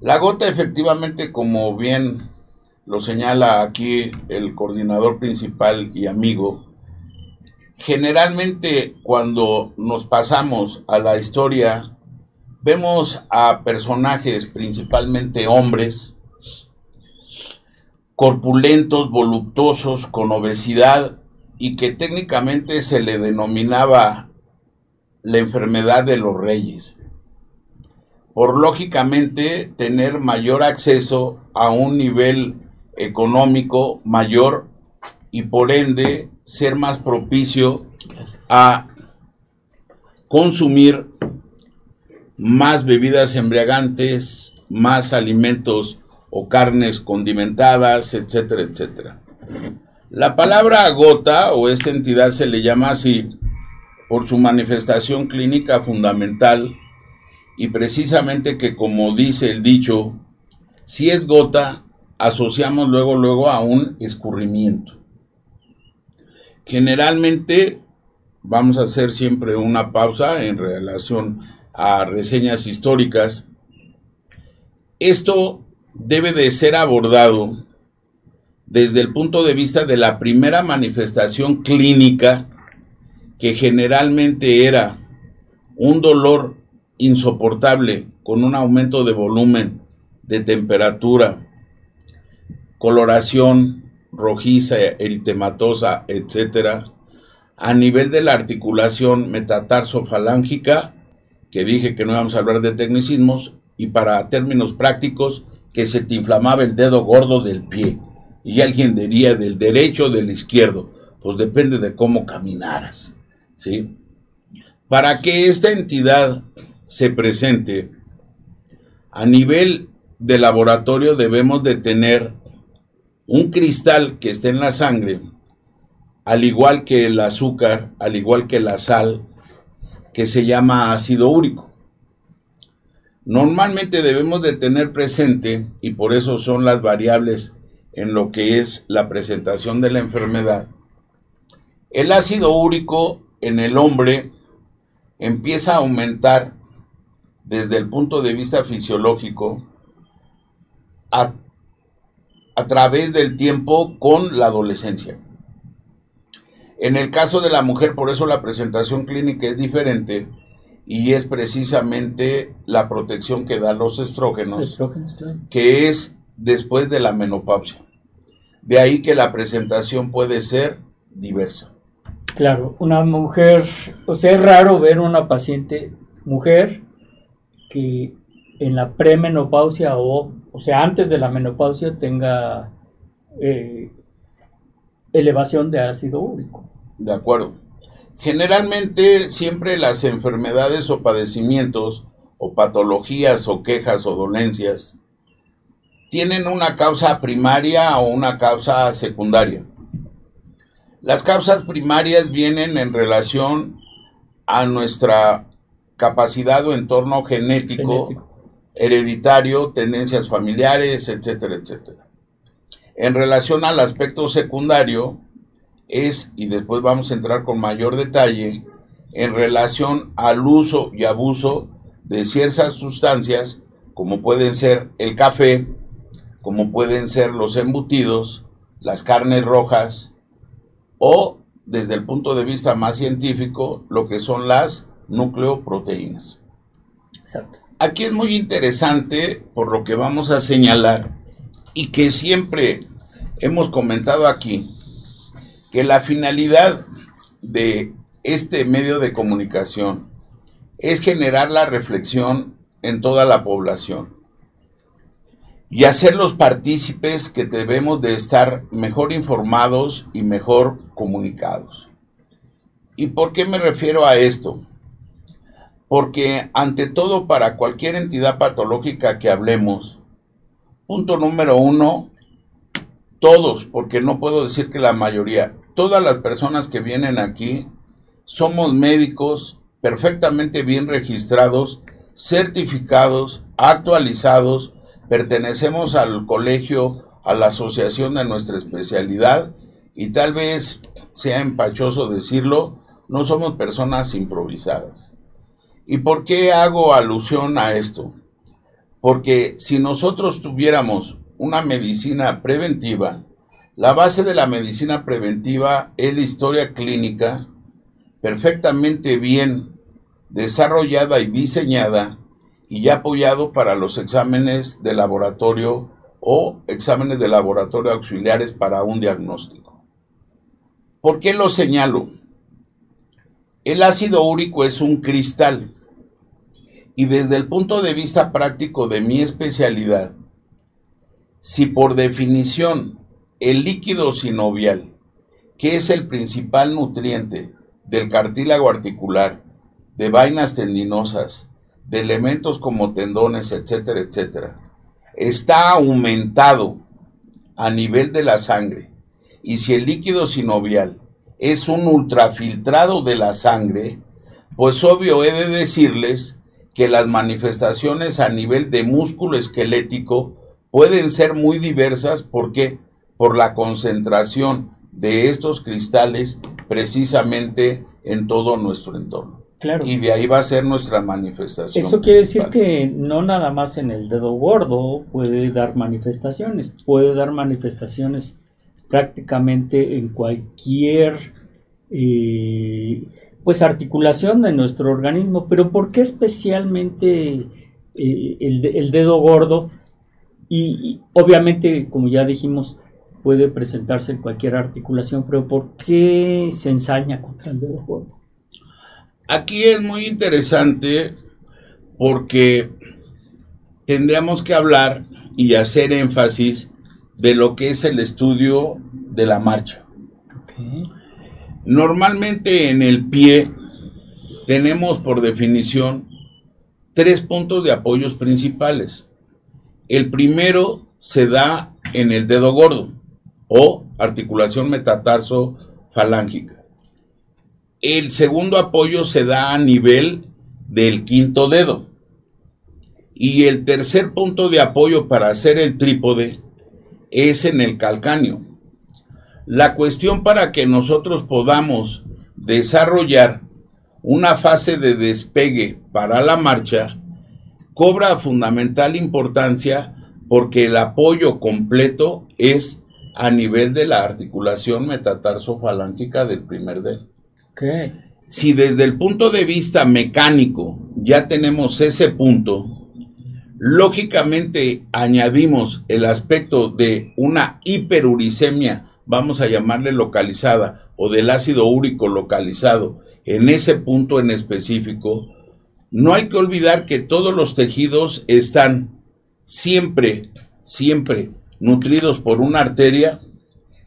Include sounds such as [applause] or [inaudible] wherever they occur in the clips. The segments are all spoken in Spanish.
La gota efectivamente, como bien lo señala aquí el coordinador principal y amigo, generalmente cuando nos pasamos a la historia, vemos a personajes, principalmente hombres, corpulentos, voluptuosos, con obesidad y que técnicamente se le denominaba la enfermedad de los reyes. Por lógicamente tener mayor acceso a un nivel económico mayor y por ende ser más propicio a consumir más bebidas embriagantes, más alimentos o carnes condimentadas, etcétera, etcétera. La palabra gota o esta entidad se le llama así por su manifestación clínica fundamental y precisamente que como dice el dicho, si es gota, asociamos luego luego a un escurrimiento. Generalmente vamos a hacer siempre una pausa en relación a reseñas históricas. Esto debe de ser abordado desde el punto de vista de la primera manifestación clínica, que generalmente era un dolor insoportable con un aumento de volumen, de temperatura, coloración rojiza, eritematosa, etcétera, a nivel de la articulación metatarsofalángica, que dije que no íbamos a hablar de tecnicismos, y para términos prácticos, que se te inflamaba el dedo gordo del pie y alguien diría del derecho o del izquierdo, pues depende de cómo caminaras, ¿sí? Para que esta entidad se presente, a nivel de laboratorio debemos de tener un cristal que esté en la sangre, al igual que el azúcar, al igual que la sal, que se llama ácido úrico. Normalmente debemos de tener presente, y por eso son las variables en lo que es la presentación de la enfermedad, el ácido úrico en el hombre empieza a aumentar desde el punto de vista fisiológico a, a, través del tiempo con la adolescencia. En el caso de la mujer, por eso la presentación clínica es diferente y es precisamente la protección que dan los estrógenos, que es después de la menopausia. De ahí que la presentación puede ser diversa. Claro, una mujer, o sea, es raro ver una paciente mujer que en la premenopausia o, o sea, antes de la menopausia tenga eh, elevación de ácido úrico. De acuerdo. Generalmente siempre las enfermedades o padecimientos o patologías o quejas o dolencias tienen una causa primaria o una causa secundaria. Las causas primarias vienen en relación a nuestra capacidad o entorno genético, hereditario, tendencias familiares, etcétera, etcétera. En relación al aspecto secundario, es, y después vamos a entrar con mayor detalle, en relación al uso y abuso de ciertas sustancias, como pueden ser el café, como pueden ser los embutidos, las carnes rojas o, desde el punto de vista más científico, lo que son las nucleoproteínas. Exacto. Aquí es muy interesante por lo que vamos a señalar y que siempre hemos comentado aquí, que la finalidad de este medio de comunicación es generar la reflexión en toda la población y hacerlos partícipes que debemos de estar mejor informados y mejor comunicados. ¿Y por qué me refiero a esto? Porque ante todo para cualquier entidad patológica que hablemos, punto número uno, todos, porque no puedo decir que la mayoría, todas las personas que vienen aquí somos médicos perfectamente bien registrados, certificados, actualizados, pertenecemos al colegio, a la asociación de nuestra especialidad y tal vez sea empachoso decirlo, no somos personas improvisadas. ¿Y por qué hago alusión a esto? Porque si nosotros tuviéramos una medicina preventiva, la base de la medicina preventiva es la historia clínica perfectamente bien desarrollada y diseñada y ya apoyado para los exámenes de laboratorio o exámenes de laboratorio auxiliares para un diagnóstico. ¿Por qué lo señalo? El ácido úrico es un cristal y desde el punto de vista práctico de mi especialidad, si por definición el líquido sinovial, que es el principal nutriente del cartílago articular, de vainas tendinosas, de elementos como tendones, etcétera, etcétera, está aumentado a nivel de la sangre, y si el líquido sinovial es un ultrafiltrado de la sangre, pues obvio he de decirles que las manifestaciones a nivel de músculo esquelético pueden ser muy diversas. ¿Por qué? Por la concentración de estos cristales precisamente en todo nuestro entorno. Claro. Y de ahí va a ser nuestra manifestación. Eso quiere decir que no nada más en el dedo gordo puede dar manifestaciones, puede dar manifestaciones prácticamente en cualquier eh, pues articulación de nuestro organismo, pero ¿por qué especialmente eh, el, dedo gordo? Y, obviamente, como ya dijimos, puede presentarse en cualquier articulación, pero ¿por qué se ensaña contra el dedo gordo? Aquí es muy interesante porque tendríamos que hablar y hacer énfasis de lo que es el estudio de la marcha. Normalmente en el pie tenemos por definición tres puntos de apoyos principales. El primero se da en el dedo gordo o articulación metatarso falángica. El segundo apoyo se da a nivel del quinto dedo. Y el tercer punto de apoyo para hacer el trípode es en el calcáneo. La cuestión para que nosotros podamos desarrollar una fase de despegue para la marcha cobra fundamental importancia porque el apoyo completo es a nivel de la articulación metatarsofalángica del primer dedo. Si desde el punto de vista mecánico ya tenemos ese punto, lógicamente añadimos el aspecto de una hiperuricemia vamos a llamarle localizada, o del ácido úrico localizado en ese punto en específico, no hay que olvidar que todos los tejidos están siempre, siempre nutridos por una arteria,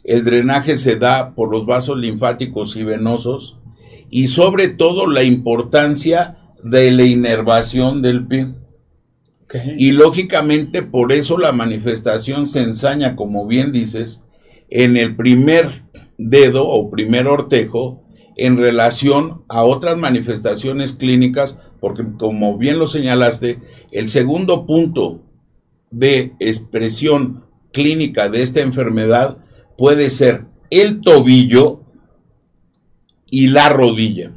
el drenaje se da por los vasos linfáticos y venosos, y sobre todo la importancia de la inervación del pie. Y lógicamente por eso la manifestación se ensaña, como bien dices, en el primer dedo o primer ortejo en relación a otras manifestaciones clínicas, porque como bien lo señalaste, el segundo punto de expresión clínica de esta enfermedad puede ser el tobillo y la rodilla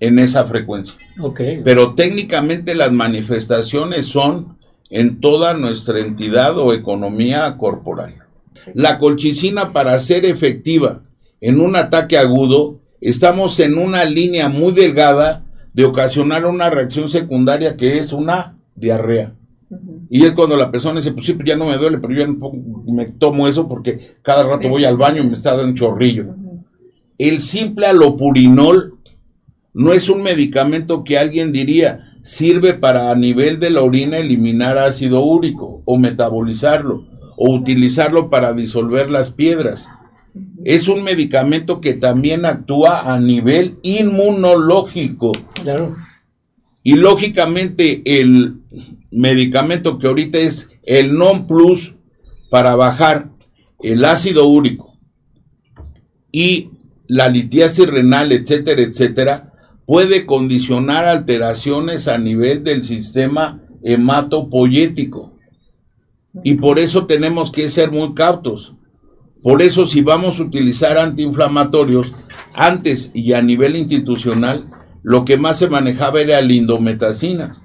en esa frecuencia. Pero técnicamente las manifestaciones son en toda nuestra entidad o economía corporal. La colchicina para ser efectiva en un ataque agudo, estamos en una línea muy delgada de ocasionar una reacción secundaria que es una diarrea. Y es cuando la persona dice, pues sí, pues ya no me duele, pero yo me tomo eso porque cada rato voy al baño y me está dando un chorrillo. El simple alopurinol no es un medicamento que alguien diría sirve para a nivel de la orina eliminar ácido úrico o metabolizarlo o utilizarlo para disolver las piedras. Es un medicamento que también actúa a nivel inmunológico. Claro. Y lógicamente el medicamento que ahorita es el non plus para bajar el ácido úrico y la litiasis renal, etcétera, etcétera, puede condicionar alteraciones a nivel del sistema hematopoyético. Y por eso tenemos que ser muy cautos. Por eso si vamos a utilizar antiinflamatorios, antes y a nivel institucional, lo que más se manejaba era la indometacina.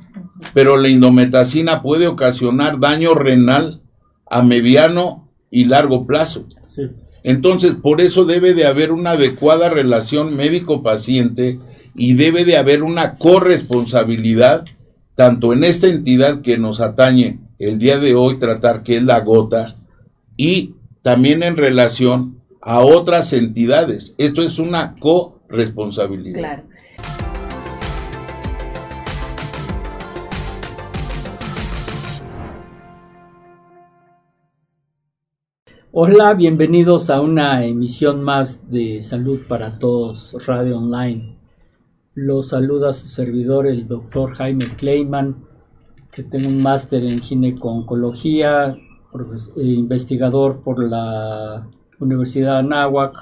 pero la indometacina puede ocasionar daño renal a mediano y largo plazo. Entonces, por eso debe de haber una adecuada relación médico-paciente y debe de haber una corresponsabilidad, tanto en esta entidad que nos atañe el día de hoy tratar, que es la gota, y también en relación a otras entidades. Esto es una corresponsabilidad. Claro. Hola, bienvenidos a una emisión más de Salud para Todos Radio Online. Los saluda su servidor, el doctor Jaime Kleiman, tengo un máster en gineco-oncología, eh, investigador por la Universidad de Anáhuac,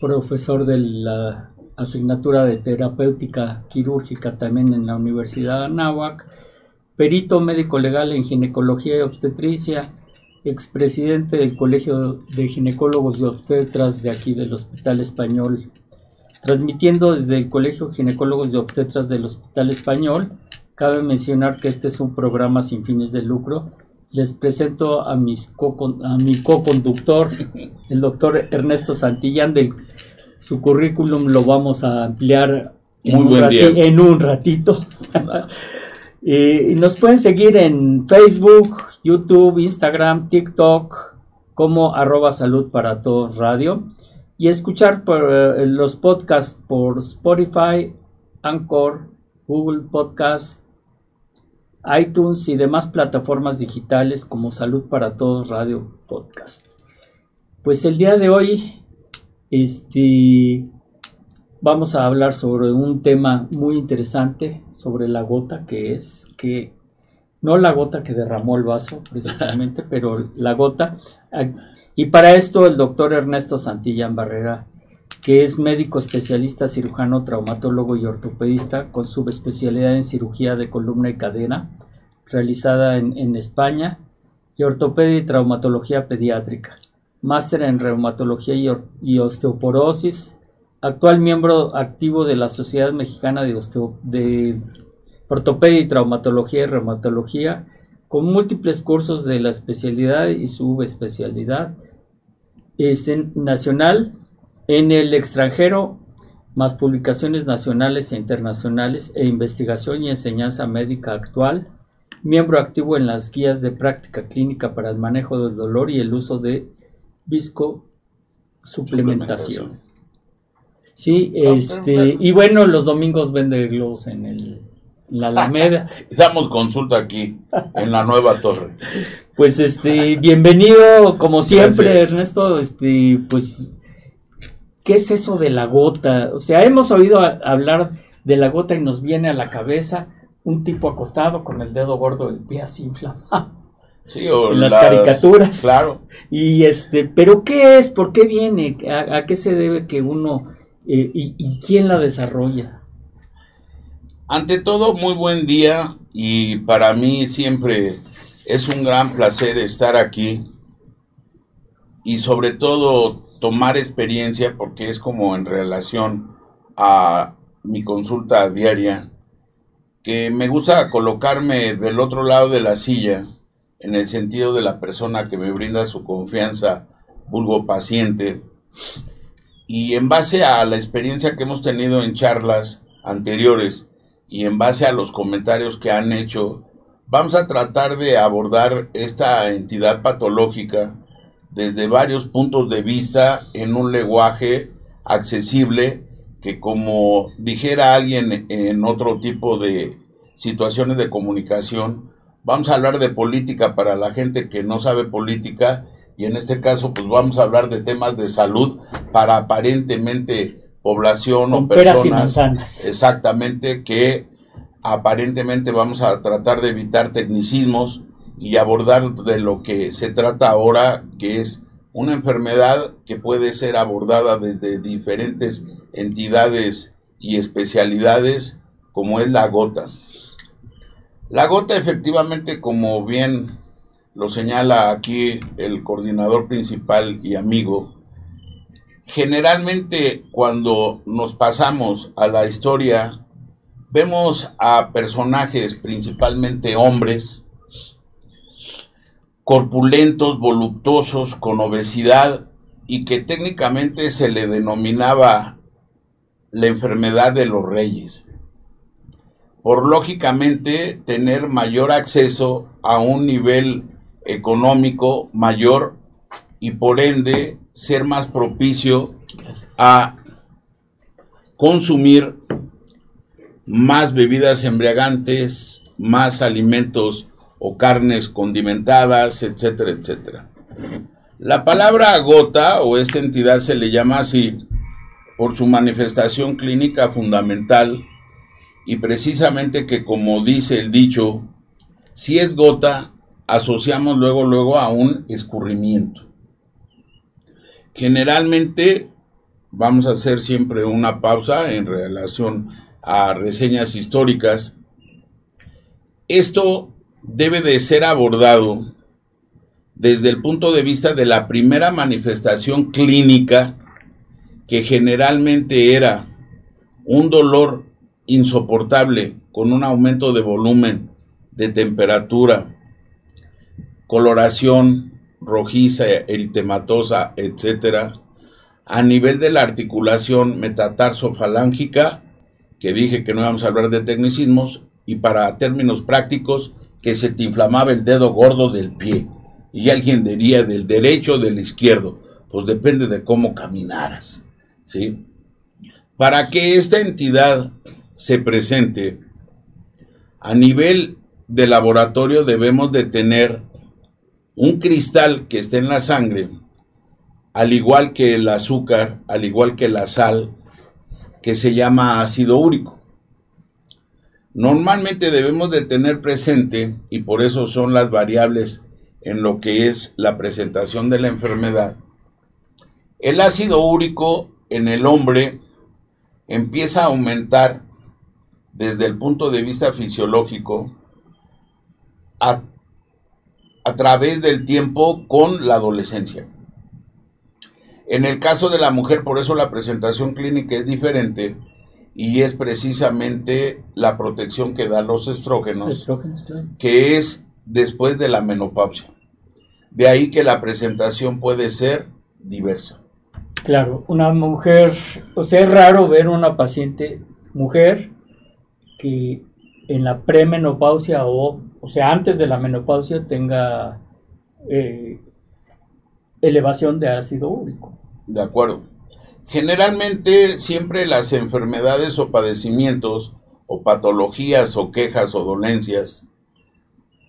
profesor de la asignatura de terapéutica quirúrgica también en la Universidad de Anáhuac, perito médico legal en ginecología y obstetricia, expresidente del Colegio de Ginecólogos y Obstetras de aquí del Hospital Español, transmitiendo desde el Colegio de Ginecólogos y Obstetras del Hospital Español. Cabe mencionar que este es un programa sin fines de lucro. Les presento a, mis a mi co-conductor, el doctor Ernesto Santillán. Del, su currículum lo vamos a ampliar en un ratito. [laughs] Y nos pueden seguir en Facebook, YouTube, Instagram, TikTok como arroba salud para todos radio y escuchar por, eh, los podcasts por Spotify, Anchor, Google Podcast, iTunes y demás plataformas digitales como Salud para Todos Radio Podcast. Pues el día de hoy, este, vamos a hablar sobre un tema muy interesante, sobre la gota, que es que, no la gota que derramó el vaso [laughs] precisamente, pero la gota. Y para esto el doctor Ernesto Santillán Barrera, que es médico especialista, cirujano, traumatólogo y ortopedista, con subespecialidad en cirugía de columna y cadera, realizada en, España, y ortopedia y traumatología pediátrica, máster en reumatología y osteoporosis, actual miembro activo de la Sociedad Mexicana de, de Ortopedia y Traumatología y Reumatología, con múltiples cursos de la especialidad y subespecialidad este, nacional en el extranjero, más publicaciones nacionales e internacionales e investigación y enseñanza médica actual, miembro activo en las guías de práctica clínica para el manejo del dolor y el uso de visco suplementación. Sí, este, y bueno, los domingos vende globos en el la Alameda. [laughs] Damos consulta aquí, en la nueva torre. Pues este, bienvenido, como siempre, Ernesto, este, pues, ¿qué es eso de la gota? O sea, hemos oído hablar de la gota y nos viene a la cabeza un tipo acostado con el dedo gordo del pie así inflamado. Sí, o las, caricaturas. Claro. Y este, pero ¿qué es? ¿Por qué viene? a qué se debe que uno eh, y, quién la desarrolla? Ante todo, muy buen día y para mí siempre es un gran placer estar aquí y sobre todo tomar experiencia porque es como en relación a mi consulta diaria que me gusta colocarme del otro lado de la silla en el sentido de la persona que me brinda su confianza, vulgo paciente, y en base a la experiencia que hemos tenido en charlas anteriores y en base a los comentarios que han hecho, vamos a tratar de abordar esta entidad patológica desde varios puntos de vista en un lenguaje accesible que como dijera alguien en otro tipo de situaciones de comunicación, vamos a hablar de política para la gente que no sabe política y en este caso pues vamos a hablar de temas de salud para aparentemente población o personas exactamente que aparentemente vamos a tratar de evitar tecnicismos y abordar de lo que se trata ahora que es una enfermedad que puede ser abordada desde diferentes entidades y especialidades como es la gota. La gota efectivamente como bien lo señala aquí el coordinador principal y amigo, generalmente cuando nos pasamos a la historia vemos a personajes, principalmente hombres, corpulentos, voluptuosos, con obesidad y que técnicamente se le denominaba la enfermedad de los reyes. Por lógicamente tener mayor acceso a un nivel económico mayor y por ende ser más propicio a consumir más bebidas embriagantes, más alimentos o carnes condimentadas, etcétera, etcétera. La palabra gota o esta entidad se le llama así por su manifestación clínica fundamental y precisamente que como dice el dicho, si es gota, asociamos luego luego a un escurrimiento. Generalmente vamos a hacer siempre una pausa en relación a reseñas históricas. Esto debe de ser abordado desde el punto de vista de la primera manifestación clínica, que generalmente era un dolor insoportable con un aumento de volumen, de temperatura, coloración rojiza, eritematosa, etcétera, a nivel de la articulación metatarsofalángica, que dije que no íbamos a hablar de tecnicismos, y para términos prácticos, que se te inflamaba el dedo gordo del pie. Y alguien diría del derecho o del izquierdo. Pues depende de cómo caminaras. ¿sí? Para que esta entidad se presente, a nivel de laboratorio debemos de tener un cristal que esté en la sangre, al igual que el azúcar, al igual que la sal, que se llama ácido úrico. Normalmente debemos de tener presente, y por eso son las variables en lo que es la presentación de la enfermedad, el ácido úrico en el hombre empieza a aumentar desde el punto de vista fisiológico a, a, través del tiempo con la adolescencia. En el caso de la mujer, por eso la presentación clínica es diferente y es precisamente la protección que dan los estrógenos, que es después de la menopausia. De ahí que la presentación puede ser diversa. Claro, una mujer, o sea, es raro ver una paciente mujer que en la premenopausia o, o sea, antes de la menopausia tenga eh, elevación de ácido úrico. De acuerdo. Generalmente siempre las enfermedades o padecimientos o patologías o quejas o dolencias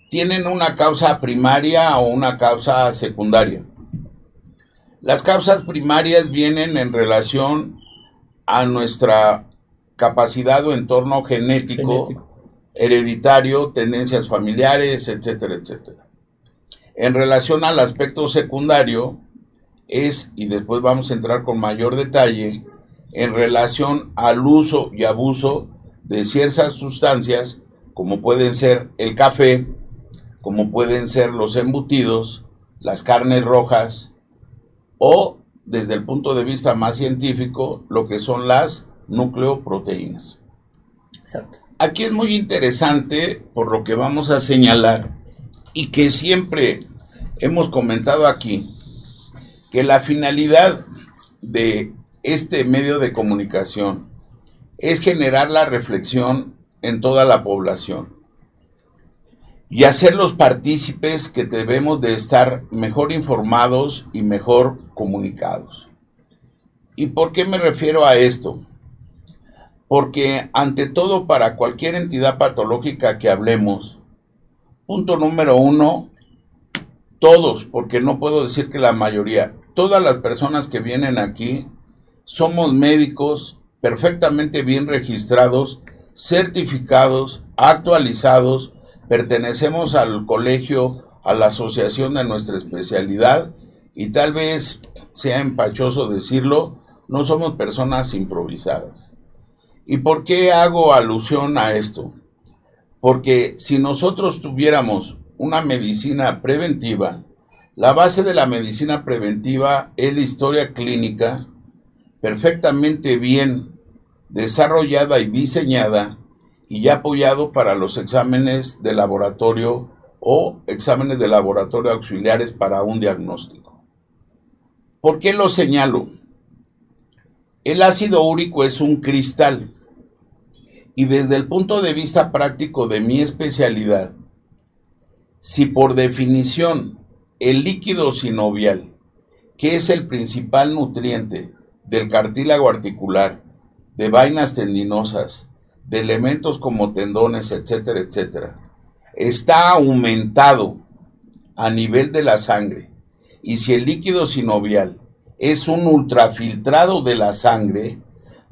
tienen una causa primaria o una causa secundaria. Las causas primarias vienen en relación a nuestra capacidad o entorno genético, genético, hereditario, tendencias familiares, etcétera, etcétera. En relación al aspecto secundario, es, y después vamos a entrar con mayor detalle, en relación al uso y abuso de ciertas sustancias, como pueden ser el café, como pueden ser los embutidos, las carnes rojas, o desde el punto de vista más científico, lo que son las nucleoproteínas. Exacto. Aquí es muy interesante por lo que vamos a señalar y que siempre hemos comentado aquí, que la finalidad de este medio de comunicación es generar la reflexión en toda la población y hacerlos partícipes que debemos de estar mejor informados y mejor comunicados. ¿Y por qué me refiero a esto? Porque ante todo para cualquier entidad patológica que hablemos, punto número uno, todos, porque no puedo decir que la mayoría, todas las personas que vienen aquí somos médicos perfectamente bien registrados, certificados, actualizados, pertenecemos al colegio, a la asociación de nuestra especialidad y tal vez sea empachoso decirlo, no somos personas improvisadas. ¿Y por qué hago alusión a esto? Porque si nosotros tuviéramos una medicina preventiva, la base de la medicina preventiva es la historia clínica perfectamente bien desarrollada y diseñada y ya apoyado para los exámenes de laboratorio o exámenes de laboratorio auxiliares para un diagnóstico. ¿Por qué lo señalo? El ácido úrico es un cristal y desde el punto de vista práctico de mi especialidad, si por definición el líquido sinovial, que es el principal nutriente del cartílago articular, de vainas tendinosas, de elementos como tendones, etcétera, etcétera, está aumentado a nivel de la sangre. Y si el líquido sinovial es un ultrafiltrado de la sangre,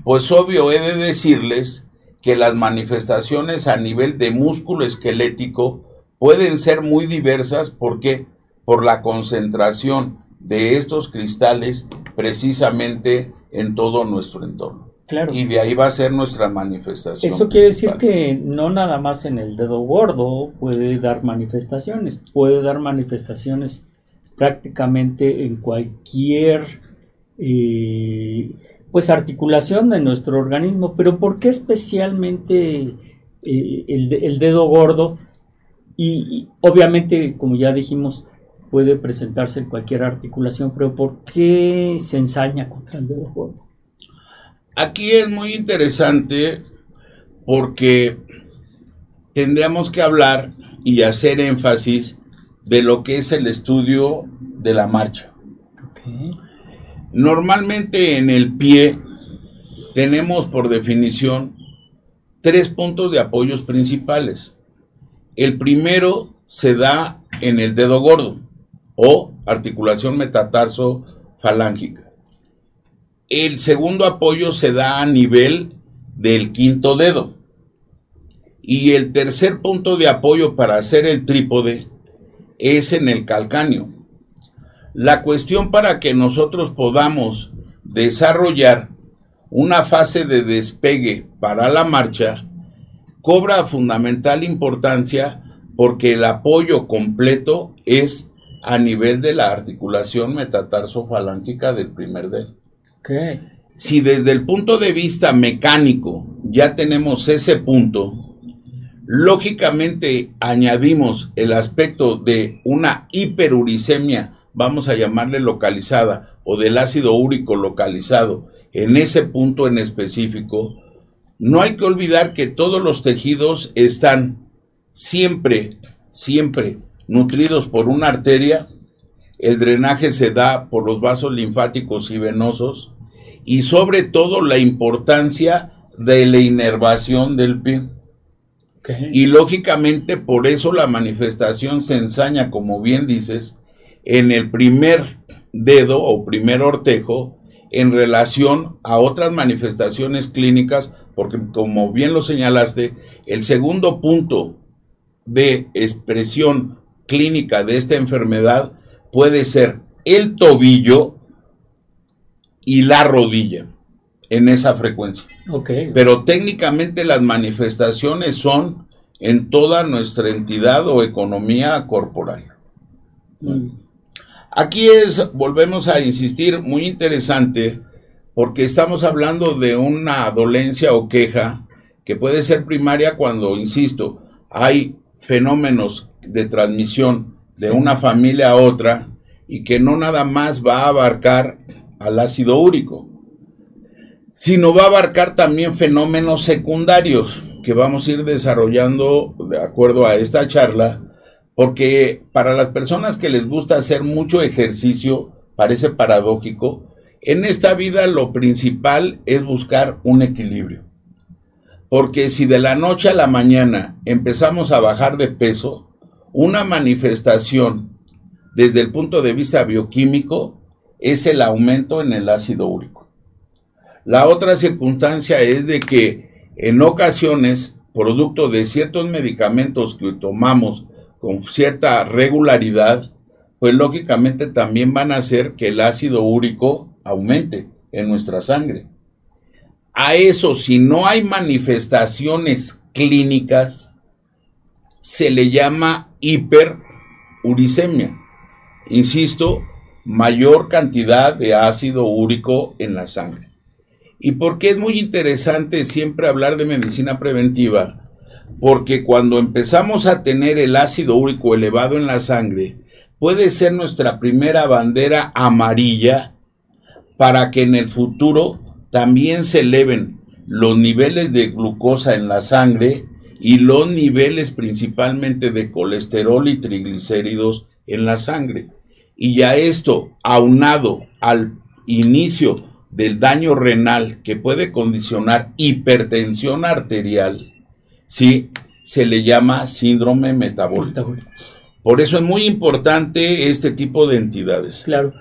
pues obvio he de decirles que las manifestaciones a nivel de músculo esquelético pueden ser muy diversas. Porque por la concentración de estos cristales precisamente en todo nuestro entorno. Y de ahí va a ser nuestra manifestación. Eso quiere decir que no nada más en el dedo gordo puede dar manifestaciones, puede dar manifestaciones prácticamente en cualquier eh, pues articulación de nuestro organismo. Pero ¿por qué especialmente eh, el, dedo gordo? y obviamente, como ya dijimos, puede presentarse en cualquier articulación, pero ¿por qué se ensaña contra el dedo gordo? Aquí es muy interesante porque tendríamos que hablar y hacer énfasis de lo que es el estudio de la marcha. Normalmente en el pie tenemos por definición tres puntos de apoyos principales. El primero se da en el dedo gordo o articulación metatarso falángica. El segundo apoyo se da a nivel del quinto dedo. Y el tercer punto de apoyo para hacer el trípode es en el calcáneo. La cuestión para que nosotros podamos desarrollar una fase de despegue para la marcha cobra fundamental importancia porque el apoyo completo es a nivel de la articulación metatarsofalángica del primer dedo. Si desde el punto de vista mecánico ya tenemos ese punto, lógicamente añadimos el aspecto de una hiperuricemia, vamos a llamarle localizada, o del ácido úrico localizado en ese punto en específico, no hay que olvidar que todos los tejidos están siempre, siempre nutridos por una arteria, el drenaje se da por los vasos linfáticos y venosos, y sobre todo la importancia de la inervación del pie. Y lógicamente por eso la manifestación se ensaña, como bien dices, en el primer dedo o primer ortejo en relación a otras manifestaciones clínicas, porque como bien lo señalaste, el segundo punto de expresión clínica de esta enfermedad puede ser el tobillo y la rodilla en esa frecuencia. Pero técnicamente las manifestaciones son en toda nuestra entidad o economía corporal. Aquí es, volvemos a insistir, muy interesante porque estamos hablando de una dolencia o queja que puede ser primaria cuando, insisto, hay fenómenos de transmisión de una familia a otra y que no nada más va a abarcar al ácido úrico, sino va a abarcar también fenómenos secundarios que vamos a ir desarrollando de acuerdo a esta charla, porque para las personas que les gusta hacer mucho ejercicio, parece paradójico, en esta vida lo principal es buscar un equilibrio. Porque si de la noche a la mañana empezamos a bajar de peso, una manifestación desde el punto de vista bioquímico es el aumento en el ácido úrico. La otra circunstancia es de que en ocasiones, producto de ciertos medicamentos que tomamos con cierta regularidad, pues lógicamente también van a hacer que el ácido úrico aumente en nuestra sangre. A eso, si no hay manifestaciones clínicas, se le llama hiperuricemia. Insisto, mayor cantidad de ácido úrico en la sangre. ¿Y por qué es muy interesante siempre hablar de medicina preventiva? porque cuando empezamos a tener el ácido úrico elevado en la sangre, puede ser nuestra primera bandera amarilla para que en el futuro también se eleven los niveles de glucosa en la sangre y los niveles principalmente de colesterol y triglicéridos en la sangre. Y ya esto, aunado al inicio del daño renal que puede condicionar hipertensión arterial, ¿sí? se le llama síndrome metabólico. Por eso es muy importante este tipo de entidades. Claro.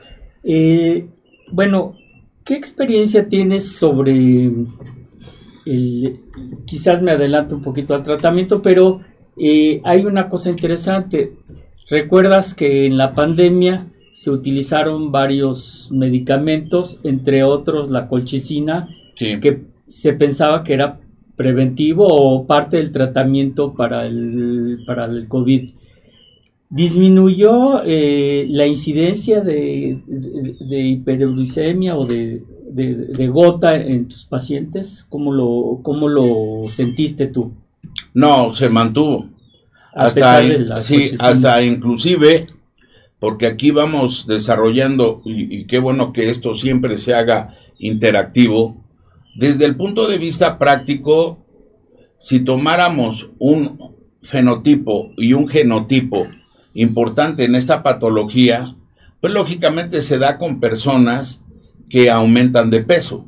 Eh, bueno, ¿qué experiencia tienes sobre quizás me adelanto un poquito al tratamiento, pero eh, hay una cosa interesante. Recuerdas que en la pandemia se utilizaron varios medicamentos, entre otros la colchicina, que se pensaba que era preventivo o parte del tratamiento para el, para el COVID. ¿Disminuyó eh, la incidencia de, de, hiperuricemia o de, de, gota en tus pacientes? ¿Cómo lo, cómo lo sentiste tú? No, se mantuvo. hasta, sí, hasta inclusive, porque aquí vamos desarrollando, y, y qué bueno que esto siempre se haga interactivo, desde el punto de vista práctico, si tomáramos un fenotipo y un genotipo importante en esta patología, pues lógicamente se da con personas que aumentan de peso.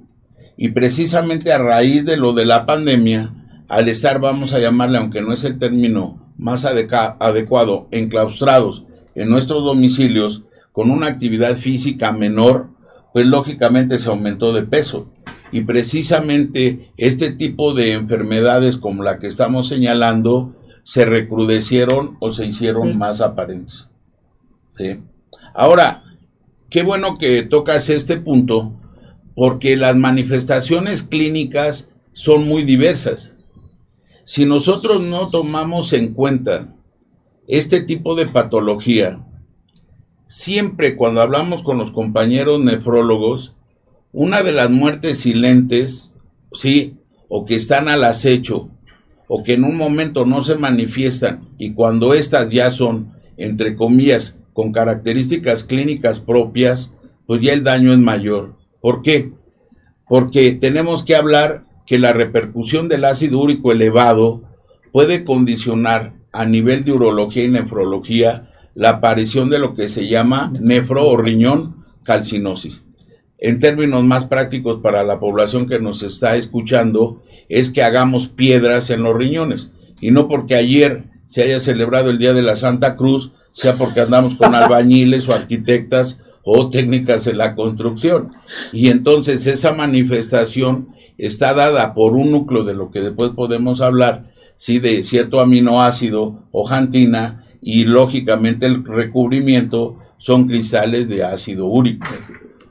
Y precisamente a raíz de lo de la pandemia, al estar, vamos a llamarle, aunque no es el término más adecuado, enclaustrados en nuestros domicilios, con una actividad física menor, pues lógicamente se aumentó de peso. Y precisamente este tipo de enfermedades como la que estamos señalando se recrudecieron o se hicieron más aparentes. Ahora, qué bueno que tocas este punto porque las manifestaciones clínicas son muy diversas. Si nosotros no tomamos en cuenta este tipo de patología, siempre cuando hablamos con los compañeros nefrólogos, una de las muertes silentes, sí, o que están al acecho, o que en un momento no se manifiestan, y cuando éstas ya son, entre comillas, con características clínicas propias, pues ya el daño es mayor. ¿Por qué? Porque tenemos que hablar que la repercusión del ácido úrico elevado puede condicionar a nivel de urología y nefrología la aparición de lo que se llama nefro o riñón calcinosis en términos más prácticos para la población que nos está escuchando, es que hagamos piedras en los riñones. Y no porque ayer se haya celebrado el Día de la Santa Cruz, sea porque andamos con albañiles o arquitectas o técnicas de la construcción. Y entonces esa manifestación está dada por un núcleo de lo que después podemos hablar, sí, de cierto aminoácido o jantina, y lógicamente el recubrimiento son cristales de ácido úrico.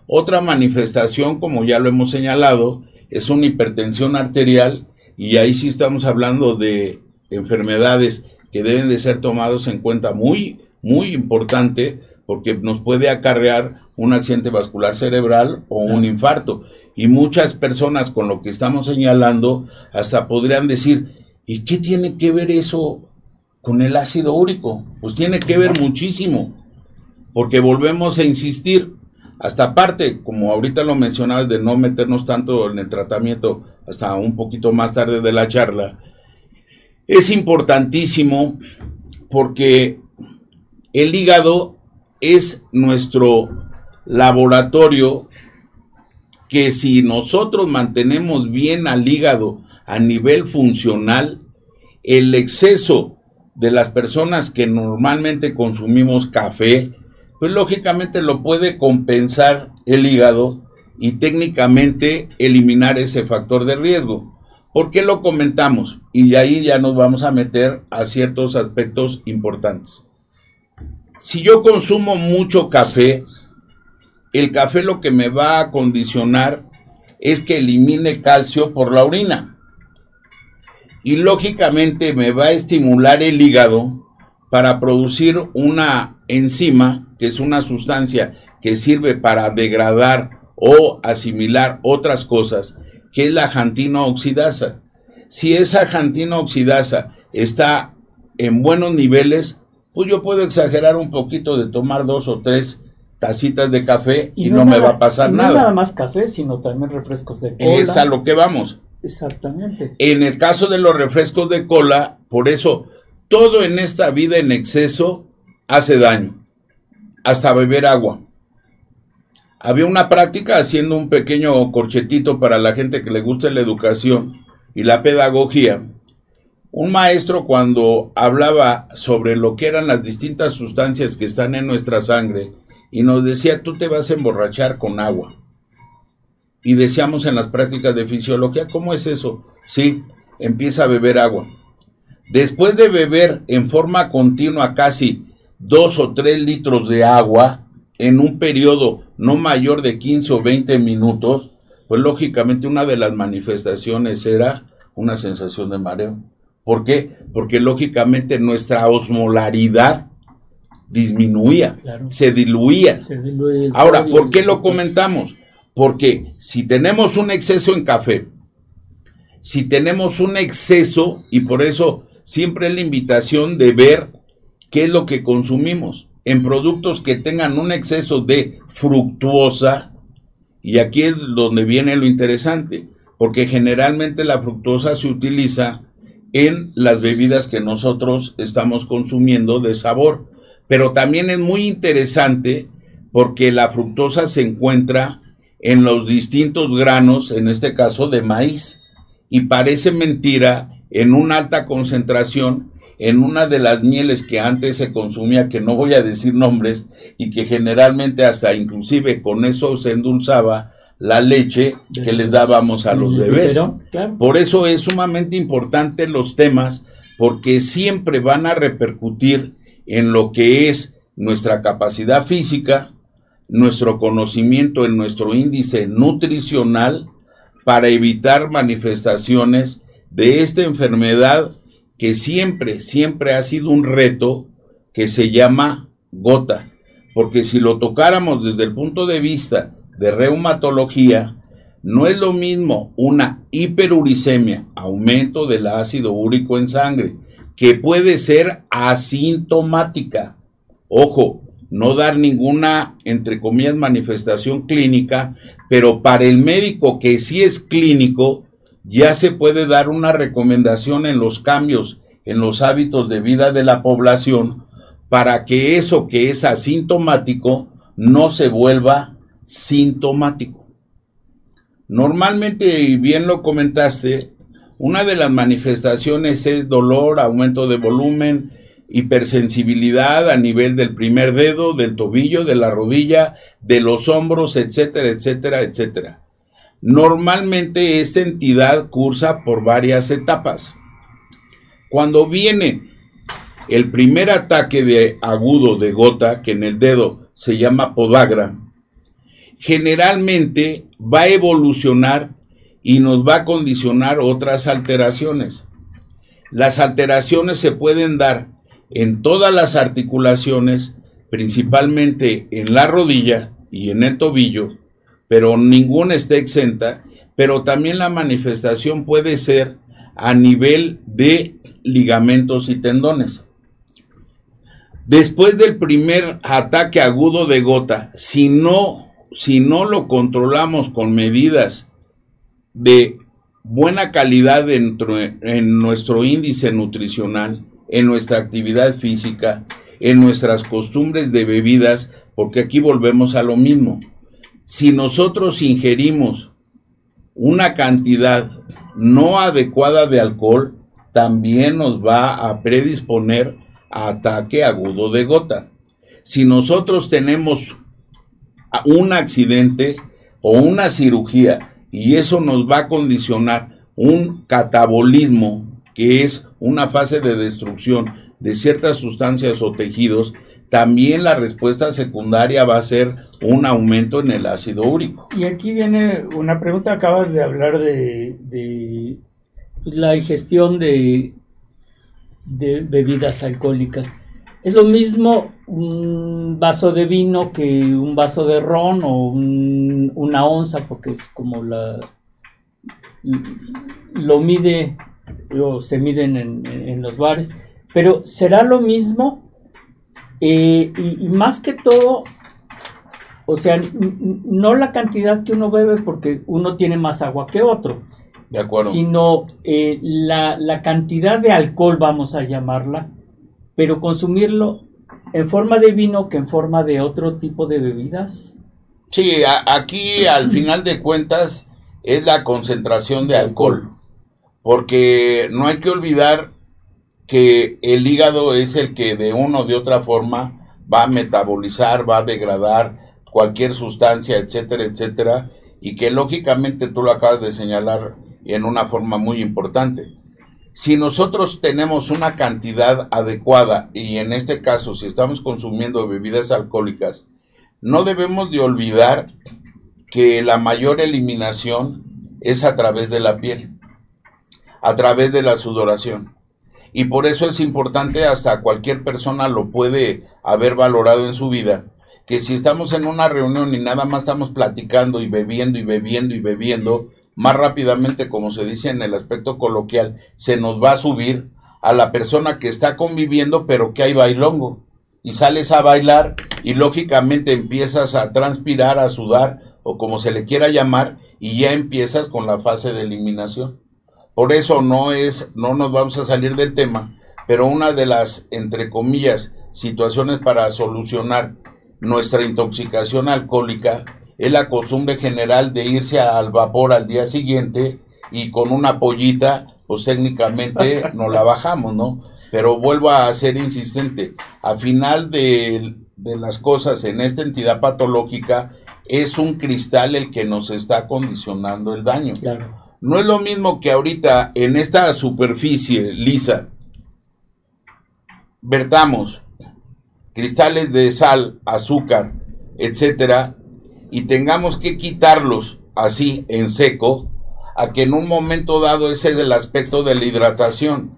Otra manifestación, como ya lo hemos señalado, es una hipertensión arterial y ahí sí estamos hablando de enfermedades que deben de ser tomados en cuenta muy, muy importante porque nos puede acarrear un accidente vascular cerebral o un infarto. Y muchas personas con lo que estamos señalando hasta podrían decir, ¿y qué tiene que ver eso con el ácido úrico? Pues tiene que ver muchísimo, porque volvemos a insistir, hasta aparte, como ahorita lo mencionabas, de no meternos tanto en el tratamiento hasta un poquito más tarde de la charla, es importantísimo porque el hígado es nuestro laboratorio que si nosotros mantenemos bien al hígado a nivel funcional, el exceso de las personas que normalmente consumimos café, pues lógicamente lo puede compensar el hígado y técnicamente eliminar ese factor de riesgo. ¿Por qué lo comentamos? Y ahí ya nos vamos a meter a ciertos aspectos importantes. Si yo consumo mucho café, el café lo que me va a condicionar es que elimine calcio por la orina. Y lógicamente me va a estimular el hígado para producir una enzima, que es una sustancia que sirve para degradar o asimilar otras cosas, que es la jantina oxidasa. Si esa jantina oxidasa está en buenos niveles, pues yo puedo exagerar un poquito de tomar dos o tres tacitas de café y, no, me va a pasar nada. No nada más café, sino también refrescos de cola. Es a lo que vamos. Exactamente. En el caso de los refrescos de cola, por eso todo en esta vida en exceso hace daño, hasta beber agua. Había una práctica haciendo un pequeño corchetito para la gente que le gusta la educación y la pedagogía. Un maestro cuando hablaba sobre lo que eran las distintas sustancias que están en nuestra sangre y nos decía, tú te vas a emborrachar con agua. Y decíamos en las prácticas de fisiología, ¿cómo es eso? Sí, empieza a beber agua. Después de beber en forma continua casi dos o tres litros de agua en un periodo no mayor de 15 o 20 minutos, pues lógicamente una de las manifestaciones era una sensación de mareo. ¿Por qué? Porque lógicamente nuestra osmolaridad disminuía, se diluía. Ahora, ¿por qué lo comentamos? Porque si tenemos un exceso en café, si tenemos un exceso, y por eso siempre es la invitación de ver qué es lo que consumimos en productos que tengan un exceso de fructuosa, y aquí es donde viene lo interesante, porque generalmente la fructuosa se utiliza en las bebidas que nosotros estamos consumiendo de sabor, pero también es muy interesante porque la fructosa se encuentra en los distintos granos, en este caso de maíz, y parece mentira en una alta concentración en una de las mieles que antes se consumía, que no voy a decir nombres, y que generalmente hasta inclusive con eso se endulzaba la leche que les dábamos a los bebés. Por eso es sumamente importante los temas, porque siempre van a repercutir en lo que es nuestra capacidad física, nuestro conocimiento en nuestro índice nutricional, para evitar manifestaciones de esta enfermedad que siempre, siempre ha sido un reto que se llama gota. Porque si lo tocáramos desde el punto de vista de reumatología, no es lo mismo una hiperuricemia, aumento del ácido úrico en sangre, que puede ser asintomática. Ojo, no dar ninguna, entre comillas, manifestación clínica, pero para el médico que sí es clínico, ya se puede dar una recomendación en los cambios en los hábitos de vida de la población para que eso que es asintomático no se vuelva sintomático. Normalmente, y bien lo comentaste, una de las manifestaciones es dolor, aumento de volumen, hipersensibilidad a nivel del primer dedo, del tobillo, de la rodilla, de los hombros, etcétera, etcétera, etcétera. Normalmente esta entidad cursa por varias etapas. Cuando viene el primer ataque de agudo de gota, que en el dedo se llama podagra, generalmente va a evolucionar y nos va a condicionar otras alteraciones. Las alteraciones se pueden dar en todas las articulaciones, principalmente en la rodilla y en el tobillo, pero ninguna está exenta, pero también la manifestación puede ser a nivel de ligamentos y tendones. Después del primer ataque agudo de gota, si no, si no lo controlamos con medidas de buena calidad dentro, en nuestro índice nutricional, en nuestra actividad física, en nuestras costumbres de bebidas, porque aquí volvemos a lo mismo si nosotros ingerimos una cantidad no adecuada de alcohol, también nos va a predisponer a ataque agudo de gota. Si nosotros tenemos un accidente o una cirugía y eso nos va a condicionar un catabolismo, que es una fase de destrucción de ciertas sustancias o tejidos, también la respuesta secundaria va a ser un aumento en el ácido úrico. Y aquí viene una pregunta, acabas de hablar de, la ingestión de, de bebidas alcohólicas. ¿Es lo mismo un vaso de vino que un vaso de ron o una onza? Porque es como la... lo mide o se miden en, los bares, pero será lo mismo eh, y, más que todo, o sea, no la cantidad que uno bebe porque uno tiene más agua que otro, de acuerdo. sino eh, la, la cantidad de alcohol, vamos a llamarla, pero consumirlo en forma de vino que en forma de otro tipo de bebidas. Sí, aquí al [clears throat] final de cuentas es la concentración de alcohol, porque no hay que olvidar que el hígado es el que de una o de otra forma va a metabolizar, va a degradar cualquier sustancia, etcétera, etcétera, y que lógicamente tú lo acabas de señalar en una forma muy importante. Si nosotros tenemos una cantidad adecuada, y en este caso si estamos consumiendo bebidas alcohólicas, no debemos de olvidar que la mayor eliminación es a través de la piel, a través de la sudoración. Y por eso es importante, hasta cualquier persona lo puede haber valorado en su vida, que si estamos en una reunión y nada más estamos platicando y bebiendo y bebiendo y bebiendo, más rápidamente, como se dice en el aspecto coloquial, se nos va a subir a la persona que está conviviendo, pero que hay bailongo. Y sales a bailar y lógicamente empiezas a transpirar, a sudar, o como se le quiera llamar, y ya empiezas con la fase de eliminación. Por eso no es, no nos vamos a salir del tema, pero una de las, entre comillas, situaciones para solucionar nuestra intoxicación alcohólica es la costumbre general de irse al vapor al día siguiente y con una pollita, pues técnicamente [laughs] nos la bajamos, ¿no? Pero vuelvo a ser insistente, al final de, de las cosas en esta entidad patológica es un cristal el que nos está condicionando el daño. No es lo mismo que ahorita en esta superficie lisa vertamos cristales de sal, azúcar, etcétera, y tengamos que quitarlos así en seco, a que en un momento dado ese es el aspecto de la hidratación.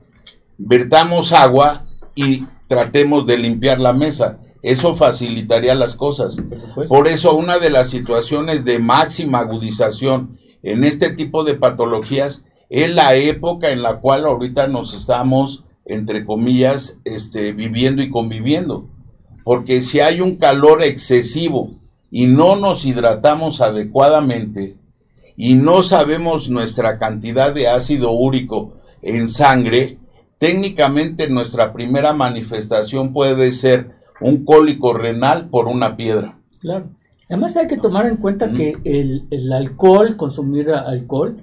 Vertamos agua y tratemos de limpiar la mesa. Eso facilitaría las cosas. Por eso una de las situaciones de máxima agudización en este tipo de patologías es la época en la cual ahorita nos estamos, entre comillas, este, viviendo y conviviendo. Porque si hay un calor excesivo y no nos hidratamos adecuadamente y no sabemos nuestra cantidad de ácido úrico en sangre, técnicamente nuestra primera manifestación puede ser un cólico renal por una piedra. Claro. Además hay que tomar en cuenta que el, alcohol, consumir alcohol,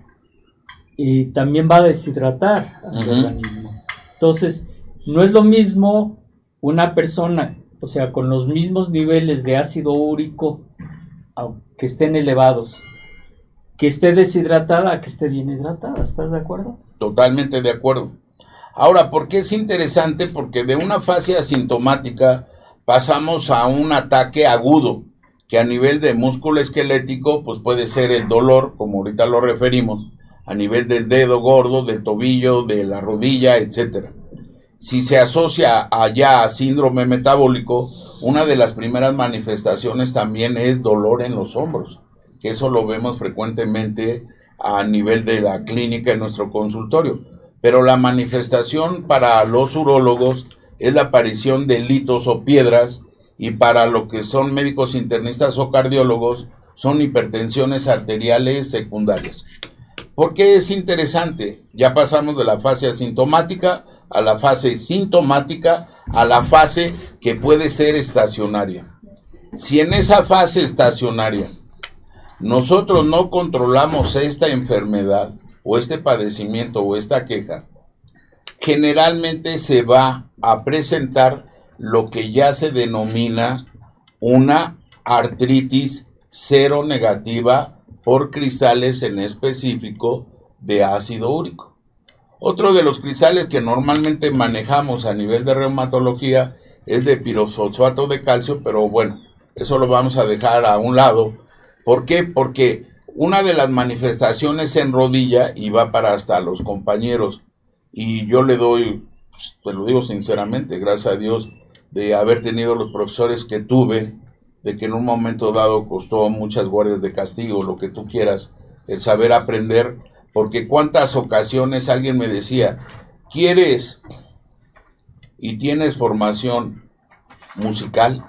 eh, también va a deshidratar al organismo. Entonces, no es lo mismo una persona o sea, con los mismos niveles de ácido úrico, que estén elevados, que esté deshidratada, que esté bien hidratada, ¿estás de acuerdo? Totalmente de acuerdo. Ahora, ¿por qué es interesante? Porque de una fase asintomática pasamos a un ataque agudo, que a nivel de músculo esquelético, pues puede ser el dolor, como ahorita lo referimos, a nivel del dedo gordo, del tobillo, de la rodilla, etcétera si se asocia allá a síndrome metabólico, una de las primeras manifestaciones también es dolor en los hombros, que eso lo vemos frecuentemente a nivel de la clínica en nuestro consultorio. Pero la manifestación para los urólogos es la aparición de litos o piedras y para lo que son médicos internistas o cardiólogos son hipertensiones arteriales secundarias. ¿Por qué es interesante? Ya pasamos de la fase asintomática a la fase sintomática, a la fase que puede ser estacionaria. Si en esa fase estacionaria nosotros no controlamos esta enfermedad o este padecimiento o esta queja, generalmente se va a presentar lo que ya se denomina una artritis cero negativa por cristales en específico de ácido úrico. Otro de los cristales que normalmente manejamos a nivel de reumatología es de pirofosfato de calcio, pero bueno, eso lo vamos a dejar a un lado. ¿Por qué? Porque una de las manifestaciones en rodilla, y va para hasta los compañeros, y yo le doy, pues, te lo digo sinceramente, gracias a Dios, de haber tenido los profesores que tuve, de que en un momento dado costó muchas guardias de castigo, lo que tú quieras, el saber aprender porque cuántas ocasiones alguien me decía, ¿quieres y tienes formación musical?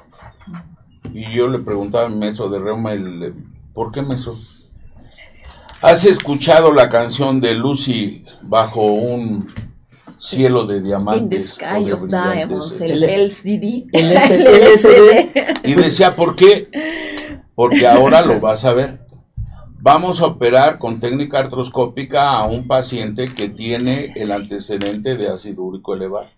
Y yo le preguntaba a mi maestro de reuma, el, ¿por qué maestro? ¿Has escuchado la canción de Lucy bajo un cielo de diamantes? In of diamonds, el, LCD. [laughs] Y decía, ¿por qué? Porque ahora lo vas a ver. Vamos a operar con técnica artroscópica a un paciente que tiene el antecedente de ácido úrico elevado.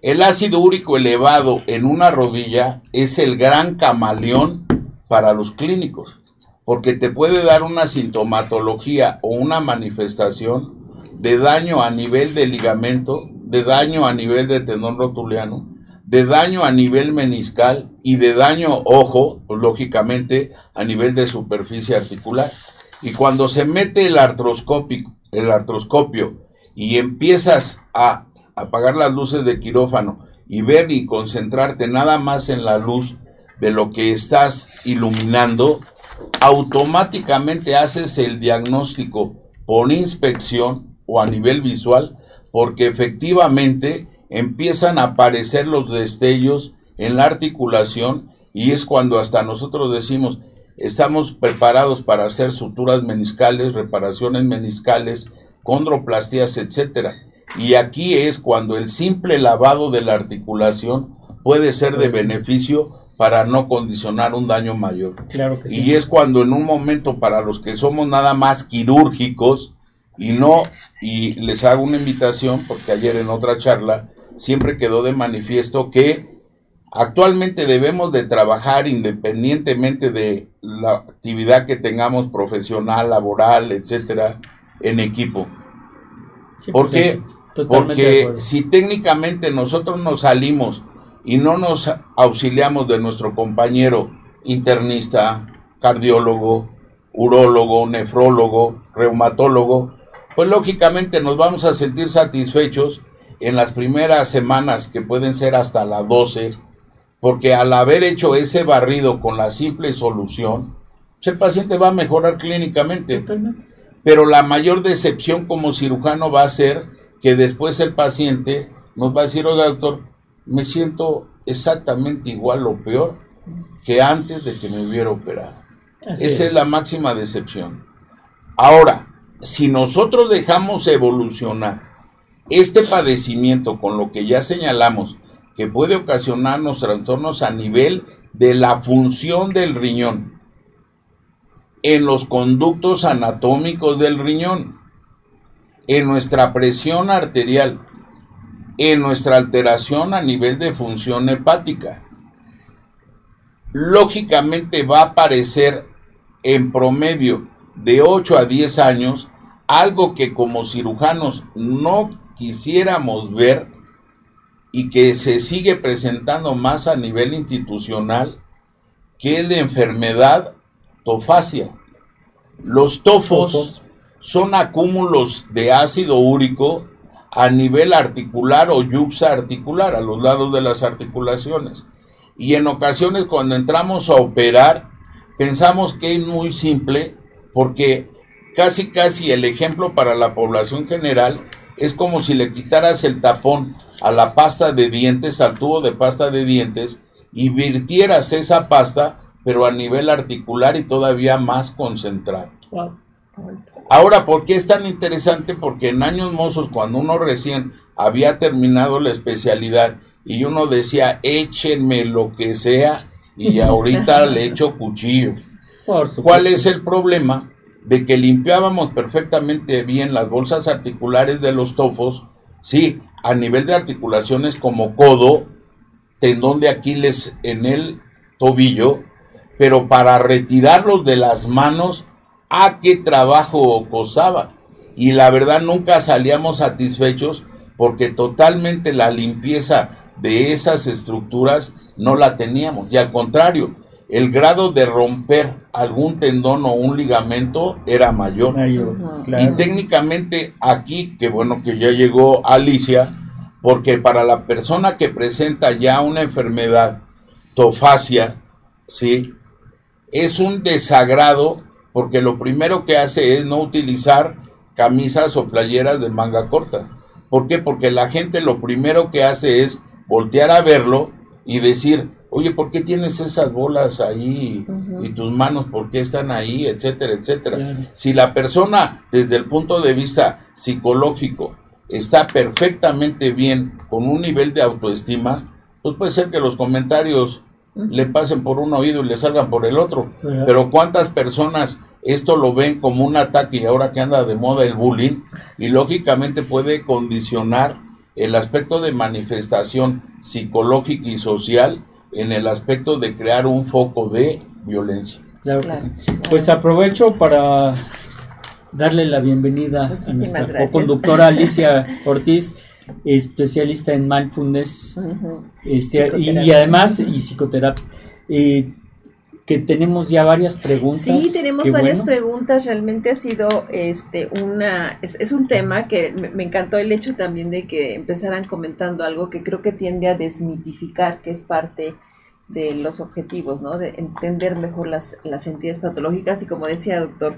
El ácido úrico elevado en una rodilla es el gran camaleón para los clínicos, porque te puede dar una sintomatología o una manifestación de daño a nivel de ligamento, de daño a nivel de tendón rotuliano, de daño a nivel meniscal y de daño, ojo, pues, lógicamente, a nivel de superficie articular. Y cuando se mete el artroscópico, el artroscopio y empiezas a apagar las luces de quirófano y ver y concentrarte nada más en la luz de lo que estás iluminando, automáticamente haces el diagnóstico por inspección o a nivel visual, porque efectivamente empiezan a aparecer los destellos en la articulación y es cuando hasta nosotros decimos, estamos preparados para hacer suturas meniscales, reparaciones meniscales, condroplastías, etcétera. Y aquí es cuando el simple lavado de la articulación puede ser de beneficio para no condicionar un daño mayor. Claro que sí. Y es cuando en un momento para los que somos nada más quirúrgicos y no y les hago una invitación porque ayer en otra charla siempre quedó de manifiesto que actualmente debemos de trabajar independientemente de la actividad que tengamos profesional, laboral, etcétera, en equipo. ¿Por qué? Porque si técnicamente nosotros nos salimos y no nos auxiliamos de nuestro compañero internista, cardiólogo, urólogo, nefrólogo, reumatólogo, pues lógicamente nos vamos a sentir satisfechos en las primeras semanas, que pueden ser hasta las 12, porque al haber hecho ese barrido con la simple solución, pues el paciente va a mejorar clínicamente. Pero la mayor decepción como cirujano va a ser que después el paciente nos va a decir, oh doctor, me siento exactamente igual o peor que antes de que me hubiera operado. Esa es la máxima decepción. Ahora, si nosotros dejamos evolucionar este padecimiento, con lo que ya señalamos, que puede ocasionarnos trastornos a nivel de la función del riñón, en los conductos anatómicos del riñón, en nuestra presión arterial, en nuestra alteración a nivel de función hepática. Lógicamente va a aparecer en promedio de 8 a 10 años algo que como cirujanos no quisiéramos ver y que se sigue presentando más a nivel institucional, que es de enfermedad tofacia. Los tofos son acúmulos de ácido úrico a nivel articular o yuxa articular, a los lados de las articulaciones. Y en ocasiones cuando entramos a operar, pensamos que es muy simple, porque casi casi el ejemplo para la población general es como si le quitaras el tapón a la pasta de dientes, al tubo de pasta de dientes, y virtieras esa pasta, pero a nivel articular y todavía más concentrado. Ahora, ¿por qué es tan interesante? Porque en años mozos, cuando uno recién había terminado la especialidad y uno decía, échenme lo que sea, y ahorita le echo cuchillo. ¿Cuál es el problema? De que limpiábamos perfectamente bien las bolsas articulares de los tofos, sí, a nivel de articulaciones como codo, tendón de Aquiles en el tobillo, pero para retirarlos de las manos, ¿a qué trabajo costaba? Y la verdad nunca salíamos satisfechos porque totalmente la limpieza de esas estructuras no la teníamos. Y al contrario, el grado de romper algún tendón o un ligamento era mayor. Y técnicamente aquí, que bueno que ya llegó Alicia, porque para la persona que presenta ya una enfermedad tofacia, ¿sí? Es un desagrado porque lo primero que hace es no utilizar camisas o playeras de manga corta. ¿Por qué? Porque la gente lo primero que hace es voltear a verlo y decir, oye, ¿por qué tienes esas bolas ahí y tus manos, por qué están ahí, etcétera, etcétera? Si la persona, desde el punto de vista psicológico, está perfectamente bien con un nivel de autoestima, pues puede ser que los comentarios le pasen por un oído y le salgan por el otro. Pero ¿cuántas personas esto lo ven como un ataque y ahora que anda de moda el bullying? Y lógicamente puede condicionar el aspecto de manifestación psicológica y social en el aspecto de crear un foco de violencia. Claro, Pues aprovecho para darle la bienvenida a nuestra co-conductora Alicia Ortiz, especialista en mindfulness este, y, además y psicoterapia. Eh, que tenemos ya varias preguntas. Sí, tenemos varias preguntas. Realmente ha sido este una es, un tema que me, encantó el hecho también de que empezaran comentando algo que creo que tiende a desmitificar, que es parte de los objetivos, ¿no? De entender mejor las, las entidades patológicas y como decía doctor,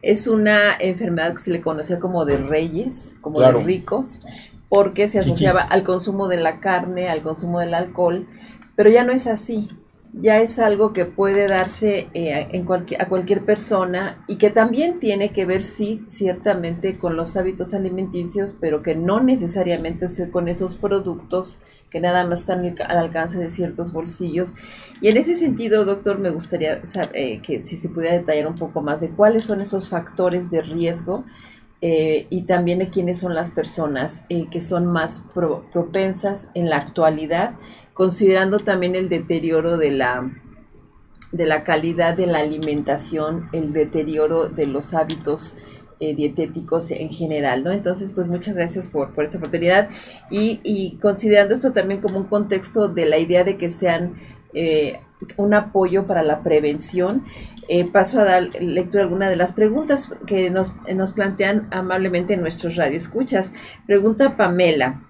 es una enfermedad que se le conocía como de reyes, como de ricos, porque se asociaba al consumo de la carne, al consumo del alcohol, pero ya no es así ya es algo que puede darse eh, en a cualquier persona y que también tiene que ver, sí, ciertamente con los hábitos alimenticios, pero que no necesariamente con esos productos que nada más están al alcance de ciertos bolsillos. Y en ese sentido, doctor, me gustaría saber, eh, que si se pudiera detallar un poco más de cuáles son esos factores de riesgo eh, y también de quiénes son las personas que son más propensas en la actualidad considerando también el deterioro de la, de la calidad de la alimentación, el deterioro de los hábitos eh, dietéticos en general, ¿no? Entonces, pues muchas gracias por, por esta oportunidad y, considerando esto también como un contexto de la idea de que sean eh, un apoyo para la prevención, eh, paso a dar lectura a alguna de las preguntas que nos, nos plantean amablemente en nuestros radioescuchas. Pregunta Pamela,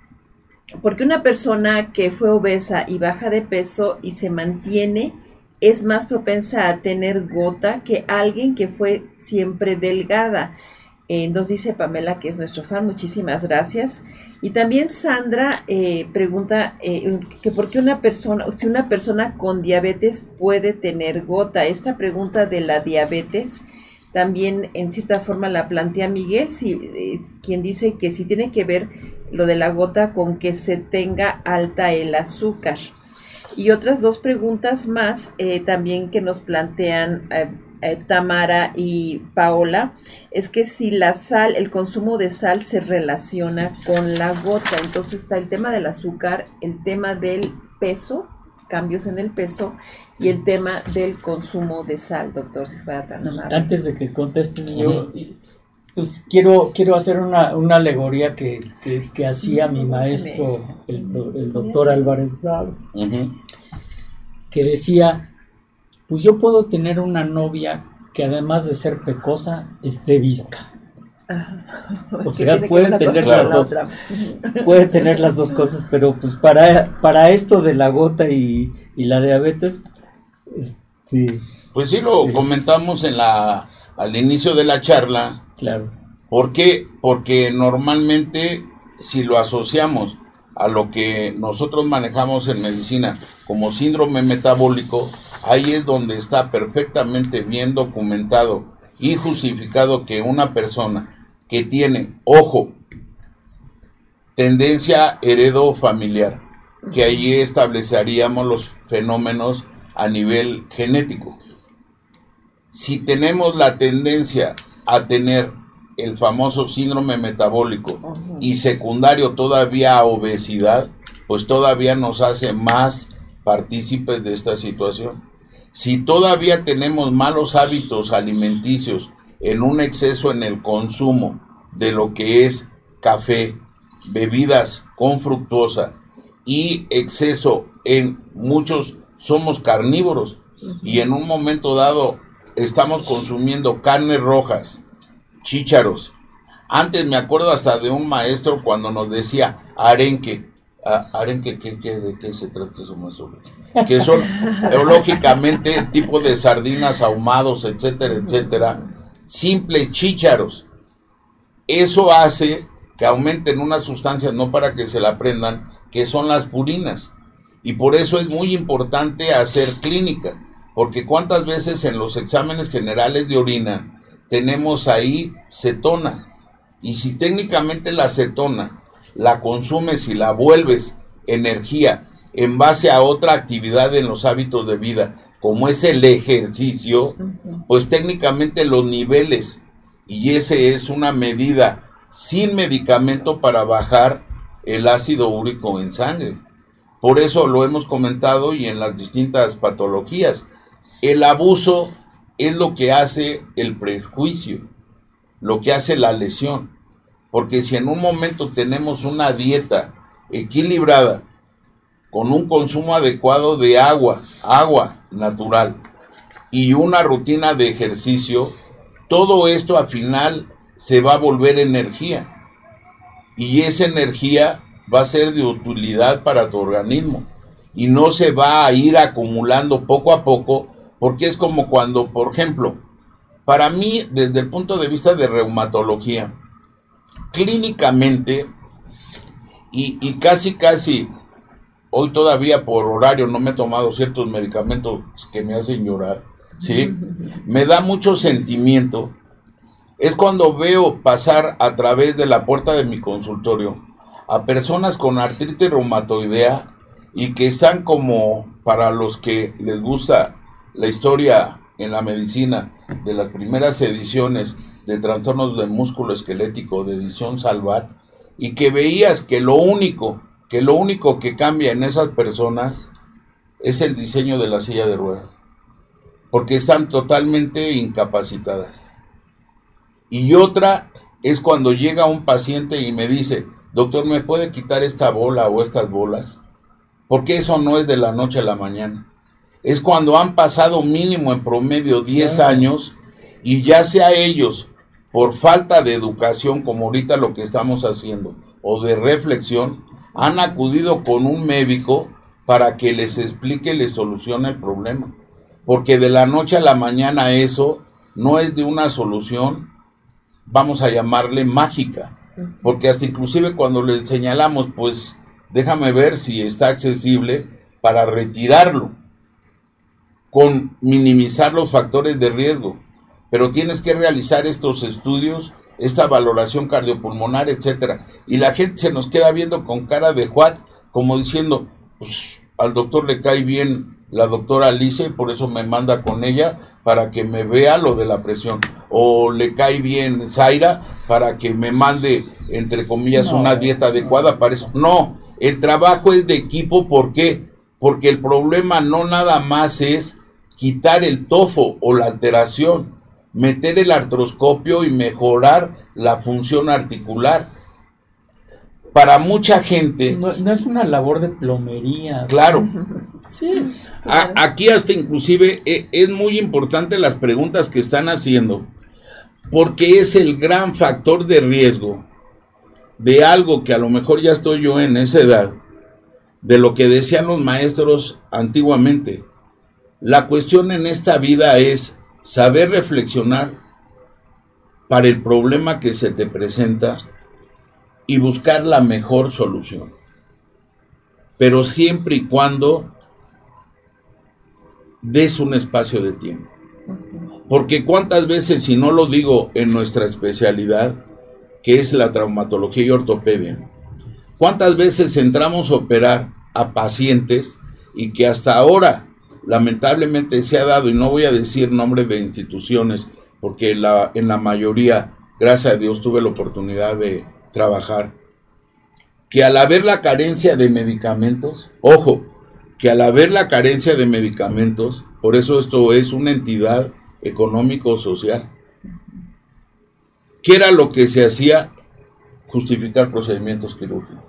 porque una persona que fue obesa y baja de peso y se mantiene es más propensa a tener gota que alguien que fue siempre delgada. Eh, nos dice Pamela, que es nuestro fan, muchísimas gracias. Y también Sandra eh, pregunta eh, que por qué una persona, si una persona con diabetes puede tener gota. Esta pregunta de la diabetes también en cierta forma la plantea Miguel, si, quien dice que si tiene que ver lo de la gota con que se tenga alta el azúcar. Y otras dos preguntas más eh, también que nos plantean eh, eh, Tamara y Paola, es que si la sal, el consumo de sal se relaciona con la gota. Entonces está el tema del azúcar, el tema del peso, cambios en el peso y el tema del consumo de sal, doctor, si fuera tan Antes de que contestes, yo pues quiero, quiero hacer una, alegoría que, que, hacía mi maestro, el, doctor Álvarez Bravo, que decía, pues yo puedo tener una novia que además de ser pecosa, esté visca. O sea, pueden tener las dos, [laughs] puede tener las dos cosas, pero pues para, para esto de la gota y, y la diabetes, este, pues sí lo comentamos en la al inicio de la charla Claro. ¿Por qué? Porque normalmente si lo asociamos a lo que nosotros manejamos en medicina como síndrome metabólico, ahí es donde está perfectamente bien documentado y justificado que una persona que tiene, ojo, tendencia heredo familiar, que ahí estableceríamos los fenómenos a nivel genético. Si tenemos la tendencia a tener el famoso síndrome metabólico y secundario todavía obesidad, pues todavía nos hace más partícipes de esta situación. Si todavía tenemos malos hábitos alimenticios en un exceso en el consumo de lo que es café, bebidas con fructosa y exceso en muchos somos carnívoros. Y en un momento dado estamos consumiendo carnes rojas, chícharos. Antes me acuerdo hasta de un maestro cuando nos decía arenque. arenque, ¿de qué se trata eso, maestro? Que son [laughs] lógicamente tipo de sardinas ahumados, etcétera, etcétera. Simples chícharos. eso hace que aumenten unas sustancias, no para que se la aprendan, que son las purinas. Y por eso es muy importante hacer clínica, porque cuántas veces en los exámenes generales de orina tenemos ahí cetona. Y si técnicamente la cetona la consumes y la vuelves energía en base a otra actividad en los hábitos de vida, como es el ejercicio, pues técnicamente los niveles, y ese es una medida sin medicamento para bajar el ácido úrico en sangre. Por eso lo hemos comentado y en las distintas patologías. El abuso es lo que hace el prejuicio, lo que hace la lesión. Porque si en un momento tenemos una dieta equilibrada, con un consumo adecuado de agua, agua natural, y una rutina de ejercicio, todo esto al final se va a volver energía. Y esa energía va a ser de utilidad para tu organismo. Y no se va a ir acumulando poco a poco, porque es como cuando, por ejemplo, para mí, desde el punto de vista de reumatología, clínicamente, y, y casi, casi, hoy todavía por horario no me he tomado ciertos medicamentos que me hacen llorar, ¿sí? [laughs] Me da mucho sentimiento es cuando veo pasar a través de la puerta de mi consultorio a personas con artritis reumatoidea y que están como para los que les gusta la historia en la medicina de las primeras ediciones de trastornos del músculo esquelético de edición Salvat y que veías que lo único que lo único que cambia en esas personas es el diseño de la silla de ruedas porque están totalmente incapacitadas y otra es cuando llega un paciente y me dice, doctor, ¿me puede quitar esta bola o estas bolas? Porque eso no es de la noche a la mañana. Es cuando han pasado mínimo en promedio 10 años y ya sea ellos por falta de educación, como ahorita lo que estamos haciendo, o de reflexión, han acudido con un médico para que les explique, les solucione el problema. Porque de la noche a la mañana eso no es de una solución vamos a llamarle mágica, porque hasta inclusive cuando le señalamos, pues déjame ver si está accesible para retirarlo, con minimizar los factores de riesgo, pero tienes que realizar estos estudios, esta valoración cardiopulmonar, etcétera, y la gente se nos queda viendo con cara de juat, como diciendo, pues al doctor le cae bien la doctora Alicia y por eso me manda con ella para que me vea lo de la presión o le cae bien Zaira para que me mande, entre comillas, una dieta adecuada para eso. No, el trabajo es de equipo, ¿por qué? Porque el problema no nada más es quitar el tofo o la alteración, meter el artroscopio y mejorar la función articular. Para mucha gente... No, es una labor de plomería. Claro. [laughs] sí. aquí hasta inclusive e, es muy importante las preguntas que están haciendo porque es el gran factor de riesgo de algo que a lo mejor ya estoy yo en esa edad, de lo que decían los maestros antiguamente. La cuestión en esta vida es saber reflexionar para el problema que se te presenta y buscar la mejor solución. Pero siempre y cuando des un espacio de tiempo. Porque cuántas veces, si no lo digo en nuestra especialidad, que es la traumatología y ortopedia, cuántas veces entramos a operar a pacientes y que hasta ahora lamentablemente se ha dado, y no voy a decir nombre de instituciones, porque la, en la mayoría, gracias a Dios, tuve la oportunidad de trabajar, que al haber la carencia de medicamentos, ojo, que al haber la carencia de medicamentos, por eso esto es una entidad económico-social. ¿Qué era lo que se hacía? Justificar procedimientos quirúrgicos.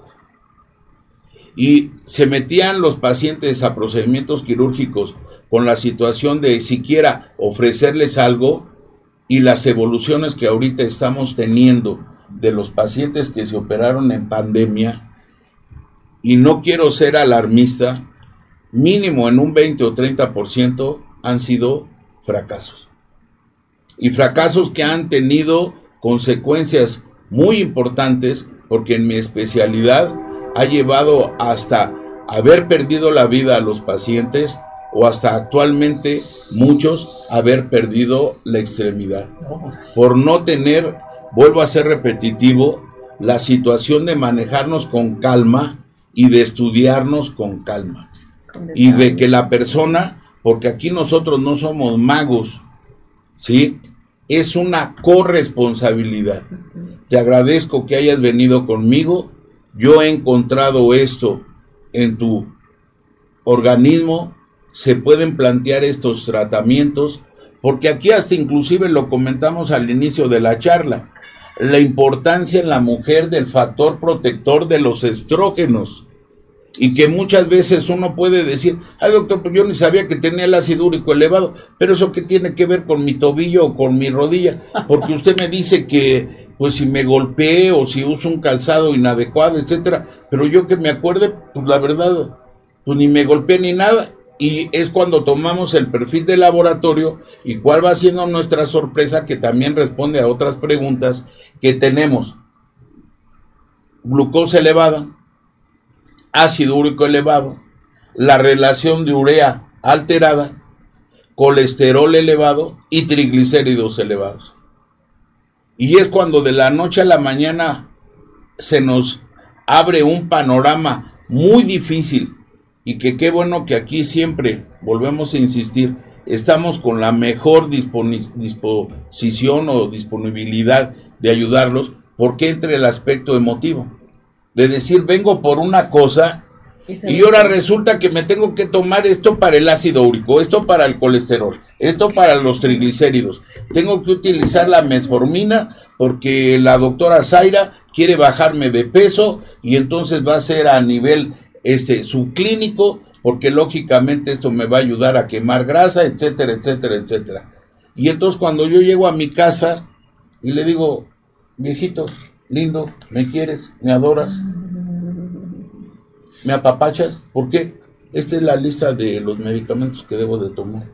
Y se metían los pacientes a procedimientos quirúrgicos con la situación de siquiera ofrecerles algo y las evoluciones que ahorita estamos teniendo de los pacientes que se operaron en pandemia, y no quiero ser alarmista, mínimo en un 20 o 30% han sido fracasos. Y fracasos que han tenido consecuencias muy importantes porque en mi especialidad ha llevado hasta haber perdido la vida a los pacientes o hasta actualmente muchos haber perdido la extremidad. Por no tener, vuelvo a ser repetitivo, la situación de manejarnos con calma y de estudiarnos con calma. y de que la persona, porque aquí nosotros no somos magos, ¿sí? Es una corresponsabilidad. Te agradezco que hayas venido conmigo. Yo he encontrado esto en tu organismo. Se pueden plantear estos tratamientos porque aquí hasta inclusive lo comentamos al inicio de la charla, la importancia en la mujer del factor protector de los estrógenos. Y que muchas veces uno puede decir, ay doctor, pues yo ni sabía que tenía el ácido úrico elevado, pero eso que tiene que ver con mi tobillo o con mi rodilla, porque usted me dice que pues si me golpeé o si uso un calzado inadecuado, etcétera, pero yo que me acuerde, pues la verdad, pues ni me golpeé ni nada, y es cuando tomamos el perfil de laboratorio y cuál va siendo nuestra sorpresa que también responde a otras preguntas que tenemos. Glucosa elevada, ácido úrico elevado, la relación de urea alterada, colesterol elevado y triglicéridos elevados. Y es cuando de la noche a la mañana se nos abre un panorama muy difícil. Y que qué bueno que aquí siempre, volvemos a insistir, estamos con la mejor disposición o disponibilidad de ayudarlos, porque entre el aspecto emotivo, de decir, vengo por una cosa y ahora resulta que me tengo que tomar esto para el ácido úrico, esto para el colesterol, esto para los triglicéridos. Tengo que utilizar la metformina porque la doctora Zaira quiere bajarme de peso y entonces va a ser a nivel este, subclínico, porque lógicamente esto me va a ayudar a quemar grasa, etcétera, etcétera, etcétera. Y entonces cuando yo llego a mi casa y le digo, viejito, lindo, me quieres, me adoras, me apapachas, ¿por qué? Esta es la lista de los medicamentos que debo de tomar.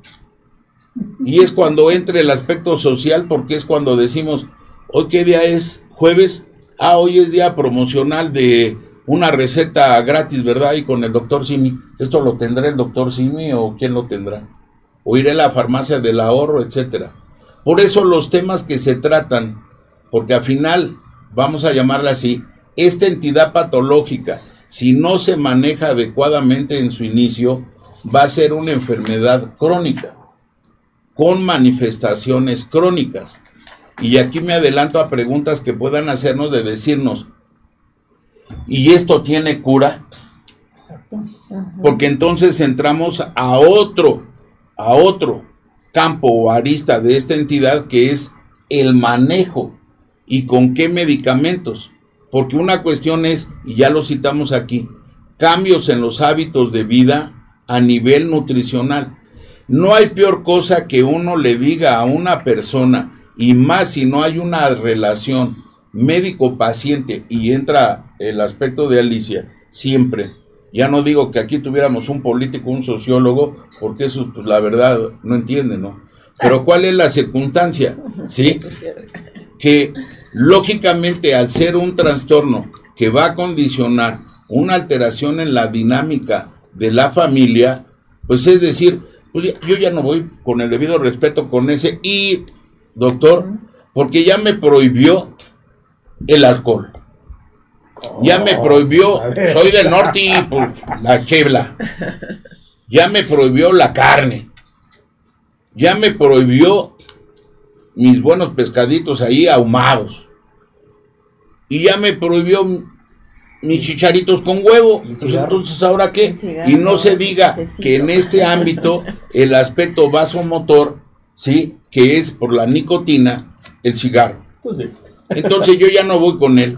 Y es cuando entra el aspecto social, porque es cuando decimos, hoy qué día es, jueves, ah, hoy es día promocional de una receta gratis, ¿verdad? Y con el doctor Simi. ¿Esto lo tendrá el doctor Simi o quién lo tendrá? O iré a la farmacia del ahorro, etcétera. Por eso los temas que se tratan, porque al final, vamos a llamarla así, esta entidad patológica, si no se maneja adecuadamente en su inicio, va a ser una enfermedad crónica, con manifestaciones crónicas. Y aquí me adelanto a preguntas que puedan hacernos de decirnos, y esto tiene cura. Exacto. Porque entonces entramos a otro, a otro campo o arista de esta entidad que es el manejo y con qué medicamentos. Porque una cuestión es, y ya lo citamos aquí, cambios en los hábitos de vida a nivel nutricional. No hay peor cosa que uno le diga a una persona, y más si no hay una relación médico-paciente y entra el aspecto de Alicia, siempre. Ya no digo que aquí tuviéramos un político, un sociólogo, porque eso, pues, la verdad, no entiende, ¿no? Pero ¿cuál es la circunstancia? [laughs] ¿Sí? Que lógicamente al ser un trastorno que va a condicionar una alteración en la dinámica de la familia, pues es decir, pues, yo ya no voy con el debido respeto con ese y, doctor, porque ya me prohibió el alcohol. Ya me prohibió, soy del norte y pues la chebla. Ya me prohibió la carne. Ya me prohibió mis buenos pescaditos ahí ahumados. Y ya me prohibió mis chicharitos con huevo. Pues entonces, ¿ahora qué? Y no se diga que en este ámbito el aspecto vasomotor, ¿sí? Que es por la nicotina, el cigarro. Pues sí. Entonces yo ya no voy con él.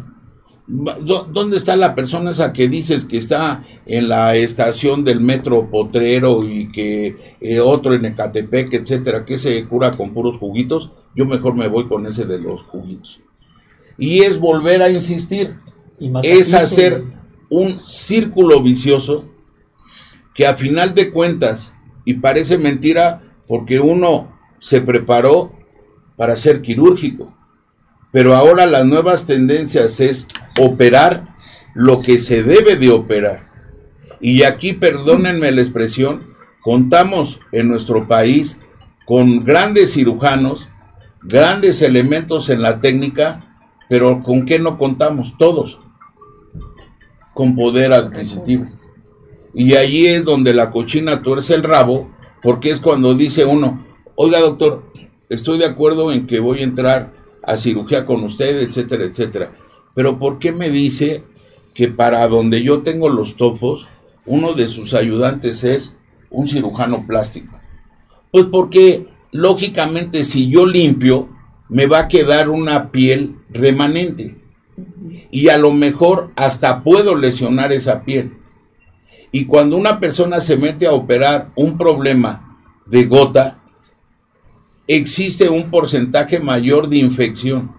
¿Dónde está la persona esa que dices que está en la estación del metro Potrero y que eh, otro en Ecatepec, etcétera, que se cura con puros juguitos? Yo mejor me voy con ese de los juguitos. Y es volver a insistir, es hacer un círculo vicioso que a final de cuentas, y parece mentira porque uno se preparó para ser quirúrgico, Pero ahora las nuevas tendencias es. operar lo que se debe de operar. Y aquí, perdónenme la expresión, contamos en nuestro país con grandes cirujanos, grandes elementos en la técnica, pero ¿con qué no contamos? Todos. Con poder adquisitivo. Y allí es donde la cochina tuerce el rabo, porque es cuando dice uno, oiga doctor, estoy de acuerdo en que voy a entrar a cirugía con usted, etcétera, etcétera. Pero ¿por qué me dice que para donde yo tengo los tofos, uno de sus ayudantes es un cirujano plástico? Pues porque lógicamente si yo limpio, me va a quedar una piel remanente. Y a lo mejor hasta puedo lesionar esa piel. Y cuando una persona se mete a operar un problema de gota, existe un porcentaje mayor de infección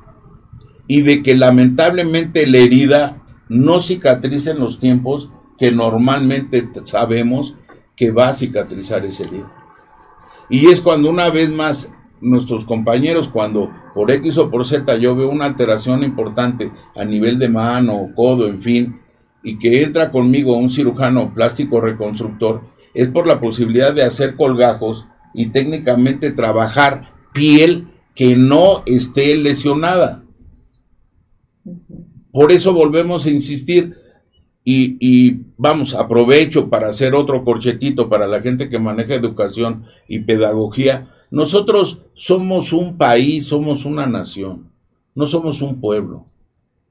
y de que lamentablemente la herida no cicatriza en los tiempos que normalmente sabemos que va a cicatrizar ese herida. Y es cuando una vez más nuestros compañeros, cuando por X o por Z yo veo una alteración importante a nivel de mano, codo, en fin, y que entra conmigo un cirujano plástico reconstructor, es por la posibilidad de hacer colgajos y técnicamente trabajar piel que no esté lesionada. Por eso volvemos a insistir y, y, vamos, aprovecho para hacer otro corchetito para la gente que maneja educación y pedagogía. Nosotros somos un país, somos una nación, no somos un pueblo.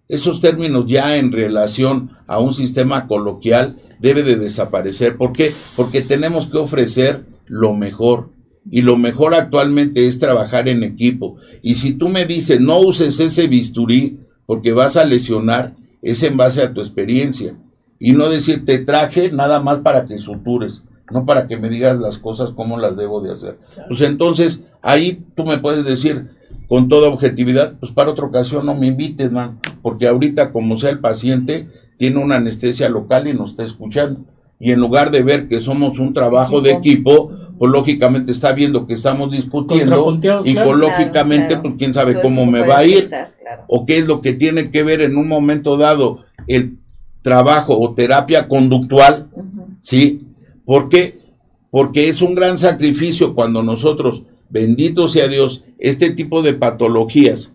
Esos términos ya en relación a un sistema coloquial debe de desaparecer. ¿Por qué? Porque tenemos que ofrecer lo mejor. Y lo mejor actualmente es trabajar en equipo. Y si tú me dices, no uses ese bisturí porque vas a lesionar, es en base a tu experiencia. Y no decir, te traje nada más para que sutures, no para que me digas las cosas como las debo de hacer. Pues entonces, ahí tú me puedes decir con toda objetividad, pues para otra ocasión no me invites, man, porque ahorita como sea el paciente, tiene una anestesia local y nos está escuchando. Y en lugar de ver que somos un trabajo de equipo, pues lógicamente está viendo que estamos discutiendo y pues lógicamente pues quién sabe cómo me va a ir o qué es lo que tiene que ver en un momento dado el trabajo o terapia conductual, ¿sí? ¿Por qué? Porque es un gran sacrificio cuando nosotros, bendito sea Dios, este tipo de patologías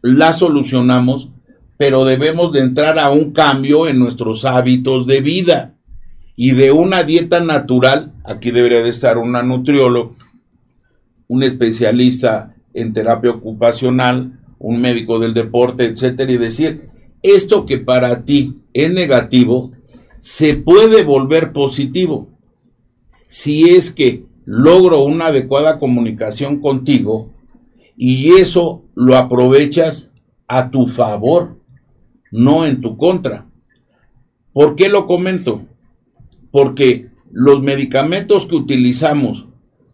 las solucionamos, pero debemos de entrar a un cambio en nuestros hábitos de vida y de una dieta natural, aquí debería de estar una nutrióloga, un especialista en terapia ocupacional, un médico del deporte, etcétera, y decir, esto que para ti es negativo, se puede volver positivo. Si es que logro una adecuada comunicación contigo y eso lo aprovechas a tu favor, no en tu contra. ¿Por qué lo comento? porque los medicamentos que utilizamos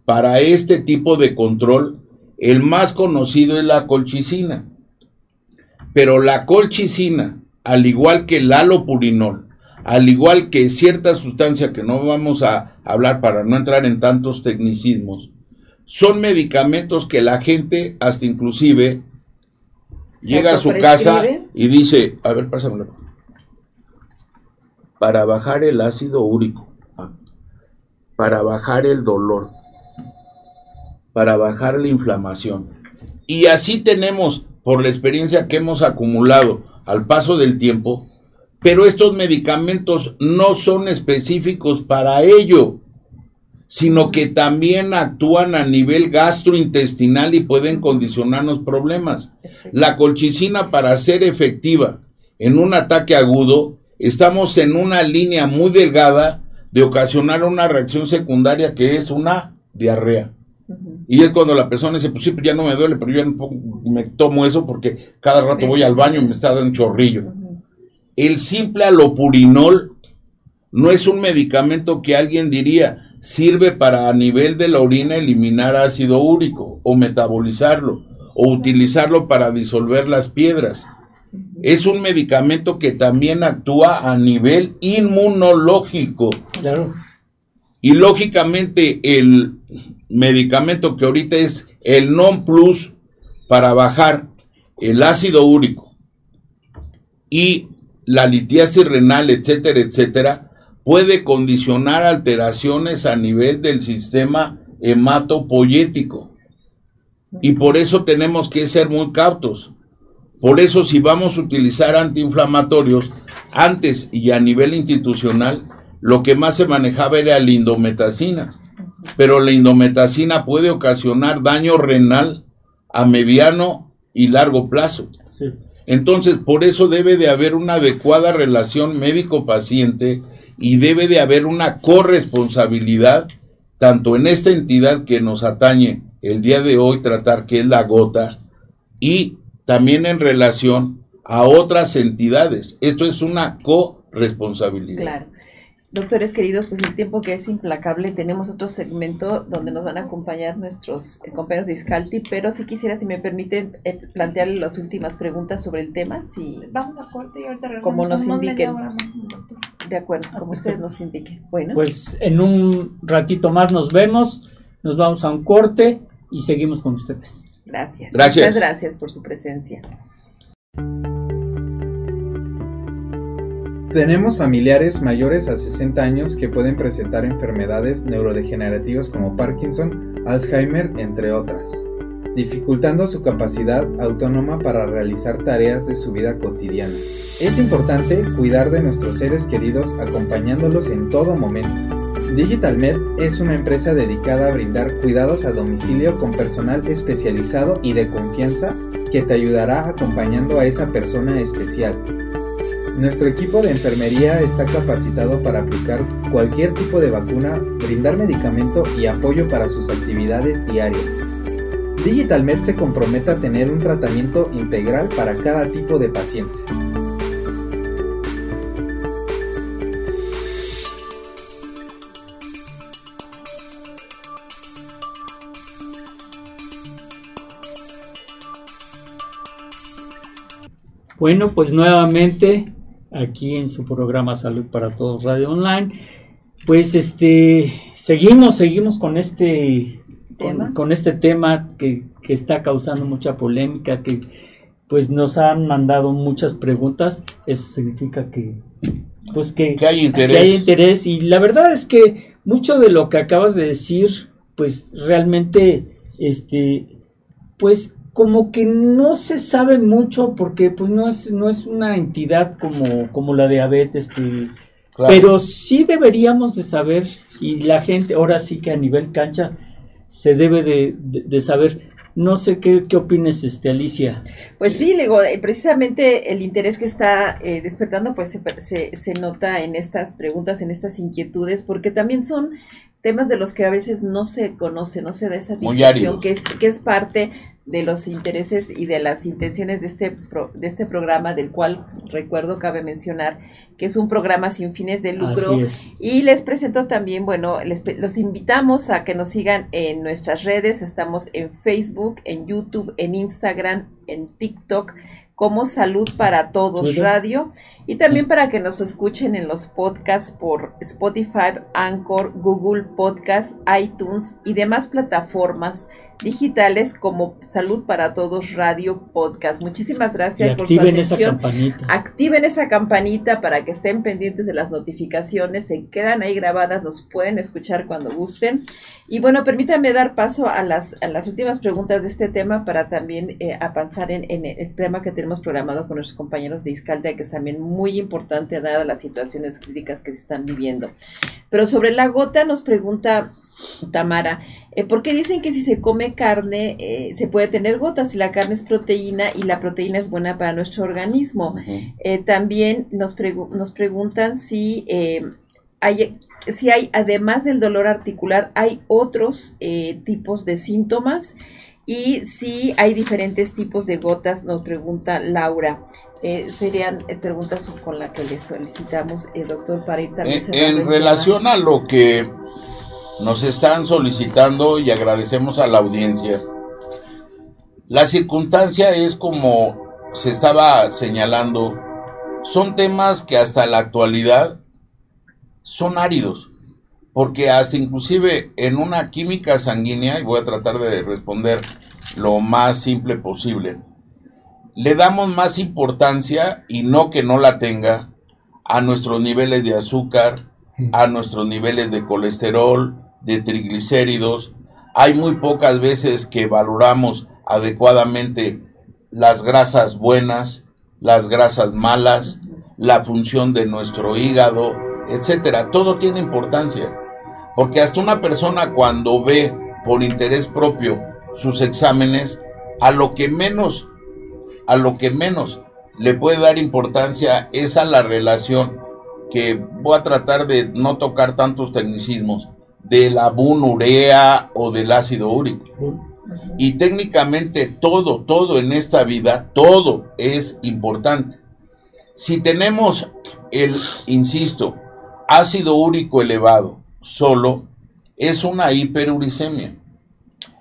para este tipo de control, el más conocido es la colchicina. Pero la colchicina, al igual que el alopurinol, al igual que cierta sustancia que no vamos a hablar para no entrar en tantos tecnicismos, son medicamentos que la gente hasta inclusive llega a su casa y dice, a ver, pásamelo para bajar el ácido úrico, para bajar el dolor, para bajar la inflamación. Y así tenemos, por la experiencia que hemos acumulado al paso del tiempo, pero estos medicamentos no son específicos para ello, sino que también actúan a nivel gastrointestinal y pueden condicionarnos problemas. La colchicina para ser efectiva en un ataque agudo estamos en una línea muy delgada de ocasionar una reacción secundaria que es una diarrea. Y es cuando la persona dice, pues sí, pues ya no me duele, pero yo me tomo eso porque cada rato voy al baño y me está dando un chorrillo. El simple alopurinol no es un medicamento que alguien diría sirve para a nivel de la orina eliminar ácido úrico o metabolizarlo o utilizarlo para disolver las piedras es un medicamento que también actúa a nivel inmunológico. Claro. Y lógicamente el medicamento que ahorita es el non plus para bajar el ácido úrico y la litiasis renal, etcétera, etcétera, puede condicionar alteraciones a nivel del sistema hematopoyético. Y por eso tenemos que ser muy cautos. Por eso si vamos a utilizar antiinflamatorios, antes y a nivel institucional, lo que más se manejaba era la indometacina. Pero la indometacina puede ocasionar daño renal a mediano y largo plazo. Entonces, por eso debe de haber una adecuada relación médico-paciente y debe de haber una corresponsabilidad, tanto en esta entidad que nos atañe el día de hoy tratar, que es la gota, y también en relación a otras entidades. Esto es una corresponsabilidad. Claro. Doctores queridos, pues el tiempo que es implacable, tenemos otro segmento donde nos van a acompañar nuestros eh, compañeros de Iscalti, pero si quisiera, si me permiten, eh, plantearle las últimas preguntas sobre el tema, si... Vamos a corte y ahorita regresamos. Como nos indiquen. De acuerdo, como ustedes nos indiquen. Bueno. Pues en un ratito más nos vemos, nos vamos a un corte y seguimos con ustedes. Gracias. Gracias. Muchas gracias por su presencia. Tenemos familiares mayores a 60 años que pueden presentar enfermedades neurodegenerativas como Parkinson, Alzheimer, entre otras, dificultando su capacidad autónoma para realizar tareas de su vida cotidiana. Es importante cuidar de nuestros seres queridos acompañándolos en todo momento. DigitalMed es una empresa dedicada a brindar cuidados a domicilio con personal especializado y de confianza que te ayudará acompañando a esa persona especial nuestro equipo de enfermería está capacitado para aplicar cualquier tipo de vacuna, brindar medicamento y apoyo para sus actividades diarias. DigitalMed se compromete a tener un tratamiento integral para cada tipo de paciente. Bueno, pues nuevamente aquí en su programa Salud para Todos Radio Online. Pues este seguimos, seguimos con este con, con, este tema que, que, está causando mucha polémica, que pues nos han mandado muchas preguntas. Eso significa que pues que, que, hay interés. que hay interés. Y la verdad es que mucho de lo que acabas de decir, pues realmente este pues como que no se sabe mucho porque pues no es no es una entidad como como la diabetes que claro. pero sí deberíamos de saber y la gente ahora sí que a nivel cancha se debe de, de, de saber no sé qué, qué opines, este, Alicia. Pues sí, digo, eh, precisamente el interés que está eh, despertando, pues se, se, se, nota en estas preguntas, en estas inquietudes, porque también son temas de los que a veces no se conoce, no se da esa difusión, que es, que es parte de los intereses y de las intenciones de este, pro, de este programa, del cual recuerdo, cabe mencionar, que es un programa sin fines de lucro. Y les presento también, bueno, les, los invitamos a que nos sigan en nuestras redes, estamos en Facebook, en YouTube, en Instagram, en TikTok como Salud para Todos Radio y también para que nos escuchen en los podcasts por Spotify, Anchor, Google Podcasts, iTunes y demás plataformas digitales como Salud para Todos Radio Podcast. Muchísimas gracias por su atención. Esa campanita. Activen esa campanita para que estén pendientes de las notificaciones, se quedan ahí grabadas, nos pueden escuchar cuando gusten. Y bueno, permítanme dar paso a las, a las últimas preguntas de este tema para también eh, avanzar en, en, el tema que tenemos programado con nuestros compañeros de Iscaldia, que es también muy importante dada las situaciones críticas que se están viviendo. Pero sobre la gota nos pregunta Tamara, eh, ¿por qué dicen que si se come carne eh, se puede tener gotas si la carne es proteína y la proteína es buena para nuestro organismo? Uh -huh. eh, también nos, pregu nos, preguntan si eh, hay, si hay, además del dolor articular, hay otros tipos de síntomas y si hay diferentes tipos de gotas, nos pregunta Laura. Eh, serían preguntas con las que le solicitamos, eh, doctor, para ir también En, en relación a lo que nos están solicitando y agradecemos a la audiencia. La circunstancia es como se estaba señalando, son temas que hasta la actualidad son áridos, porque hasta inclusive en una química sanguínea, y voy a tratar de responder lo más simple posible, le damos más importancia, y no que no la tenga, a nuestros niveles de azúcar, a nuestros niveles de colesterol, de triglicéridos. Hay muy pocas veces que valoramos adecuadamente las grasas buenas, las grasas malas, la función de nuestro hígado, etcétera. Todo tiene importancia. Porque hasta una persona cuando ve por interés propio sus exámenes, a lo que menos, a lo que menos le puede dar importancia es a la relación que voy a tratar de no tocar tantos tecnicismos de la bunurea o del ácido úrico. Y técnicamente todo, todo en esta vida, todo es importante. Si tenemos el, insisto, ácido úrico elevado solo, es una hiperuricemia.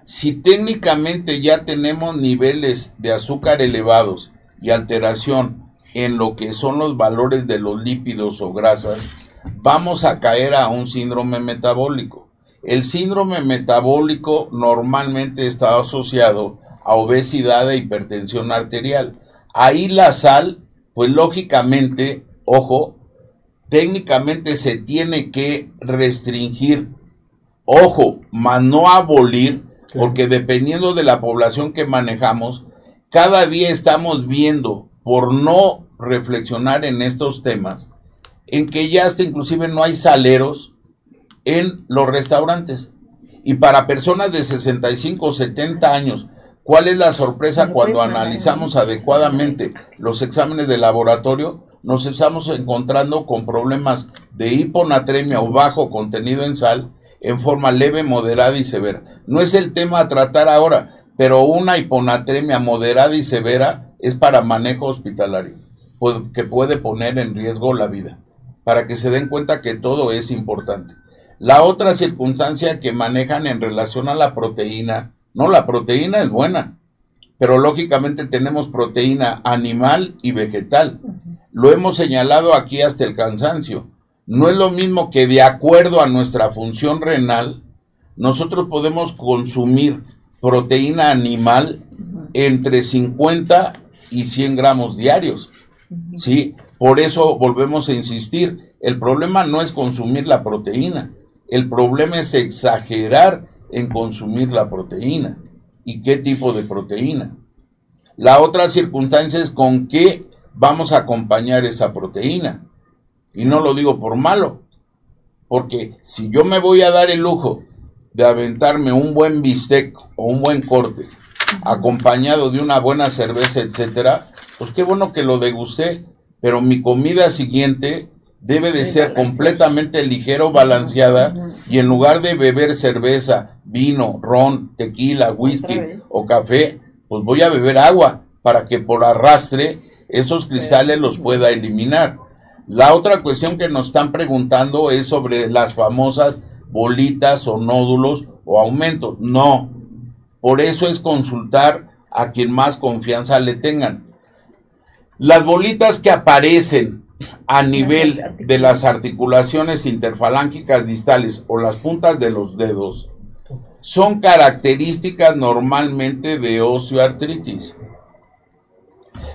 Si técnicamente ya tenemos niveles de azúcar elevados y alteración en lo que son los valores de los lípidos o grasas, vamos a caer a un síndrome metabólico. El síndrome metabólico normalmente está asociado a obesidad e hipertensión arterial. Ahí la sal, pues lógicamente, ojo, técnicamente se tiene que restringir, ojo, más no abolir, porque dependiendo de la población que manejamos, cada día estamos viendo, por no reflexionar en estos temas, en que ya hasta inclusive no hay saleros en los restaurantes. Y para personas de 65 o 70 años, ¿cuál es la sorpresa cuando analizamos adecuadamente los exámenes de laboratorio? Nos estamos encontrando con problemas de hiponatremia o bajo contenido en sal en forma leve, moderada y severa. No es el tema a tratar ahora, pero una hiponatremia moderada y severa es para manejo hospitalario, que puede poner en riesgo la vida, para que se den cuenta que todo es importante. La otra circunstancia que manejan en relación a la proteína, no, la proteína es buena, pero lógicamente tenemos proteína animal y vegetal. Lo hemos señalado aquí hasta el cansancio. No es lo mismo que de acuerdo a nuestra función renal, nosotros podemos consumir proteína animal entre 50 y 100 gramos diarios. ¿sí? Por eso volvemos a insistir, el problema no es consumir la proteína, el problema es exagerar en consumir la proteína. ¿Y qué tipo de proteína? La otra circunstancia es con qué vamos a acompañar esa proteína. Y no lo digo por malo, porque si yo me voy a dar el lujo de aventarme un buen bistec o un buen corte, acompañado de una buena cerveza, etcétera, pues qué bueno que lo degusté, pero mi comida siguiente debe de ser completamente ligero, balanceada, y en lugar de beber cerveza, vino, ron, tequila, whisky o café, pues voy a beber agua para que por arrastre esos cristales los pueda eliminar. La otra cuestión que nos están preguntando es sobre las famosas bolitas o nódulos o aumentos. No. Por eso es consultar a quien más confianza le tengan. Las bolitas que aparecen a nivel de las articulaciones interfalángicas distales o las puntas de los dedos son características normalmente de osteoartritis.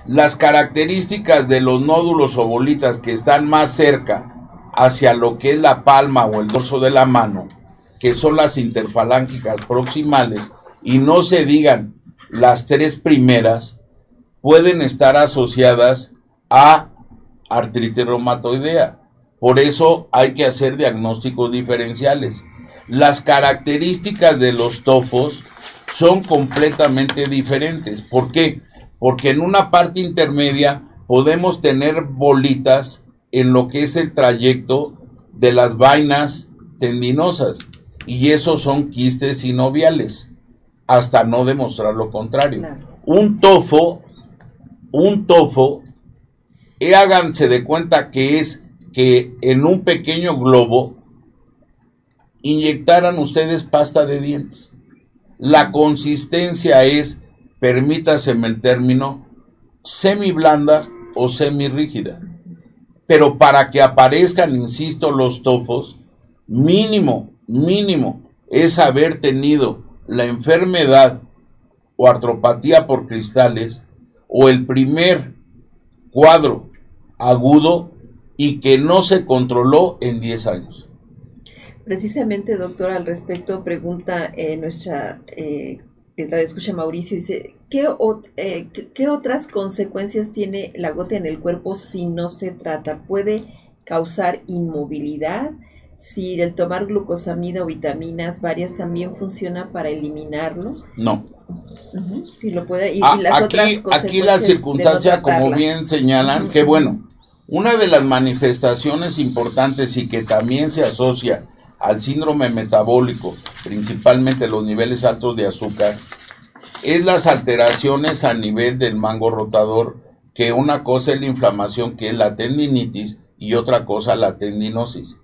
Las características de los nódulos o bolitas que están más cerca hacia lo que es la palma o el dorso de la mano, que son las interfalángicas proximales, y no se digan las tres primeras, pueden estar asociadas a artritis reumatoidea. Por eso hay que hacer diagnósticos diferenciales. Las características de los tofos son completamente diferentes. ¿Por qué? Porque en una parte intermedia podemos tener bolitas en lo que es el trayecto de las vainas tendinosas y esos son quistes sinoviales hasta no demostrar lo contrario. Un tofo, un tofo, eh, háganse de cuenta que es que en un pequeño globo inyectaran ustedes pasta de dientes. La consistencia es, permítaseme el término, semi blanda o semi rígida. Pero para que aparezcan, insisto, los tofos, mínimo, mínimo, es haber tenido la enfermedad o artropatía por cristales o el primer cuadro agudo y que no se controló en 10 años. Precisamente, doctor, al respecto, pregunta eh, nuestra eh, escucha Mauricio, dice, ¿qué, eh, ¿qué otras consecuencias tiene la gota en el cuerpo si no se trata? ¿Puede causar inmovilidad? Si el tomar glucosamida o vitaminas varias también funciona para eliminarlo. No. Si lo puede, y, ah, las aquí, aquí la circunstancia, como bien señalan, que bueno, una de las manifestaciones importantes y que también se asocia al síndrome metabólico, principalmente los niveles altos de azúcar, es las alteraciones a nivel del mango rotador, que una cosa es la inflamación, que es la tendinitis, y otra cosa la tendinosis.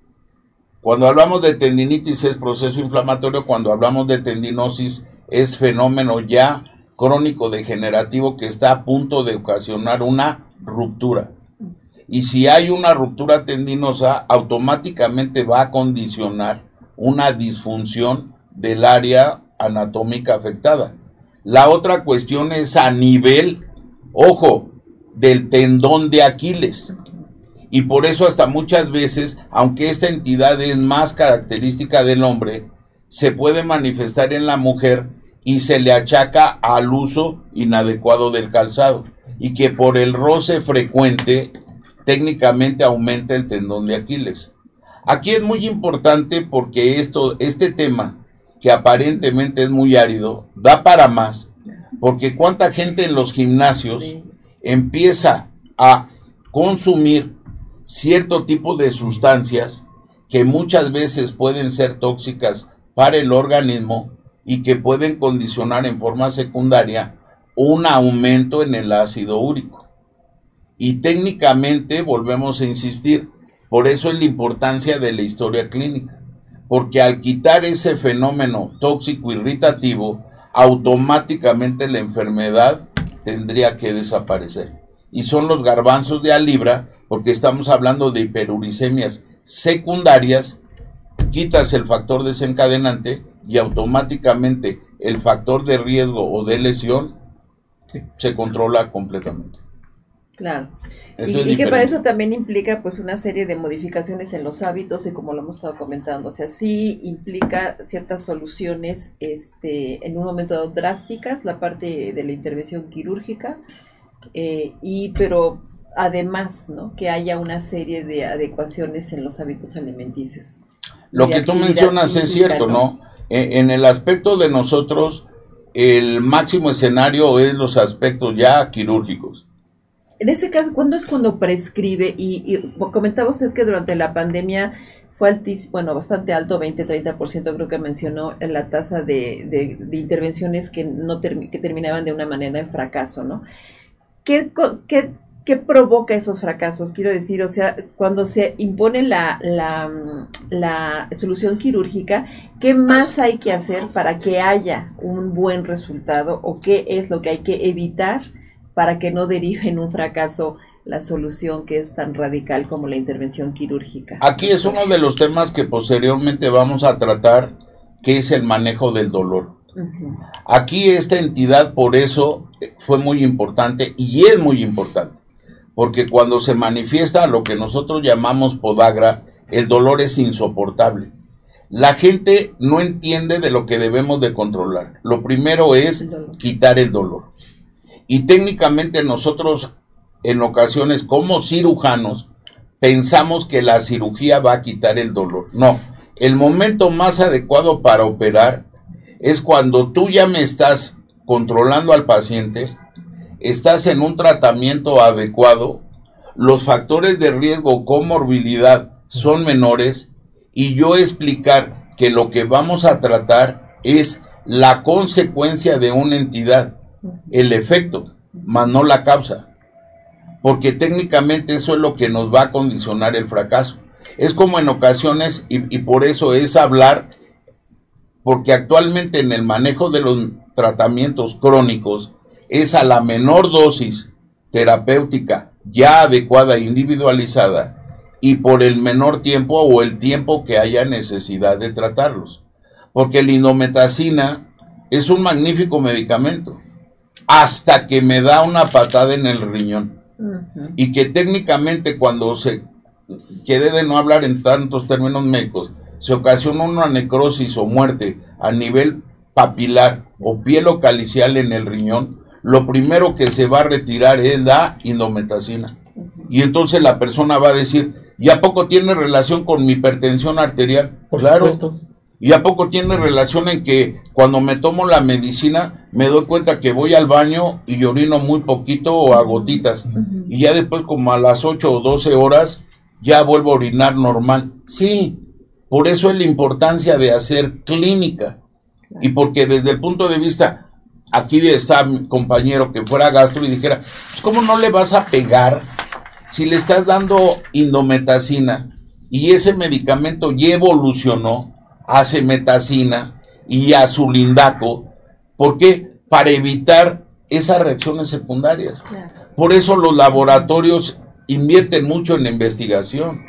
Cuando hablamos de tendinitis es proceso inflamatorio, cuando hablamos de tendinosis es fenómeno ya crónico degenerativo que está a punto de ocasionar una ruptura y si hay una ruptura tendinosa, automáticamente va a condicionar una disfunción del área anatómica afectada. La otra cuestión es a nivel, ojo, del tendón de Aquiles. Y por eso hasta muchas veces, aunque esta entidad es más característica del hombre, se puede manifestar en la mujer y se le achaca al uso inadecuado del calzado. Y que por el roce frecuente técnicamente aumenta el tendón de Aquiles. Aquí es muy importante porque esto, este tema, que aparentemente es muy árido, da para más, porque cuánta gente en los gimnasios empieza a consumir cierto tipo de sustancias que muchas veces pueden ser tóxicas para el organismo y que pueden condicionar en forma secundaria un aumento en el ácido úrico. Y técnicamente volvemos a insistir, por eso es la importancia de la historia clínica, porque al quitar ese fenómeno tóxico irritativo, automáticamente la enfermedad tendría que desaparecer. Y son los garbanzos de alibra, porque estamos hablando de hiperuricemias secundarias, quitas el factor desencadenante y automáticamente el factor de riesgo o de lesión se controla completamente. Claro. y, que para eso también implica pues una serie de modificaciones en los hábitos y como lo hemos estado comentando, o sea, sí implica ciertas soluciones este, en un momento dado drásticas, la parte de la intervención quirúrgica, eh, y pero además, ¿no? Que haya una serie de adecuaciones en los hábitos alimenticios. Lo que tú mencionas es cierto, ¿no? E, en el aspecto de nosotros, el máximo escenario es los aspectos ya quirúrgicos en ese caso, ¿cuándo es cuando prescribe? Y, comentaba usted que durante la pandemia fue altísimo, bueno, bastante alto, 20-30% creo que mencionó en la tasa de, intervenciones que, no que terminaban de una manera en fracaso, ¿no? ¿Qué, qué, provoca esos fracasos? Quiero decir, o sea, cuando se impone la, la, la, solución quirúrgica, ¿qué más hay que hacer para que haya un buen resultado o qué es lo que hay que evitar? para que no derive en un fracaso la solución que es tan radical como la intervención quirúrgica. Aquí es uno de los temas que posteriormente vamos a tratar, que es el manejo del dolor. Aquí esta entidad por eso fue muy importante y es muy importante, porque cuando se manifiesta lo que nosotros llamamos podagra, el dolor es insoportable. La gente no entiende de lo que debemos de controlar. Lo primero es quitar el dolor. Y técnicamente nosotros en ocasiones como cirujanos pensamos que la cirugía va a quitar el dolor. No, el momento más adecuado para operar es cuando tú ya me estás controlando al paciente, estás en un tratamiento adecuado, los factores de riesgo comorbilidad son menores y yo explicar que lo que vamos a tratar es la consecuencia de una entidad el efecto, más no la causa. Porque técnicamente eso es lo que nos va a condicionar el fracaso. Es como en ocasiones, y, por eso es hablar, porque actualmente en el manejo de los tratamientos crónicos es a la menor dosis terapéutica ya adecuada e individualizada y por el menor tiempo o el tiempo que haya necesidad de tratarlos. Porque la indometacina es un magnífico medicamento hasta que me da una patada en el riñón. Y que técnicamente cuando se quede de no hablar en tantos términos médicos, se ocasiona una necrosis o muerte a nivel papilar o piel o calicial en el riñón, lo primero que se va a retirar es la indometacina. Y entonces la persona va a decir, ¿y a poco tiene relación con mi hipertensión arterial? Por claro. supuesto. ¿Y a poco tiene relación en que cuando me tomo la medicina me doy cuenta que voy al baño y orino muy poquito o a gotitas? Y ya después como a las 8 o 12 horas ya vuelvo a orinar normal. Sí, por eso es la importancia de hacer clínica. Y porque desde el punto de vista, aquí está mi compañero que fuera gastro y dijera, pues ¿cómo no le vas a pegar si le estás dando indometacina y ese medicamento ya evolucionó a cemetacina y a sulindaco? ¿Por qué? Para evitar esas reacciones secundarias. Claro. Por eso los laboratorios invierten mucho en la investigación.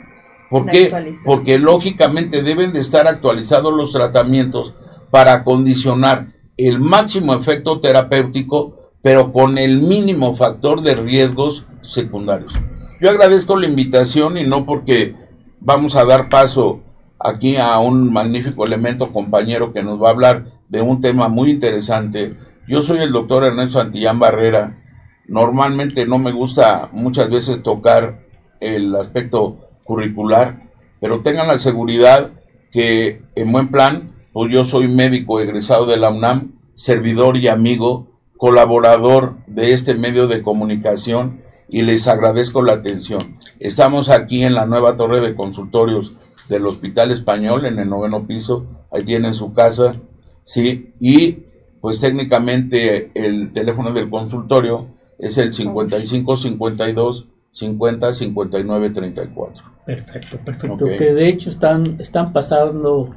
¿Por La qué? Porque lógicamente deben de estar actualizados los tratamientos para acondicionar el máximo efecto terapéutico, pero con el mínimo factor de riesgos secundarios. Yo agradezco la invitación y no porque vamos a dar paso aquí a un magnífico elemento compañero que nos va a hablar de un tema muy interesante. Yo soy el doctor Ernesto Antillán Barrera. Normalmente no me gusta muchas veces tocar el aspecto curricular, pero tengan la seguridad que en buen plan, pues yo soy médico egresado de la UNAM, servidor y amigo, colaborador de este medio de comunicación y les agradezco la atención. Estamos aquí en la nueva torre de consultorios del Hospital Español en el noveno piso, ahí tienen su casa, sí, y pues técnicamente el teléfono del consultorio es el 55 52 50 59 34. Perfecto, perfecto. Que de hecho están, están pasando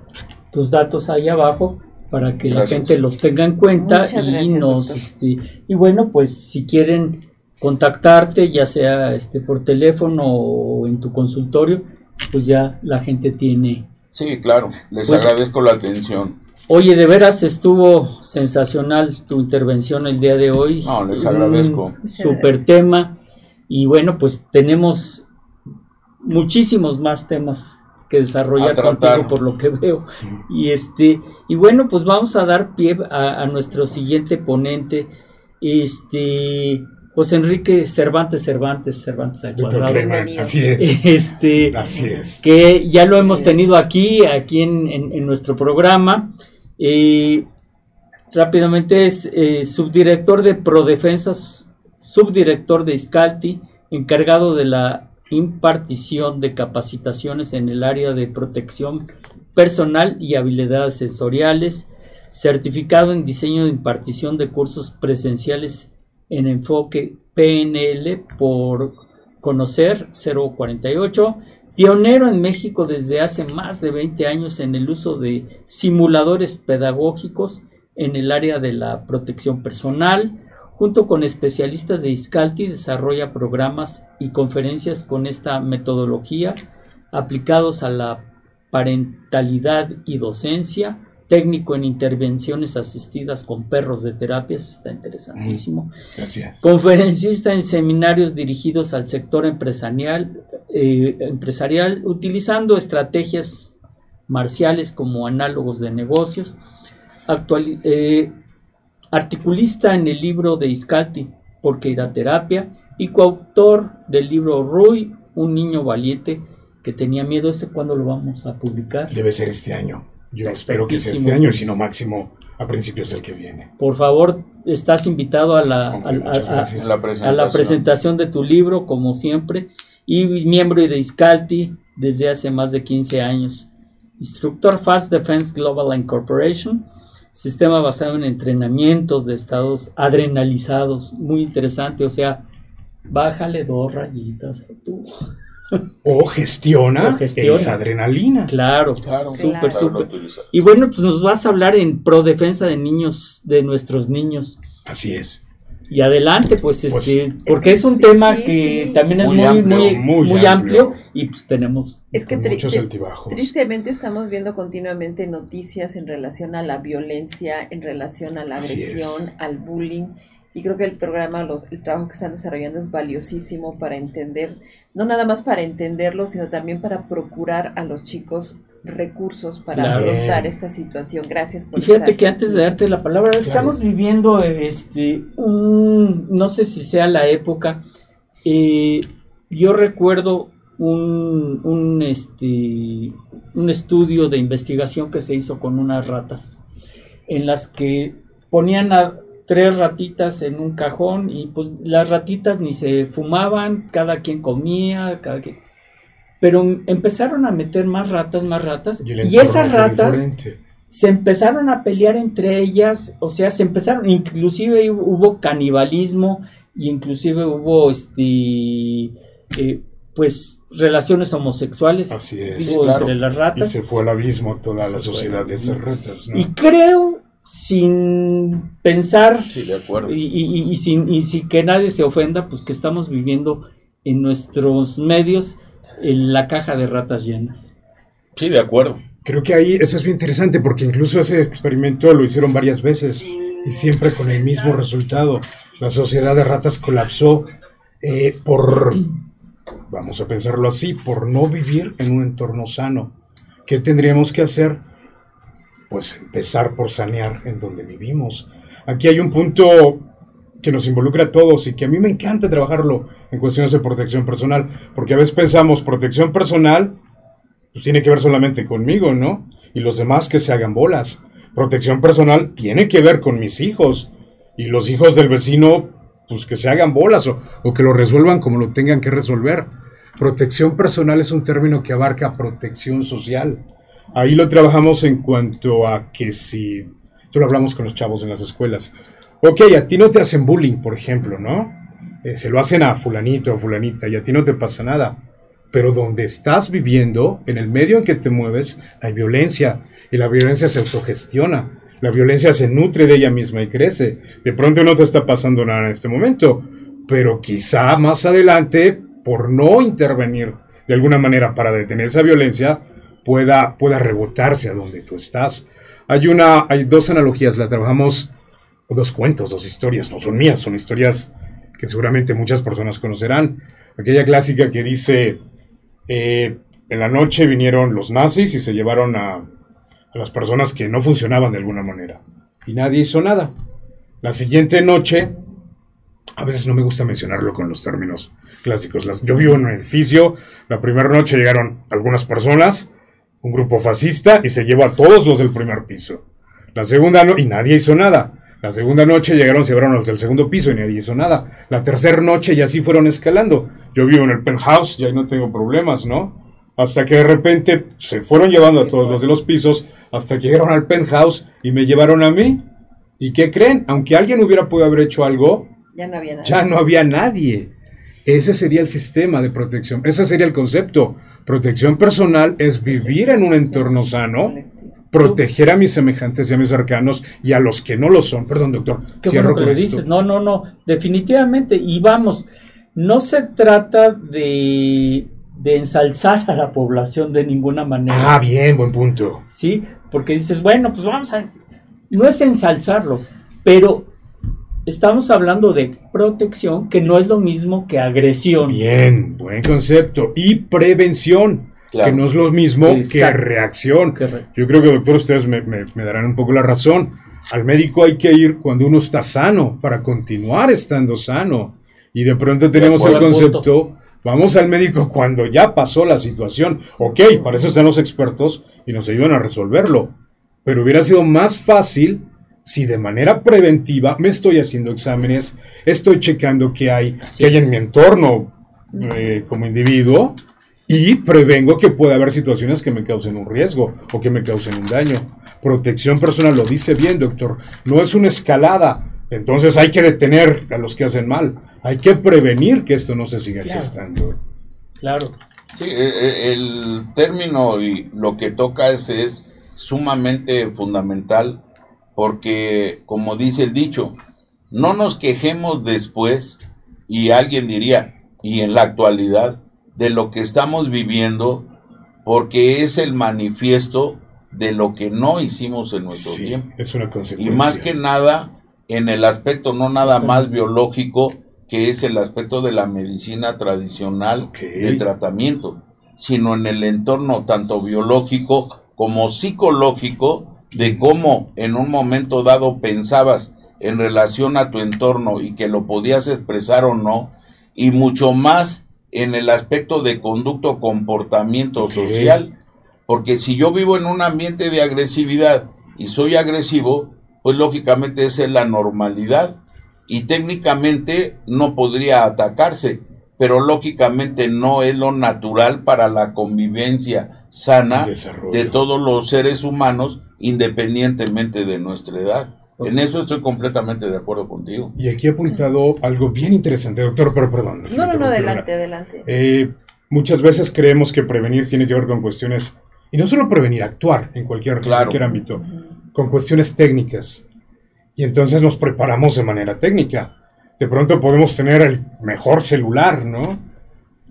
tus datos ahí abajo para que la gente los tenga en cuenta Muchas y gracias, nos este, y bueno pues si quieren contactarte ya sea este por teléfono o en tu consultorio pues ya la gente tiene Sí, claro, les Pues- agradezco la atención. Oye, de veras estuvo sensacional tu intervención el día de hoy. No, les Un agradezco. Muchas Super gracias. tema. Y bueno, pues tenemos muchísimos más temas que desarrollar A tratar. contigo por lo que veo. Y este, y bueno, pues vamos a dar pie a, a nuestro siguiente ponente, este José Enrique Cervantes Cervantes Cervantes al cuadrado. Así es. Este, Así es. que ya lo hemos tenido aquí, aquí en, en- en nuestro programa. Eh, rápidamente es eh, subdirector de Prodefensas, subdirector de Iscalti, encargado de la impartición de capacitaciones en el área de protección personal y habilidades sensoriales, certificado en diseño de impartición de cursos presenciales en enfoque PNL por conocer 048, pionero en México desde hace más de 20 años en el uso de simuladores pedagógicos en el área de la protección personal, junto con especialistas de Iscalti desarrolla programas y conferencias con esta metodología aplicados a la parentalidad y docencia, técnico en intervenciones asistidas con perros de terapia, eso está interesantísimo. Gracias. Conferencista en seminarios dirigidos al sector empresarial, eh, empresarial utilizando estrategias marciales como análogos de negocios. Actuali- eh, articulista en el libro de Iscalti, Porque ir a terapia, y coautor del libro Rui, un niño valiente que tenía miedo. ¿Ese cuándo lo vamos a publicar? Debe ser este año. Yo espero que sea este año y si no máximo a principios del que viene. Por favor, estás invitado a la, a- la presentación de tu libro, como siempre, y miembro de Iscalti desde hace más de 15 años. Instructor Fast Defense Global Incorporation, sistema basado en entrenamientos de estados adrenalizados, muy interesante, o sea, bájale dos rayitas a tú. O gestiona, O gestiona. esa adrenalina. Claro, Claro, súper, Claro. súper. Y bueno, pues nos vas a hablar en pro defensa de niños, de nuestros niños. Así es. Y adelante, pues, Pues, este, porque es un tema sí, que sí. también es Muy muy, amplio, muy, muy muy amplio. amplio. y pues tenemos Es que muchos altibajos. tristemente estamos viendo continuamente noticias en relación a la violencia, en relación a la agresión, al bullying. y creo que el programa, los, el trabajo que están desarrollando es valiosísimo para entender, no nada más para entenderlo, sino también para procurar a los chicos recursos para Claro. afrontar esta situación. Gracias por Y fíjate estar que antes de darte la palabra, estamos viviendo este un, no sé si sea la época, eh, yo recuerdo un, un, este, un estudio de investigación que se hizo con unas ratas, en las que ponían a tres ratitas en un cajón y pues las ratitas ni se fumaban, cada quien comía, cada quien... Pero empezaron a meter más ratas, más ratas, y esas ratas diferente. se empezaron a pelear entre ellas, o sea, se empezaron, inclusive hubo canibalismo, y inclusive hubo este eh, pues relaciones homosexuales Así es. digo, claro. entre las Y ratas. se fue al abismo toda Se la sociedad de esas ratas, ¿no? Y creo, sin pensar Sí, de acuerdo. y, y- y sin, y sin que nadie se ofenda, pues que estamos viviendo en nuestros medios en la caja de ratas llenas. Sí, de acuerdo. Creo que ahí eso es bien interesante porque incluso ese experimento lo hicieron varias veces y siempre con el mismo resultado. La sociedad de ratas colapsó eh, por, vamos a pensarlo así, por no vivir en un entorno sano. ¿Qué tendríamos que hacer? Pues empezar por sanear en donde vivimos. Aquí hay un punto que nos involucra a todos y que a mí me encanta trabajarlo en cuestiones de protección personal, porque a veces pensamos protección personal pues tiene que ver solamente conmigo, ¿no? Y los demás que se hagan bolas. Protección personal tiene que ver con mis hijos. Y los hijos del vecino, pues que se hagan bolas o, o que lo resuelvan como lo tengan que resolver. Protección personal es un término que abarca protección social. Ahí lo trabajamos en cuanto a que si... Esto lo hablamos con los chavos en las escuelas. Ok, a ti no te hacen bullying, por ejemplo, ¿no? Eh, se lo hacen a fulanito o fulanita y a ti no te pasa nada. Pero donde estás viviendo, en el medio en que te mueves, hay violencia. Y la violencia se autogestiona. La violencia se nutre de ella misma y crece. De pronto no te está pasando nada en este momento. Pero quizá más adelante, por no intervenir de alguna manera para detener esa violencia, pueda, pueda rebotarse a donde tú estás. Hay, una, hay dos analogías, la trabajamos, dos cuentos, dos historias, no son mías, son historias que seguramente muchas personas conocerán. Aquella clásica que dice, eh, en la noche vinieron los nazis y se llevaron a, a las personas que no funcionaban de alguna manera. Y nadie hizo nada. La siguiente noche, a veces no me gusta mencionarlo con los términos clásicos. Las, yo vivo en un edificio, la primera noche llegaron algunas personas, un grupo fascista, y se llevó a todos los del primer piso. La segunda no, y nadie hizo nada. La segunda noche llegaron, se llevaron a los del segundo piso y nadie hizo nada. La tercera noche y así fueron escalando. Yo vivo en el penthouse y ahí no tengo problemas, ¿no? Hasta que de repente se fueron llevando a todos los de los pisos, hasta que llegaron al penthouse y me llevaron a mí. ¿Y qué creen? Aunque alguien hubiera podido haber hecho algo, Ya no había nada. ya no había nadie. Ese sería el sistema de protección, ese sería el concepto. Protección personal es vivir en un entorno sano, proteger a mis semejantes y a mis cercanos y a los que no lo son. Perdón, doctor. Qué cierro bueno que con esto. dices. No, no, no. Definitivamente. Y vamos, no se trata de, de ensalzar a la población de ninguna manera. Ah, bien, buen punto. ¿Sí? Porque dices, bueno, pues vamos a. No es ensalzarlo, pero estamos hablando de protección, que no es lo mismo que agresión. Bien, buen concepto. Y prevención, Claro. que no es lo mismo que reacción. Correcto. Yo creo que, doctor, ustedes me, me- me darán un poco la razón. Al médico hay que ir cuando uno está sano, para continuar estando sano. Y de pronto tenemos el concepto, vamos al médico cuando ya pasó la situación. Ok, para eso están los expertos y nos ayudan a resolverlo. Pero hubiera sido más fácil si de manera preventiva me estoy haciendo exámenes, estoy checando qué hay, Así qué hay en mi entorno eh, como individuo y prevengo que pueda haber situaciones que me causen un riesgo o que me causen un daño. Protección personal, lo dice bien, doctor, no es una escalada. Entonces hay que detener a los que hacen mal. Hay que prevenir que esto no se siga Claro. gestando. Claro. Sí, eh, eh, el término y lo que toca es, es sumamente fundamental porque, como dice el dicho, no nos quejemos después y alguien diría, y en la actualidad, de lo que estamos viviendo porque es el manifiesto de lo que no hicimos en nuestro Sí, tiempo. es una Y más que nada en el aspecto no nada más biológico, que es el aspecto de la medicina tradicional de tratamiento, sino en el entorno tanto biológico como psicológico de cómo en un momento dado pensabas en relación a tu entorno y que lo podías expresar o no, y mucho más en el aspecto de conducto comportamiento Ok. social, porque si yo vivo en un ambiente de agresividad y soy agresivo, pues lógicamente esa es la normalidad y técnicamente no podría atacarse, pero lógicamente no es lo natural para la convivencia sana de todos los seres humanos independientemente de nuestra edad. Pues En eso estoy completamente de acuerdo contigo. Y aquí he apuntado algo bien interesante, doctor, pero perdón. No, no, no, adelante, adelante. Eh, muchas veces creemos que prevenir tiene que ver con cuestiones, y no solo prevenir, actuar en cualquier, Claro. cualquier ámbito, con cuestiones técnicas. Y entonces nos preparamos de manera técnica. De pronto podemos tener el mejor celular, ¿no?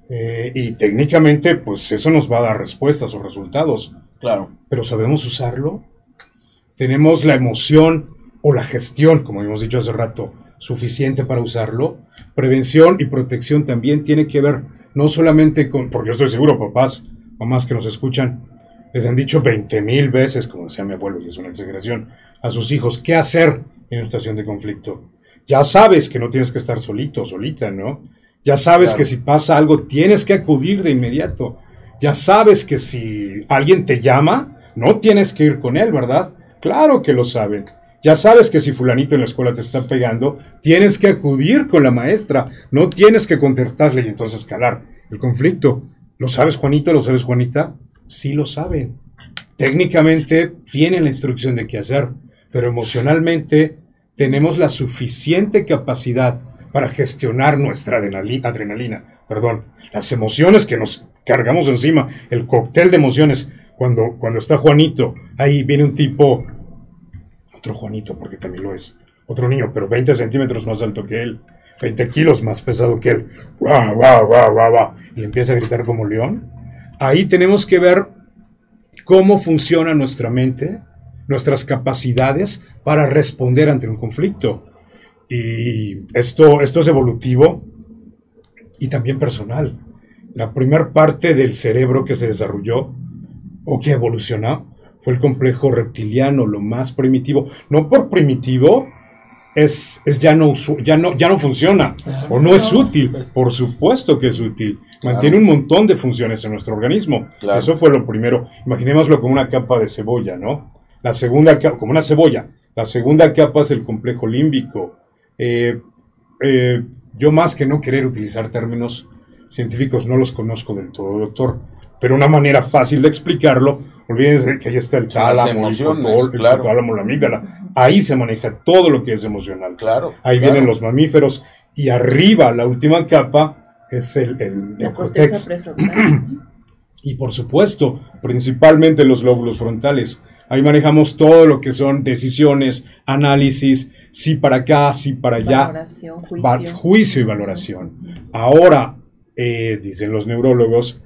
Eh, y técnicamente, pues eso nos va a dar respuestas o resultados. Claro, Pero ¿sabemos usarlo? ¿Tenemos la emoción o la gestión, como hemos dicho hace rato, suficiente para usarlo? Prevención y protección también tiene que ver no solamente con, porque yo estoy seguro, papás, mamás que nos escuchan, les han dicho 20 mil veces, como decía mi abuelo, y es una exageración, a sus hijos, qué hacer en una situación de conflicto. Ya sabes que no tienes que estar solito, solita, ¿no? Ya sabes Claro. que si pasa algo tienes que acudir de inmediato. Ya sabes que si alguien te llama, no tienes que ir con él, ¿verdad? Claro que lo saben. Ya sabes que si fulanito en la escuela te está pegando, tienes que acudir con la maestra, no tienes que contestarle y entonces calar el conflicto. ¿Lo sabes, Juanito? ¿Lo sabes, Juanita? Sí lo saben. Técnicamente tienen la instrucción de qué hacer, pero emocionalmente tenemos la suficiente capacidad para gestionar nuestra adrenali- adrenalina, perdón, las emociones que nos cargamos encima, el cóctel de emociones. Cuando, cuando está Juanito, ahí viene un tipo, otro Juanito, porque también lo es, otro niño, pero 20 centímetros más alto que él, 20 kilos más pesado que él, guau, guau, guau, guau, y empieza a gritar como león. Ahí tenemos que ver cómo funciona nuestra mente, nuestras capacidades para responder ante un conflicto. Y esto, esto es evolutivo y también personal. La primera parte del cerebro que se desarrolló o que evolucionó fue el complejo reptiliano, lo más primitivo. No por primitivo es, es ya, no, ya, no, ya no funciona o no es útil. pues, Por supuesto que es útil. Claro. Mantiene un montón de funciones en nuestro organismo. Claro. Eso fue lo primero. Imaginémoslo como una capa de cebolla, ¿no? La segunda capa, como una cebolla. La segunda capa es el complejo límbico. Eh, eh, yo más que no querer utilizar términos científicos, no los conozco del todo, doctor. Pero una manera fácil de explicarlo, olvídense que ahí está el tálamo, el el claro. hipotálamo, la amígdala. Ahí se maneja todo lo que es emocional. claro. Ahí claro. vienen los mamíferos y arriba, la última capa, es el, el neocortex. prefrontal. [clears throat] Y por supuesto, principalmente los lóbulos frontales. Ahí manejamos todo lo que son decisiones, análisis, sí para acá, sí para allá, Valoración, va- juicio. juicio y valoración. Ahora, eh, dicen los neurólogos,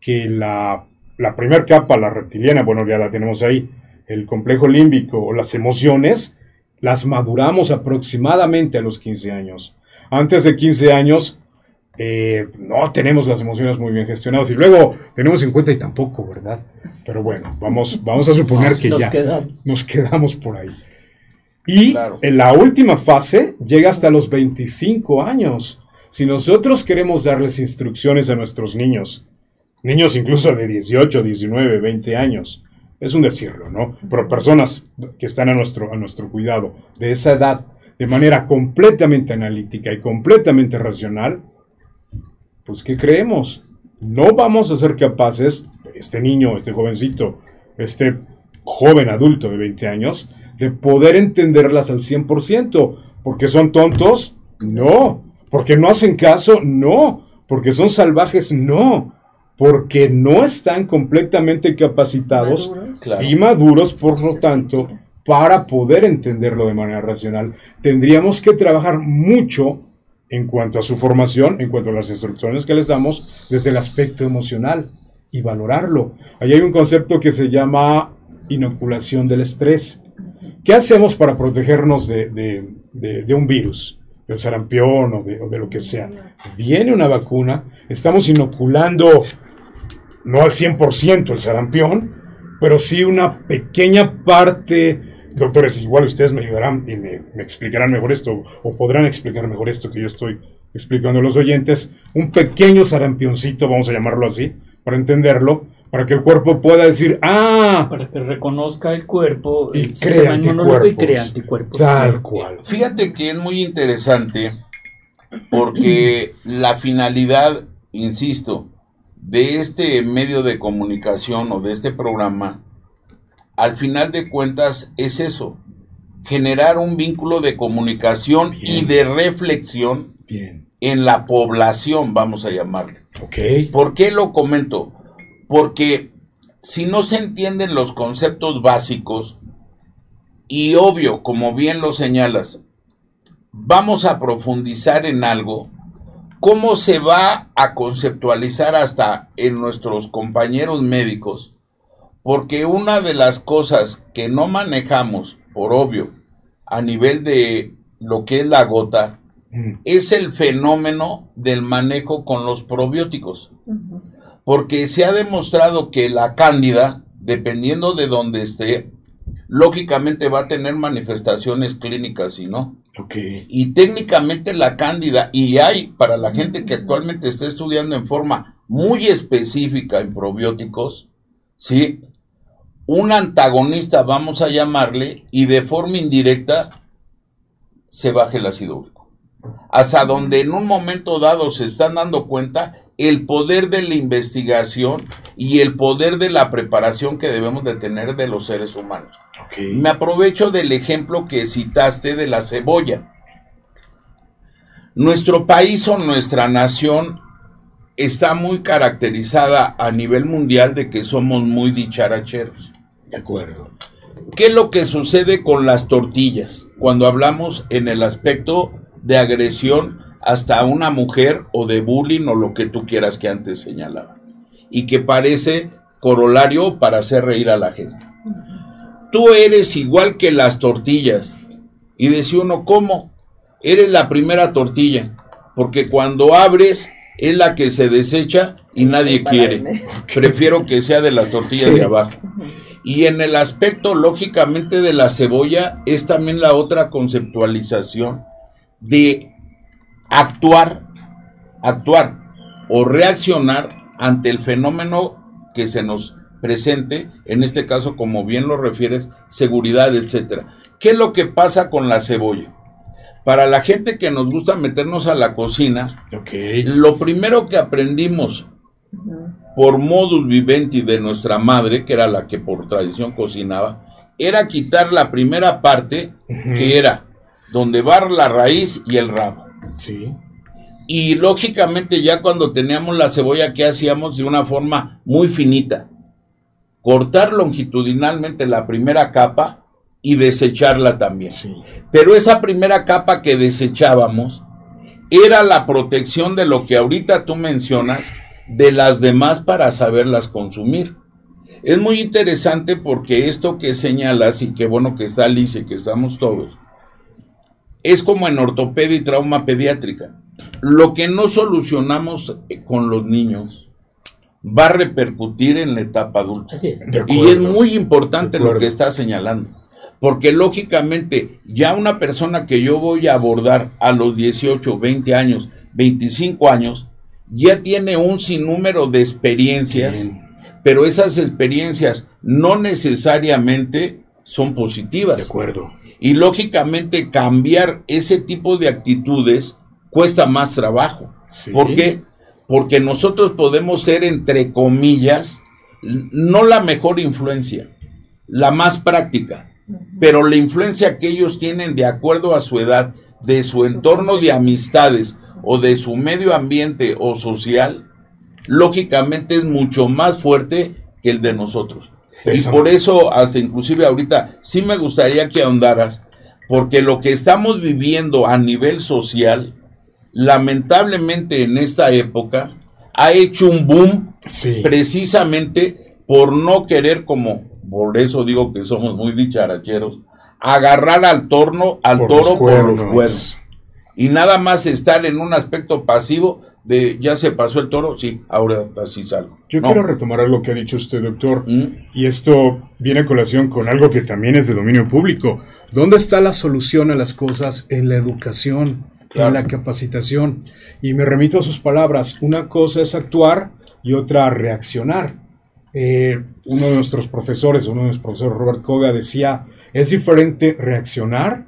que la, la primera capa, la reptiliana, bueno, ya la tenemos ahí, el complejo límbico o las emociones, las maduramos aproximadamente a los 15 años. Antes de 15 años, eh, no tenemos las emociones muy bien gestionadas y luego tenemos 50 y tampoco, ¿verdad? Pero bueno, vamos, vamos a suponer que nos ya quedamos. nos quedamos por ahí. Y Claro. en la última fase llega hasta los 25 años. Si nosotros queremos darles instrucciones a nuestros niños, niños incluso de 18, 19, 20 años, es un decirlo, ¿no? Pero personas que están a nuestro, a nuestro cuidado de esa edad, de manera completamente analítica y completamente racional, pues ¿qué creemos? No vamos a ser capaces, este niño, este jovencito, este joven adulto de 20 años, de poder entenderlas al 100%. ¿Porque son tontos? No. ¿Porque no hacen caso? No. ¿Porque son salvajes? No. Porque no están completamente capacitados Maduros. Claro. y maduros, por lo tanto, para poder entenderlo de manera racional, tendríamos que trabajar mucho en cuanto a su formación, en cuanto a las instrucciones que les damos, desde el aspecto emocional y valorarlo. Ahí hay un concepto que se llama inoculación del estrés, ¿Qué hacemos para protegernos de, de- de- de un virus, del sarampión o de, o de lo que sea? Viene una vacuna, estamos inoculando no al 100% el sarampión, pero sí una pequeña parte. Doctores, igual ustedes me ayudarán y me, me explicarán mejor esto, o podrán explicar mejor esto que yo estoy explicando a los oyentes. Un pequeño sarampioncito, vamos a llamarlo así, para entenderlo, para que el cuerpo pueda decir, ah, Para que reconozca el cuerpo Y el crea inmunológico y anticuerpos. crea anticuerpos. tal cual. Fíjate que es muy interesante porque la finalidad, insisto, de este medio de comunicación o de este programa, al final de cuentas es eso, generar un vínculo de comunicación y de reflexión Bien, en la población, vamos a llamarle. ok. ¿Por qué lo comento? Porque si no se entienden los conceptos básicos, y obvio, como bien lo señalas, vamos a profundizar en algo, ¿cómo se va a conceptualizar hasta en nuestros compañeros médicos? Porque una de las cosas que no manejamos, por obvio, a nivel de lo que es la gota, es el fenómeno del manejo con los probióticos. Porque se ha demostrado que la cándida, dependiendo de donde esté, lógicamente va a tener manifestaciones clínicas y no. Y técnicamente la cándida, y hay para la gente que actualmente está estudiando en forma muy específica en probióticos, ¿sí? Un antagonista, vamos a llamarle, y de forma indirecta se baje el ácido úrico. Hasta donde en un momento dado se están dando cuenta el poder de la investigación y el poder de la preparación que debemos de tener de los seres humanos. Me aprovecho del ejemplo que citaste de la cebolla. Nuestro país o nuestra nación está muy caracterizada a nivel mundial de que somos muy dicharacheros. De acuerdo. ¿Qué es lo que sucede con las tortillas cuando hablamos en el aspecto de agresión hasta a una mujer o de bullying o lo que tú quieras que antes señalaba? Y que parece corolario para hacer reír a la gente. Tú eres igual que las tortillas. Y decía uno, ¿cómo? Eres la primera tortilla. Porque cuando abres es la que se desecha y nadie quiere. Prefiero que sea de las tortillas de abajo. Y en el aspecto, lógicamente, de la cebolla es también la otra conceptualización de actuar, actuar o reaccionar ante el fenómeno que se nos presente, en este caso, como bien lo refieres, seguridad, etcétera. ¿Qué es lo que pasa con la cebolla? Para la gente que nos gusta meternos a la cocina, lo primero que aprendimos por modus vivendi de nuestra madre, que era la que por tradición cocinaba, era quitar la primera parte, que era donde va la raíz y el rabo. Sí. Y lógicamente ya cuando teníamos la cebolla, ¿qué hacíamos? De una forma muy finita. Cortar longitudinalmente la primera capa y desecharla también. Sí. Pero esa primera capa que desechábamos era la protección de lo que ahorita tú mencionas, de las demás para saberlas consumir. Es muy interesante porque esto que señalas y qué bueno que está Alicia y que estamos todos, es como en ortopedia y trauma pediátrica. Lo que no solucionamos eh, con los niños va a repercutir en la etapa adulta. Así es. De Y es muy importante De lo que está señalando. Porque lógicamente ya una persona que yo voy a abordar a los 18, 20 años, 25 años, ya tiene un sinnúmero de experiencias, Bien. pero esas experiencias no necesariamente son De positivas. acuerdo. Y lógicamente cambiar ese tipo de actitudes cuesta más trabajo. Sí. ¿Por qué? Porque nosotros podemos ser, entre comillas, no la mejor influencia, la más práctica, pero la influencia que ellos tienen de acuerdo a su edad, de su entorno de amistades o de su medio ambiente o social, lógicamente es mucho más fuerte que el de nosotros. Y por eso, hasta inclusive ahorita, sí me gustaría que ahondaras, porque lo que estamos viviendo a nivel social, lamentablemente en esta época, ha hecho un boom Sí. precisamente por no querer, como por eso digo que somos muy dicharacheros, agarrar al torno, al Por los toro por los cuernos. Y nada más estar en un aspecto pasivo de ya se pasó el toro, sí, ahora así salgo. Yo No. quiero retomar algo que ha dicho usted, doctor. Mm, Y esto viene a colación con algo que también es de dominio público. ¿Dónde está la solución a las cosas? En la educación, Claro. en la capacitación. Y me remito a sus palabras. Una cosa es actuar y otra reaccionar. Eh, uno de nuestros profesores, uno de nuestros profesores, Robert Koga, decía, es diferente reaccionar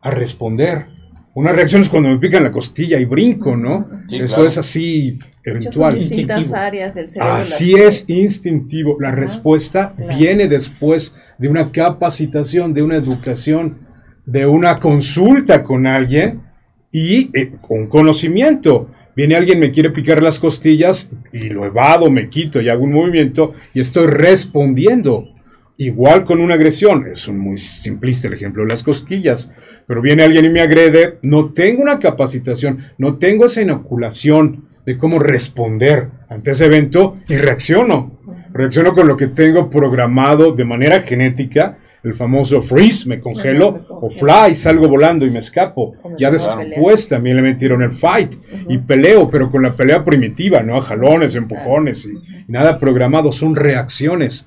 a responder. Una reacción es cuando me pican la costilla y brinco, ¿no? Sí, Eso claro. es así, son eventual. distintas Instintivo. áreas del cerebro. Así es, instintivo. La respuesta claro. viene después de una capacitación, de una educación, de una consulta con alguien y eh, con conocimiento. Viene alguien, me quiere picar las costillas y lo evado, me quito y hago un movimiento y estoy respondiendo. Igual con una agresión, es un muy simplista el ejemplo de las cosquillas, pero viene alguien y me agrede, no tengo una capacitación, no tengo esa inoculación de cómo responder ante ese evento y reacciono. Reacciono con lo que tengo programado de manera genética, el famoso freeze, me congelo, o fly, salgo volando y me escapo. Me Ya después también le metieron el fight y peleo, pero con la pelea primitiva, ¿no? Jalones, empujones y, y nada programado, son reacciones.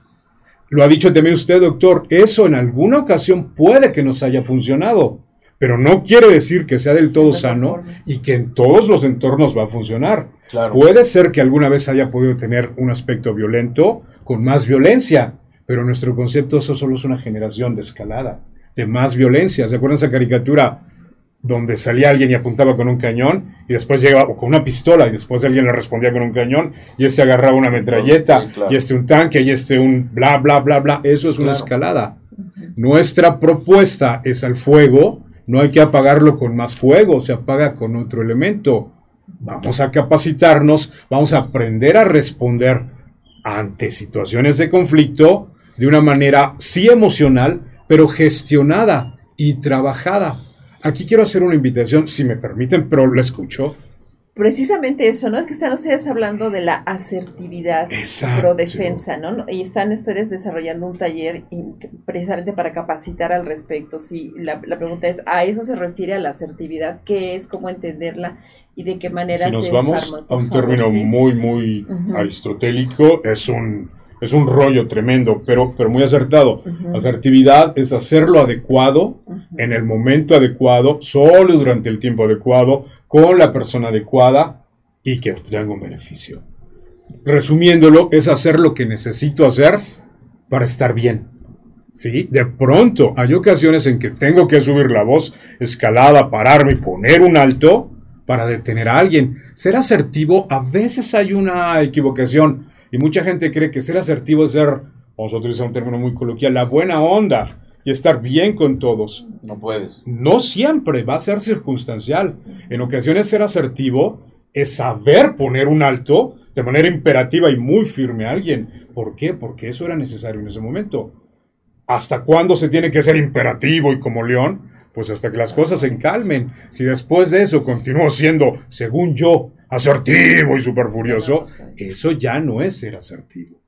Lo ha dicho también usted, doctor, eso en alguna ocasión puede que nos haya funcionado, pero no quiere decir que sea del todo sano forma. y que en todos los entornos va a funcionar. claro. Puede ser que alguna vez haya podido tener un aspecto violento con más violencia, pero nuestro concepto eso solo es una generación de escalada, de más violencia. ¿Se acuerdan esa caricatura donde salía alguien y apuntaba con un cañón y después llegaba o con una pistola y después alguien le respondía con un cañón y este agarraba una metralleta Sí, claro. y este un tanque y este un bla bla bla bla? Eso es una Claro. escalada. Nuestra propuesta es al fuego, no hay que apagarlo con más fuego, se apaga con otro elemento. Vamos a capacitarnos, vamos a aprender a responder ante situaciones de conflicto de una manera sí emocional, pero gestionada y trabajada. Aquí quiero hacer una invitación, si me permiten, pero la escucho. Precisamente eso, ¿no? Es que están ustedes hablando de la asertividad pro defensa, ¿no? Y están ustedes desarrollando un taller precisamente para capacitar al respecto. Sí, la, la pregunta es, ¿a eso se refiere a la asertividad? ¿Qué es? ¿Cómo entenderla? ¿Y de qué manera Si nos se vamos farma- a un favor, término sí? muy, muy aristotélico, es un, es un rollo tremendo, pero, pero muy acertado. Ujú. Asertividad es hacer lo adecuado en el momento adecuado, solo durante el tiempo adecuado, con la persona adecuada y que obtenga un beneficio. Resumiéndolo, es hacer lo que necesito hacer para estar bien. ¿Sí? De pronto, hay ocasiones en que tengo que subir la voz, escalada, pararme y poner un alto para detener a alguien. Ser asertivo, a veces hay una equivocación y mucha gente cree que ser asertivo es ser, vamos a utilizar un término muy coloquial, la buena onda y estar bien con todos. No puedes. No siempre va a ser circunstancial. En ocasiones ser asertivo es saber poner un alto de manera imperativa y muy firme a alguien. ¿Por qué? Porque eso era necesario en ese momento. ¿Hasta cuándo se tiene que ser imperativo y como león? Pues hasta que las cosas se encalmen. Si después de eso continúo siendo, según yo, asertivo y súper furioso, eso ya no es ser asertivo.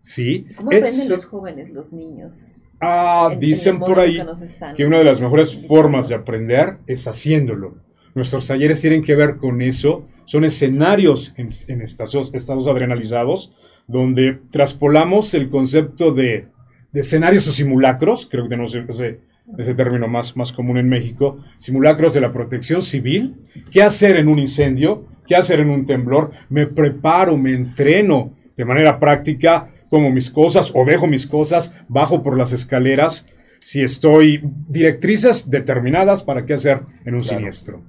¿Sí? ¿Cómo aprenden los jóvenes, los niños? Ah, En- en dicen por ahí que que una de las mejores formas de aprender es haciéndolo. Nuestros talleres tienen que ver con eso. Son escenarios en, en estados, estados adrenalizados donde traspolamos el concepto de, de escenarios o simulacros, creo que tenemos ese, ese término más, más común en México, simulacros de la protección civil, qué hacer en un incendio, qué hacer en un temblor, me preparo, me entreno de manera práctica, tomo mis cosas o dejo mis cosas, bajo por las escaleras, si estoy directrices determinadas para qué hacer en un Claro. siniestro.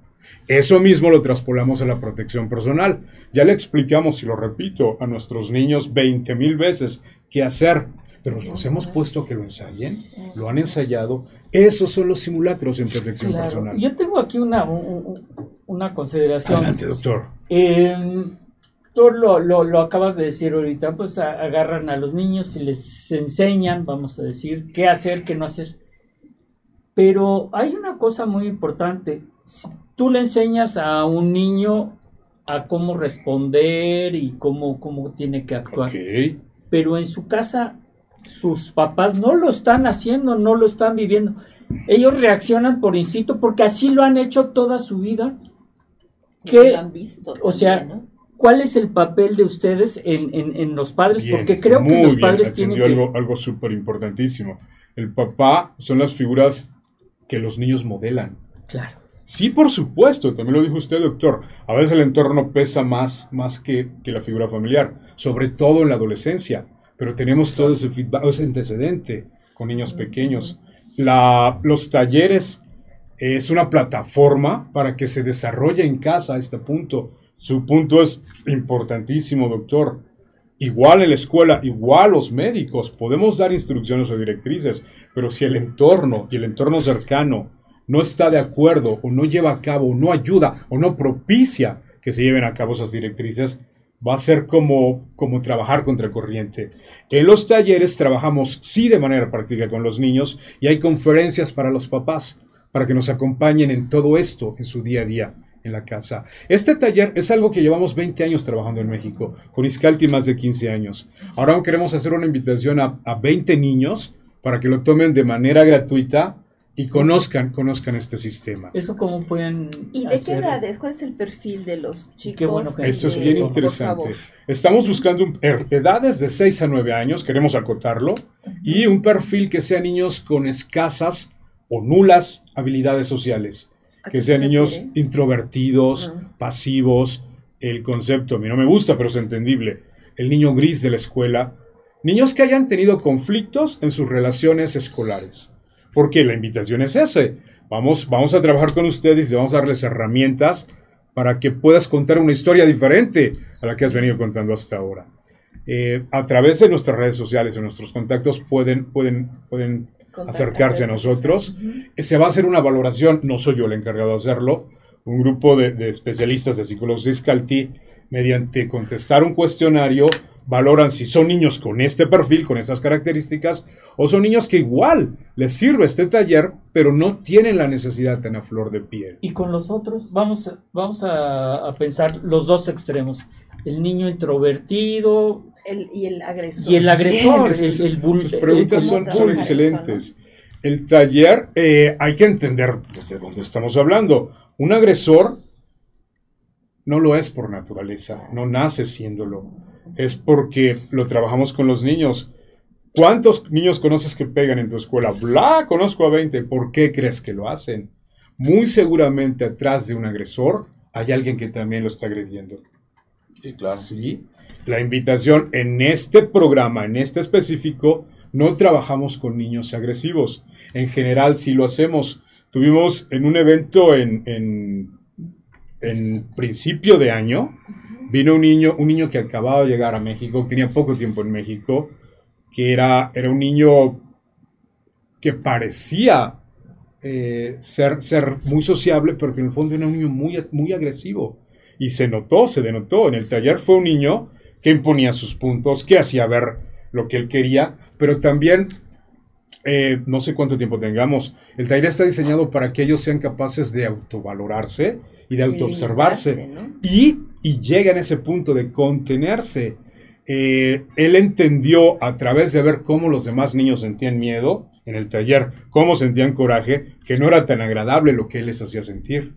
Eso mismo lo traspolamos a la protección personal. Ya le explicamos, y lo repito, a nuestros niños 20 mil veces qué hacer, pero los hemos puesto a que lo ensayen, lo han ensayado. Esos son los simulacros en protección Claro. personal. Yo tengo aquí una, un- un- una consideración. Adelante, doctor. Eh, tú lo, lo- lo acabas de decir ahorita, pues a- agarran a los niños y les enseñan, vamos a decir, qué hacer, qué no hacer. Pero hay una cosa muy importante. Si tú le enseñas a un niño a cómo responder y cómo, cómo tiene que actuar, Ok. pero en su casa sus papás no lo están haciendo, no lo están viviendo. Ellos reaccionan por instinto porque así lo han hecho toda su vida. Que, Lo han visto o sea, también, ¿no? ¿Cuál es el papel de ustedes en, en- en los padres? Bien, porque creo que los bien, padres tienen que... algo, algo súper importantísimo. El papá son las figuras que los niños modelan. Claro. Sí, por supuesto, también lo dijo usted, doctor. A veces el entorno pesa más, más que, que la figura familiar, sobre todo en la adolescencia. Pero tenemos todo ese feedback, ese antecedente con niños pequeños. La- los talleres es una plataforma para que se desarrolle en casa a este punto. Su punto es importantísimo, doctor. Igual en la escuela, igual los médicos, podemos dar instrucciones o directrices, pero si el entorno y el entorno cercano no está de acuerdo o no lleva a cabo, o no ayuda o no propicia que se lleven a cabo esas directrices, va a ser como, como trabajar contra corriente. En los talleres trabajamos sí de manera práctica con los niños y hay conferencias para los papás, para que nos acompañen en todo esto, en su día a día en la casa. Este taller es algo que llevamos 20 años trabajando en México, con Iscalti más de 15 años. Ahora queremos hacer una invitación a, a 20 niños para que lo tomen de manera gratuita y conozcan, conozcan este sistema. ¿Eso cómo pueden ¿Y de qué hacer? edades? ¿Cuál es el perfil de los chicos? Qué bueno que- Esto es bien interesante. Estamos buscando un- edades de 6 a 9 años, queremos acotarlo, y un perfil que sea niños con escasas o nulas habilidades sociales. ¿A que qué sean se niños introvertidos, pasivos, el concepto a mí no me gusta, pero es entendible, el niño gris de la escuela, niños que hayan tenido conflictos en sus relaciones escolares. Porque la invitación es ese. Vamos, vamos a trabajar con ustedes y vamos a darles herramientas para que puedas contar una historia diferente a la que has venido contando hasta ahora. Eh, a través de nuestras redes sociales, en nuestros contactos, pueden, pueden, pueden acercarse a nosotros. Se va a hacer una valoración, no soy yo el encargado de hacerlo, un grupo de, de especialistas de psicología Iscalti, mediante contestar un cuestionario, valoran si son niños con este perfil, con estas características, o son niños que igual les sirve este taller, pero no tienen la necesidad tan a flor de piel. Y con los otros, vamos, vamos a, a pensar los dos extremos. El niño introvertido El- y el agresor. y el agresor. Bien, el, es- el Sus preguntas son, ¿cómo son trabajar excelentes. El taller, eh, hay que entender desde dónde estamos hablando. Un agresor no lo es por naturaleza, no nace siéndolo. Es porque lo trabajamos con los niños. ¿Cuántos niños conoces que pegan en tu escuela? Bla, conozco a 20. ¿Por qué crees que lo hacen? Muy seguramente atrás de un agresor hay alguien que también lo está agrediendo. Sí, claro. Sí. La invitación en este programa, en este específico, no trabajamos con niños agresivos. En general sí lo hacemos. Tuvimos en un evento en, en, en principio de año, vino un niño, un niño que acababa de llegar a México, tenía poco tiempo en México, que era, era un niño que parecía eh, ser, ser muy sociable, pero que en el fondo era un niño muy, muy agresivo. Y se notó, se denotó. En el taller fue un niño que imponía sus puntos, que hacía ver lo que él quería, pero también, eh, no sé cuánto tiempo tengamos, el taller está diseñado para que ellos sean capaces de autovalorarse y de autoobservarse y, y llega en ese punto de contenerse. Eh, él entendió a través de ver cómo los demás niños sentían miedo en el taller, cómo sentían coraje, que no era tan agradable lo que él les hacía sentir.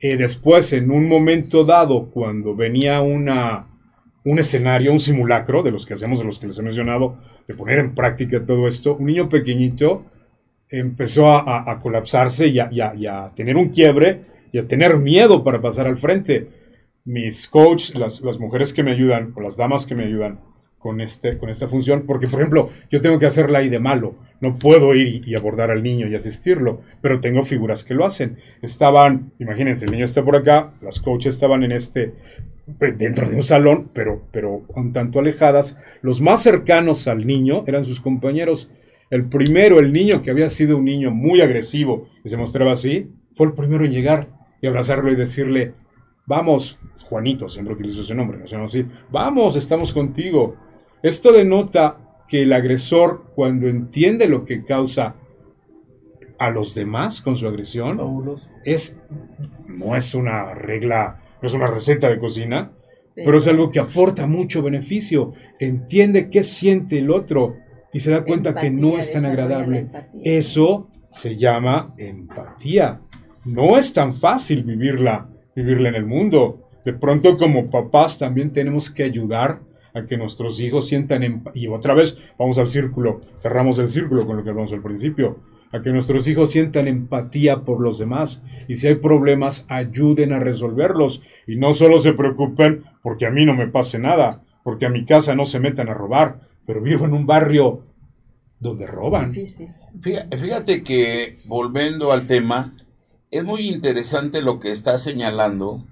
Eh, después, en un momento dado, cuando venía una, un escenario, un simulacro, de los que hacemos, de los que les he mencionado, de poner en práctica todo esto, un niño pequeñito empezó a, a- a colapsarse y a, y a- y a tener un quiebre y a tener miedo para pasar al frente. Mis coaches, las, las mujeres que me ayudan, o las damas que me ayudan con, este, con esta función, porque por ejemplo, yo tengo que hacerla ahí de malo, no puedo ir y, y abordar al niño y asistirlo, pero tengo figuras que lo hacen. Estaban, imagínense, el niño está por acá, las coaches estaban en este, dentro de un salón, pero, pero un tanto alejadas. Los más cercanos al niño eran sus compañeros. El primero, el niño que había sido un niño muy agresivo, que se mostraba así, fue el primero en llegar y abrazarlo y decirle, vamos, Juanito, siempre utilizo ese nombre, no se llama así, vamos, estamos contigo. Esto denota que el agresor, cuando entiende lo que causa a los demás con su agresión, Fabuloso. es, no es una regla, no es una receta de cocina, pero es algo que aporta mucho beneficio. Entiende qué siente el otro y se da cuenta que no es tan agradable. Eso se llama empatía. No es tan fácil vivirla, vivirla en el mundo. De pronto como papás también tenemos que ayudar a que nuestros hijos sientan empatía. Y otra vez vamos al círculo, cerramos el círculo con lo que hablamos al principio. A que nuestros hijos sientan empatía por los demás. Y si hay problemas, ayuden a resolverlos. Y no solo se preocupen porque a mí no me pase nada, porque a mi casa no se metan a robar, pero vivo en un barrio donde roban. Fíjate que, volviendo al tema, es muy interesante lo que está señalando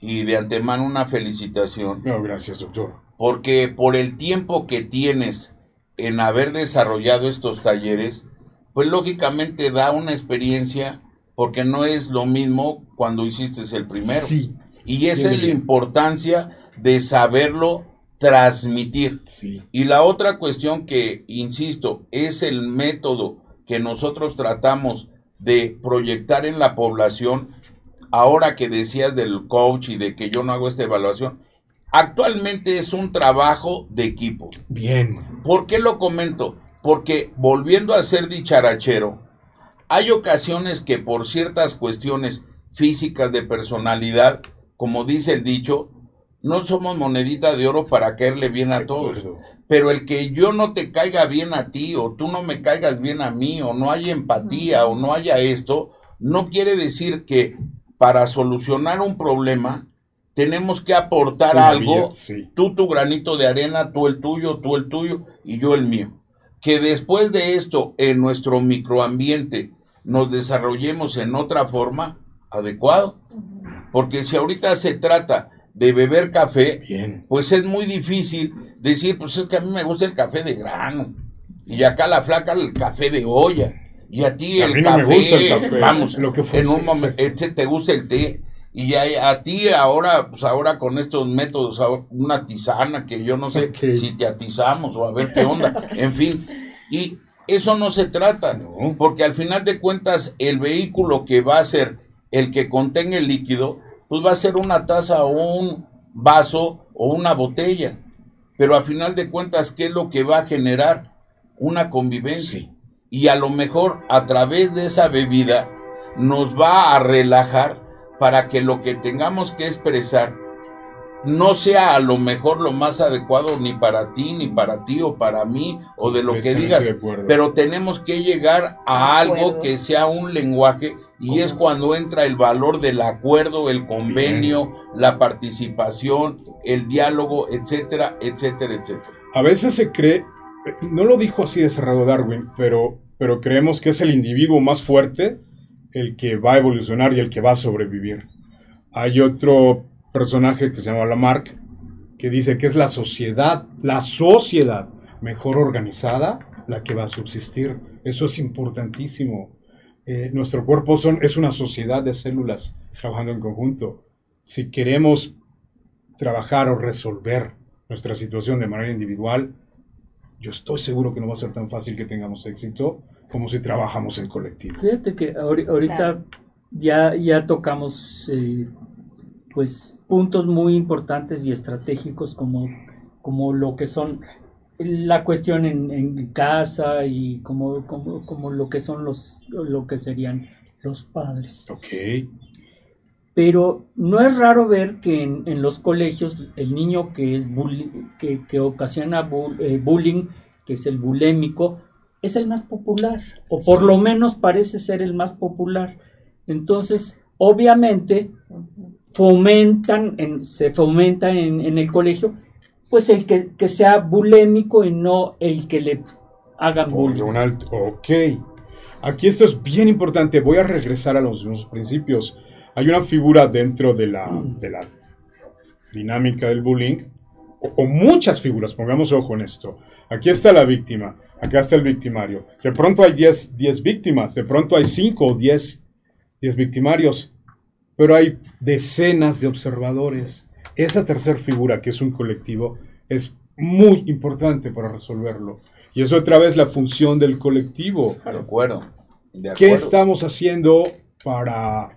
y de antemano una felicitación, No, gracias, doctor. porque por el tiempo que tienes en haber desarrollado estos talleres, pues lógicamente da una experiencia, porque no es lo mismo cuando hiciste el primero. Sí, Y esa es la importancia de saberlo transmitir. sí. Y la otra cuestión que, insisto, es el método que nosotros tratamos de proyectar en la población, ahora que decías del coach y de que yo no hago esta evaluación, actualmente es un trabajo de equipo. Bien. ¿Por qué lo comento? Porque volviendo a ser dicharachero, hay ocasiones que por ciertas cuestiones físicas de personalidad, como dice el dicho, no somos monedita de oro para caerle bien a todos. Pero el que yo no te caiga bien a ti o tú no me caigas bien a mí o no haya empatía o no haya esto, no quiere decir que para solucionar un problema tenemos que aportar Una algo, sí. tú tu granito de arena, tú el tuyo, tú el tuyo y yo el mío. Que después de esto en nuestro microambiente nos desarrollemos en otra forma adecuado. Porque si ahorita se trata de beber café, Bien. pues es muy difícil decir, pues es que a mí me gusta el café de grano. Y acá la flaca el café de olla. Y a ti A el no café, me gusta el café, vamos, lo que fuese, en un momento, este te gusta el té. Y a, a ti ahora, pues ahora con estos métodos, una tisana que yo no sé si te atizamos o a ver qué onda. En fin, y eso no se trata. No. Porque al final de cuentas, el vehículo que va a ser el que contenga el líquido, pues va a ser una taza o un vaso o una botella. Pero al final de cuentas, ¿qué es lo que va a generar? Una convivencia. Sí. Y a lo mejor a través de esa bebida nos va a relajar para que lo que tengamos que expresar no sea a lo mejor lo más adecuado ni para ti, ni para ti o para mí o de lo que digas. Pero tenemos que llegar a algo que sea un lenguaje y es cuando entra el valor del acuerdo, el convenio, la participación, el diálogo, etcétera, etcétera, etcétera. A veces se cree, no lo dijo así de cerrado Darwin, pero, pero creemos que es el individuo más fuerte el que va a evolucionar y el que va a sobrevivir. Hay otro personaje que se llama Lamarck que dice que es la sociedad, la sociedad mejor organizada la que va a subsistir. Eso es importantísimo. Eh, nuestro cuerpo son, es una sociedad de células trabajando en conjunto. Si queremos trabajar o resolver nuestra situación de manera individual, yo estoy seguro que no va a ser tan fácil que tengamos éxito como si trabajamos en colectivo. Fíjate que ahori- ahorita ya, ya tocamos eh, pues puntos muy importantes y estratégicos como, como lo que son la cuestión en, en casa y como, como, como lo que son los lo que serían los padres. Ok, Pero no es raro ver que en, en los colegios el niño que es bully- que, que ocasiona bu- eh, bullying, que es el bulémico, es el más popular, o por Sí. lo menos parece ser el más popular. Entonces, obviamente, fomentan, en- se fomenta en, en el colegio, pues el que, que sea bulémico y no el que le hagan bullying. Ok, aquí esto es bien importante. Voy a regresar a los mismos principios. Hay una figura dentro de la, de la dinámica del bullying, o, o muchas figuras, pongamos ojo en esto. Aquí está la víctima, acá está el victimario. De pronto hay 10 10 víctimas, de pronto hay 5 o 10 10 victimarios, pero hay decenas de observadores. Esa tercera figura, que es un colectivo, es muy importante para resolverlo. Y es otra vez la función del colectivo. De acuerdo. De ¿Qué estamos haciendo para...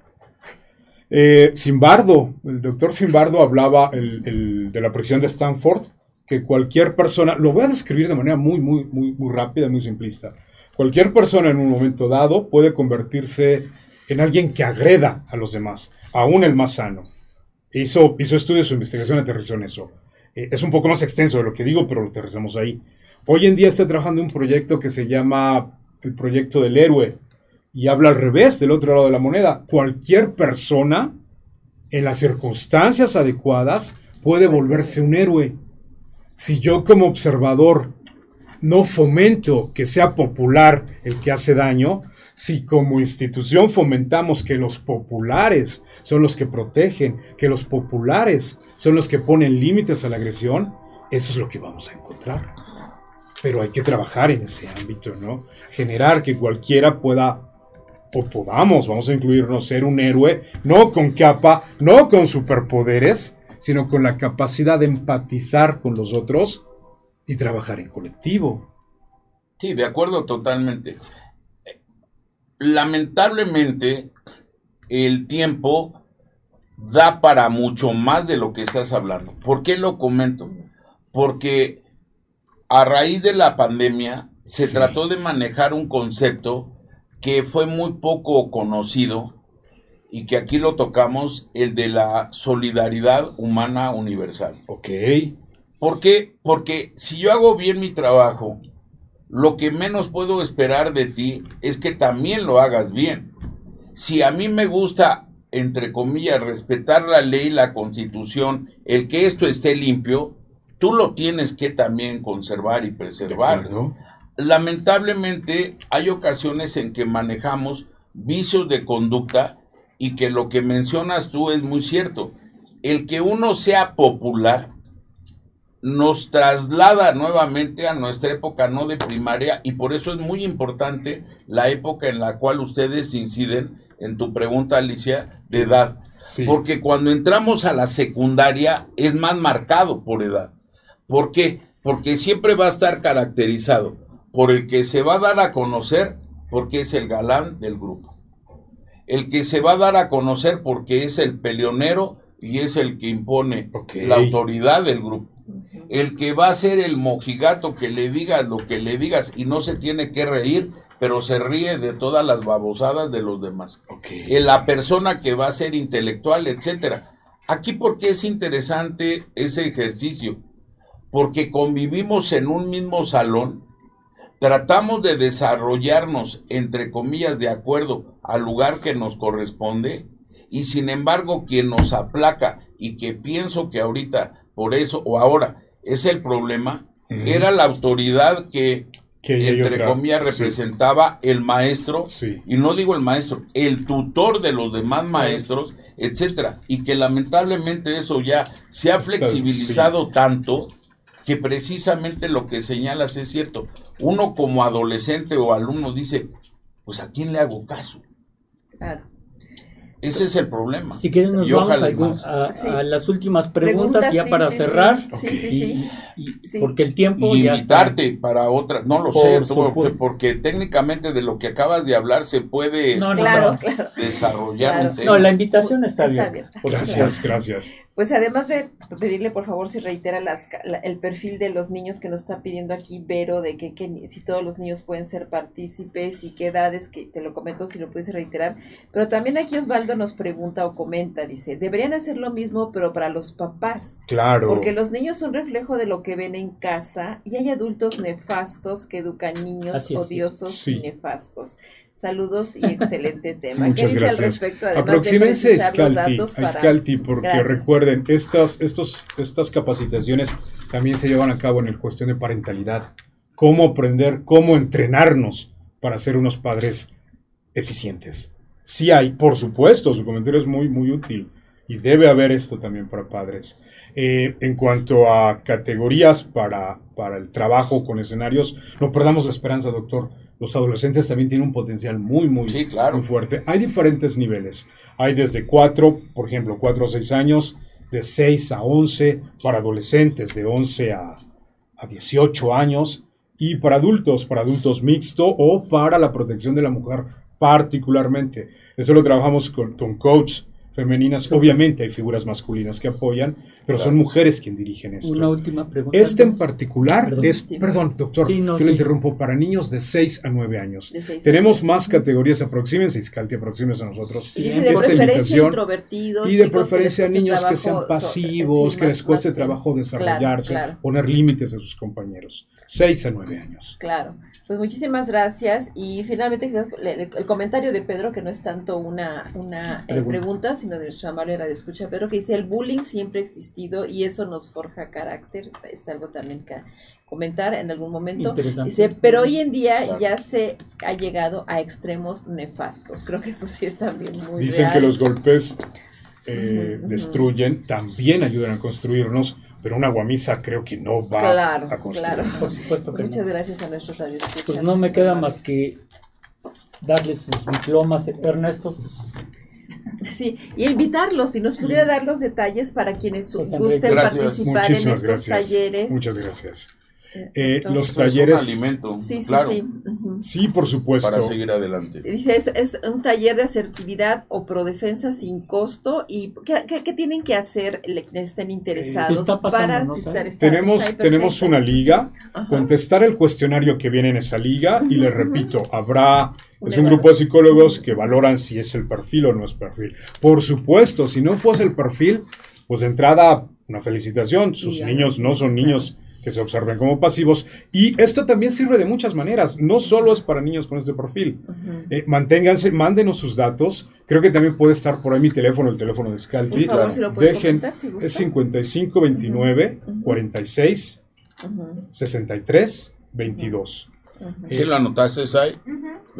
Eh, Simbardo, el doctor Simbardo hablaba el- el- de la prisión de Stanford que cualquier persona, lo voy a describir de manera muy, muy, muy, muy rápida, muy simplista. Cualquier persona en un momento dado puede convertirse en alguien que agreda a los demás, aún el más sano. Hizo, hizo estudios, su investigación aterrizó en eso. Eh, es un poco más extenso de lo que digo, pero lo aterrizamos ahí. Hoy en día está trabajando en un proyecto que se llama el proyecto del héroe y habla al revés del otro lado de la moneda. Cualquier persona, en las circunstancias adecuadas, puede volverse un héroe. Si yo como observador no fomento que sea popular el que hace daño, si como institución fomentamos que los populares son los que protegen, que los populares son los que ponen límites a la agresión, eso es lo que vamos a encontrar. Pero hay que trabajar en ese ámbito, ¿no? Generar que cualquiera pueda o podamos, vamos a incluirnos, ser un héroe, no con capa, no con superpoderes, sino con la capacidad de empatizar con los otros y trabajar en colectivo. Sí, de acuerdo totalmente lamentablemente el tiempo da para mucho más de lo que estás hablando. ¿Por qué lo comento? Porque a raíz de la pandemia se trató de manejar un concepto que fue muy poco conocido y que aquí lo tocamos, el de la solidaridad humana universal. Ok. ¿Por qué? Porque si yo hago bien mi trabajo, lo que menos puedo esperar de ti es que también lo hagas bien. Si a mí me gusta, entre comillas, respetar la ley, la constitución, el que esto esté limpio, tú lo tienes que también conservar y preservar. Lamentablemente hay ocasiones en que manejamos vicios de conducta y que lo que mencionas tú es muy cierto. El que uno sea popular nos traslada nuevamente a nuestra época no de primaria y por eso es muy importante la época en la cual ustedes inciden en tu pregunta Alicia de edad. Porque cuando entramos a la secundaria es más marcado por edad. ¿Por qué? Porque siempre va a estar caracterizado por el que se va a dar a conocer porque es el galán del grupo. El que se va a dar a conocer porque es el peleonero y es el que impone la autoridad del grupo el que va a ser el mojigato que le digas lo que le digas y no se tiene que reír, pero se ríe de todas las babosadas de los demás. Okay. La persona que va a ser intelectual, etcétera. Aquí porque es interesante ese ejercicio, porque convivimos en un mismo salón, tratamos de desarrollarnos, entre comillas, de acuerdo al lugar que nos corresponde, y sin embargo quien nos aplaca y que pienso que ahorita por eso, o ahora, es el problema, era la autoridad que, entre comillas, representaba el maestro, y no digo el maestro, el tutor de los demás maestros, etcétera, y que lamentablemente eso ya se ha flexibilizado tanto que precisamente lo que señalas es cierto. Uno como adolescente o alumno dice, pues a quién le hago caso. Claro. Ese es el problema. Si quieren nos vamos a, las últimas preguntas, ya para cerrar. Sí, sí, porque el tiempo y invitarte para otra, no lo sé, porque, técnicamente de lo que acabas de hablar se puede desarrollar un tema. No, la invitación está, bien. Gracias, gracias. Pues además de pedirle por favor si reitera las, el perfil de los niños que nos está pidiendo aquí Vero, de que, si todos los niños pueden ser partícipes y qué edades, que te lo comento si lo puedes reiterar. Pero también aquí Osvaldo nos pregunta o comenta, dice, deberían hacer lo mismo pero para los papás. Claro. Porque los niños son reflejo de lo que ven en casa y hay adultos nefastos que educan niños odiosos y nefastos. Saludos y excelente [laughs] tema. Muchas ¿Qué dice gracias. al respecto? Aproxímense a Scalti, porque recuerden, estas, estos, estas capacitaciones también se llevan a cabo en el cuestión de parentalidad. Cómo aprender, cómo entrenarnos para ser unos padres eficientes. Sí hay, por supuesto, su comentario es muy, muy útil y debe haber esto también para padres. Eh, en cuanto a categorías para, para el trabajo con escenarios, no perdamos la esperanza, doctor los adolescentes también tienen un potencial muy, muy, fuerte. Hay diferentes niveles. Hay desde 4, por ejemplo, 4 a 6 años, de 6 a 11, para adolescentes de 11 a, a 18 años, y para adultos, para adultos mixto o para la protección de la mujer particularmente. Eso lo trabajamos con, con coach femeninas. Obviamente hay figuras masculinas que apoyan, pero son mujeres quien dirigen esto. Una última pregunta. Este en particular Perdón. es, perdón, doctor, Sí, no, yo le sí. interrumpo, para niños de 6 a 9 años. De seis Tenemos años. más categorías, aproxímense, Iscalti, aproxímense a nosotros. Sí, Dice esta de preferencia introvertidos. Y de preferencia cueste niños que sean so- pasivos, sí, que más- les cueste trabajo desarrollarse, Claro, claro. poner límites a sus compañeros. 6 a 9 años. Claro, pues muchísimas gracias. Y finalmente quizás el, comentario de Pedro, que no es tanto una, una eh, Pregunta. sino de nuestra manera de escucha, Pedro, que dice, el bullying siempre ha existido y eso nos forja carácter. Es algo también que comentar en algún momento. Interesante. Dice, pero hoy en día Claro. ya se ha llegado a extremos nefastos. Creo que eso sí es también muy Dicen real. que los golpes eh, destruyen, también ayudan a construirnos, pero una guamisa creo que no va Claro, a construir. claro. Por supuesto que Muchas no. gracias a nuestros radioescuchas. Pues no me queda amables. más que darles sus diplomas, Ernesto. Sí, y invitarlos, si nos pudiera dar los detalles para quienes Pues, gusten gracias. participar en estos gracias. talleres. Muchas gracias. Eh, Eh, los Eso es un talleres, alimento, Sí, sí, claro, sí. ujú. sí, por supuesto. para seguir adelante. Dice, es, es un taller de asertividad o prodefensa sin costo. ¿Y qué, qué- qué tienen que hacer quienes estén interesados Sí está pasando, para ¿no? Está- Tenemos, tenemos una liga, Ajá. contestar el cuestionario que viene en esa liga y le Ujú, repito, habrá, es un grupo de psicólogos que valoran si es el perfil o no es perfil. Por supuesto, si no fuese el perfil, pues de entrada, una felicitación, sus niños no son niños que se observen como pasivos y esto también sirve de muchas maneras, no solo es para niños con este perfil. Eh, manténganse, mándenos sus datos. Creo que también puede estar por ahí mi teléfono, el teléfono de Por Scalti. favor, si lo pueden Dejen, comentar, si gusta. es 5529 Ujú, ujú. 46 Ujú, 63 22. ujú. ¿Quién lo anotaste, Sai?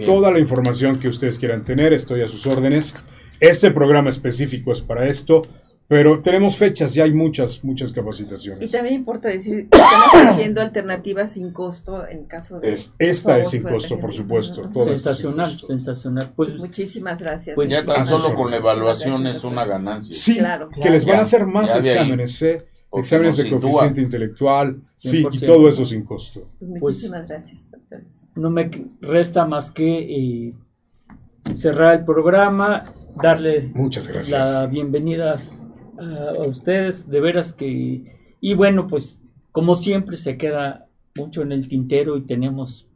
Toda la información que ustedes quieran tener, estoy a sus órdenes. Este programa específico es para esto, pero tenemos fechas, ya hay muchas, muchas Y capacitaciones. también importa decir, están ofreciendo alternativas sin costo en caso de... Es- esta es sin costo, por supuesto. Sensacional, costo. sensacional. Pues Muchísimas gracias. Pues, Ya tan solo con la evaluación Gracias, es una ganancia. Sí, Claro, que claro. les van Ya, a hacer más exámenes, ¿eh? Exámenes de coeficiente intelectual. Sí, y 100%. todo eso sin costo. Pues muchísimas gracias, doctores. no me resta más que eh, cerrar el programa, darle Muchas gracias. la bienvenida a, a ustedes, de veras que... Y bueno, pues como siempre se queda mucho en el tintero y tenemos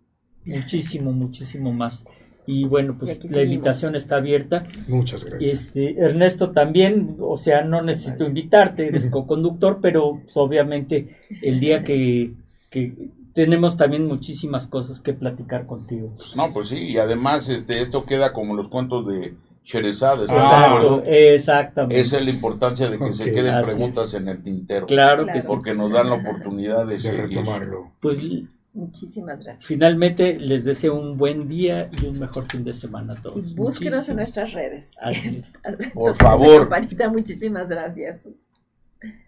muchísimo, muchísimo más. Y bueno, pues la invitación está abierta. Muchas gracias. Este, Ernesto también, o sea, no necesito invitarte, eres co-conductor, pero pues, obviamente el día que, que tenemos también muchísimas cosas que platicar contigo. No, pues sí, y además este, esto queda como los cuentos de Sherezade. ¿estás de Ah? Exacto, exactamente. Esa es la importancia de que se queden preguntas en el tintero. Claro Claro. que sí. Porque nos dan la oportunidad de De retomarlo. Pues Muchísimas gracias. finalmente les deseo un buen día y un mejor fin de semana a todos. Y búsquenos en nuestras redes. Así es. [laughs] Por favor. Campanita, muchísimas gracias.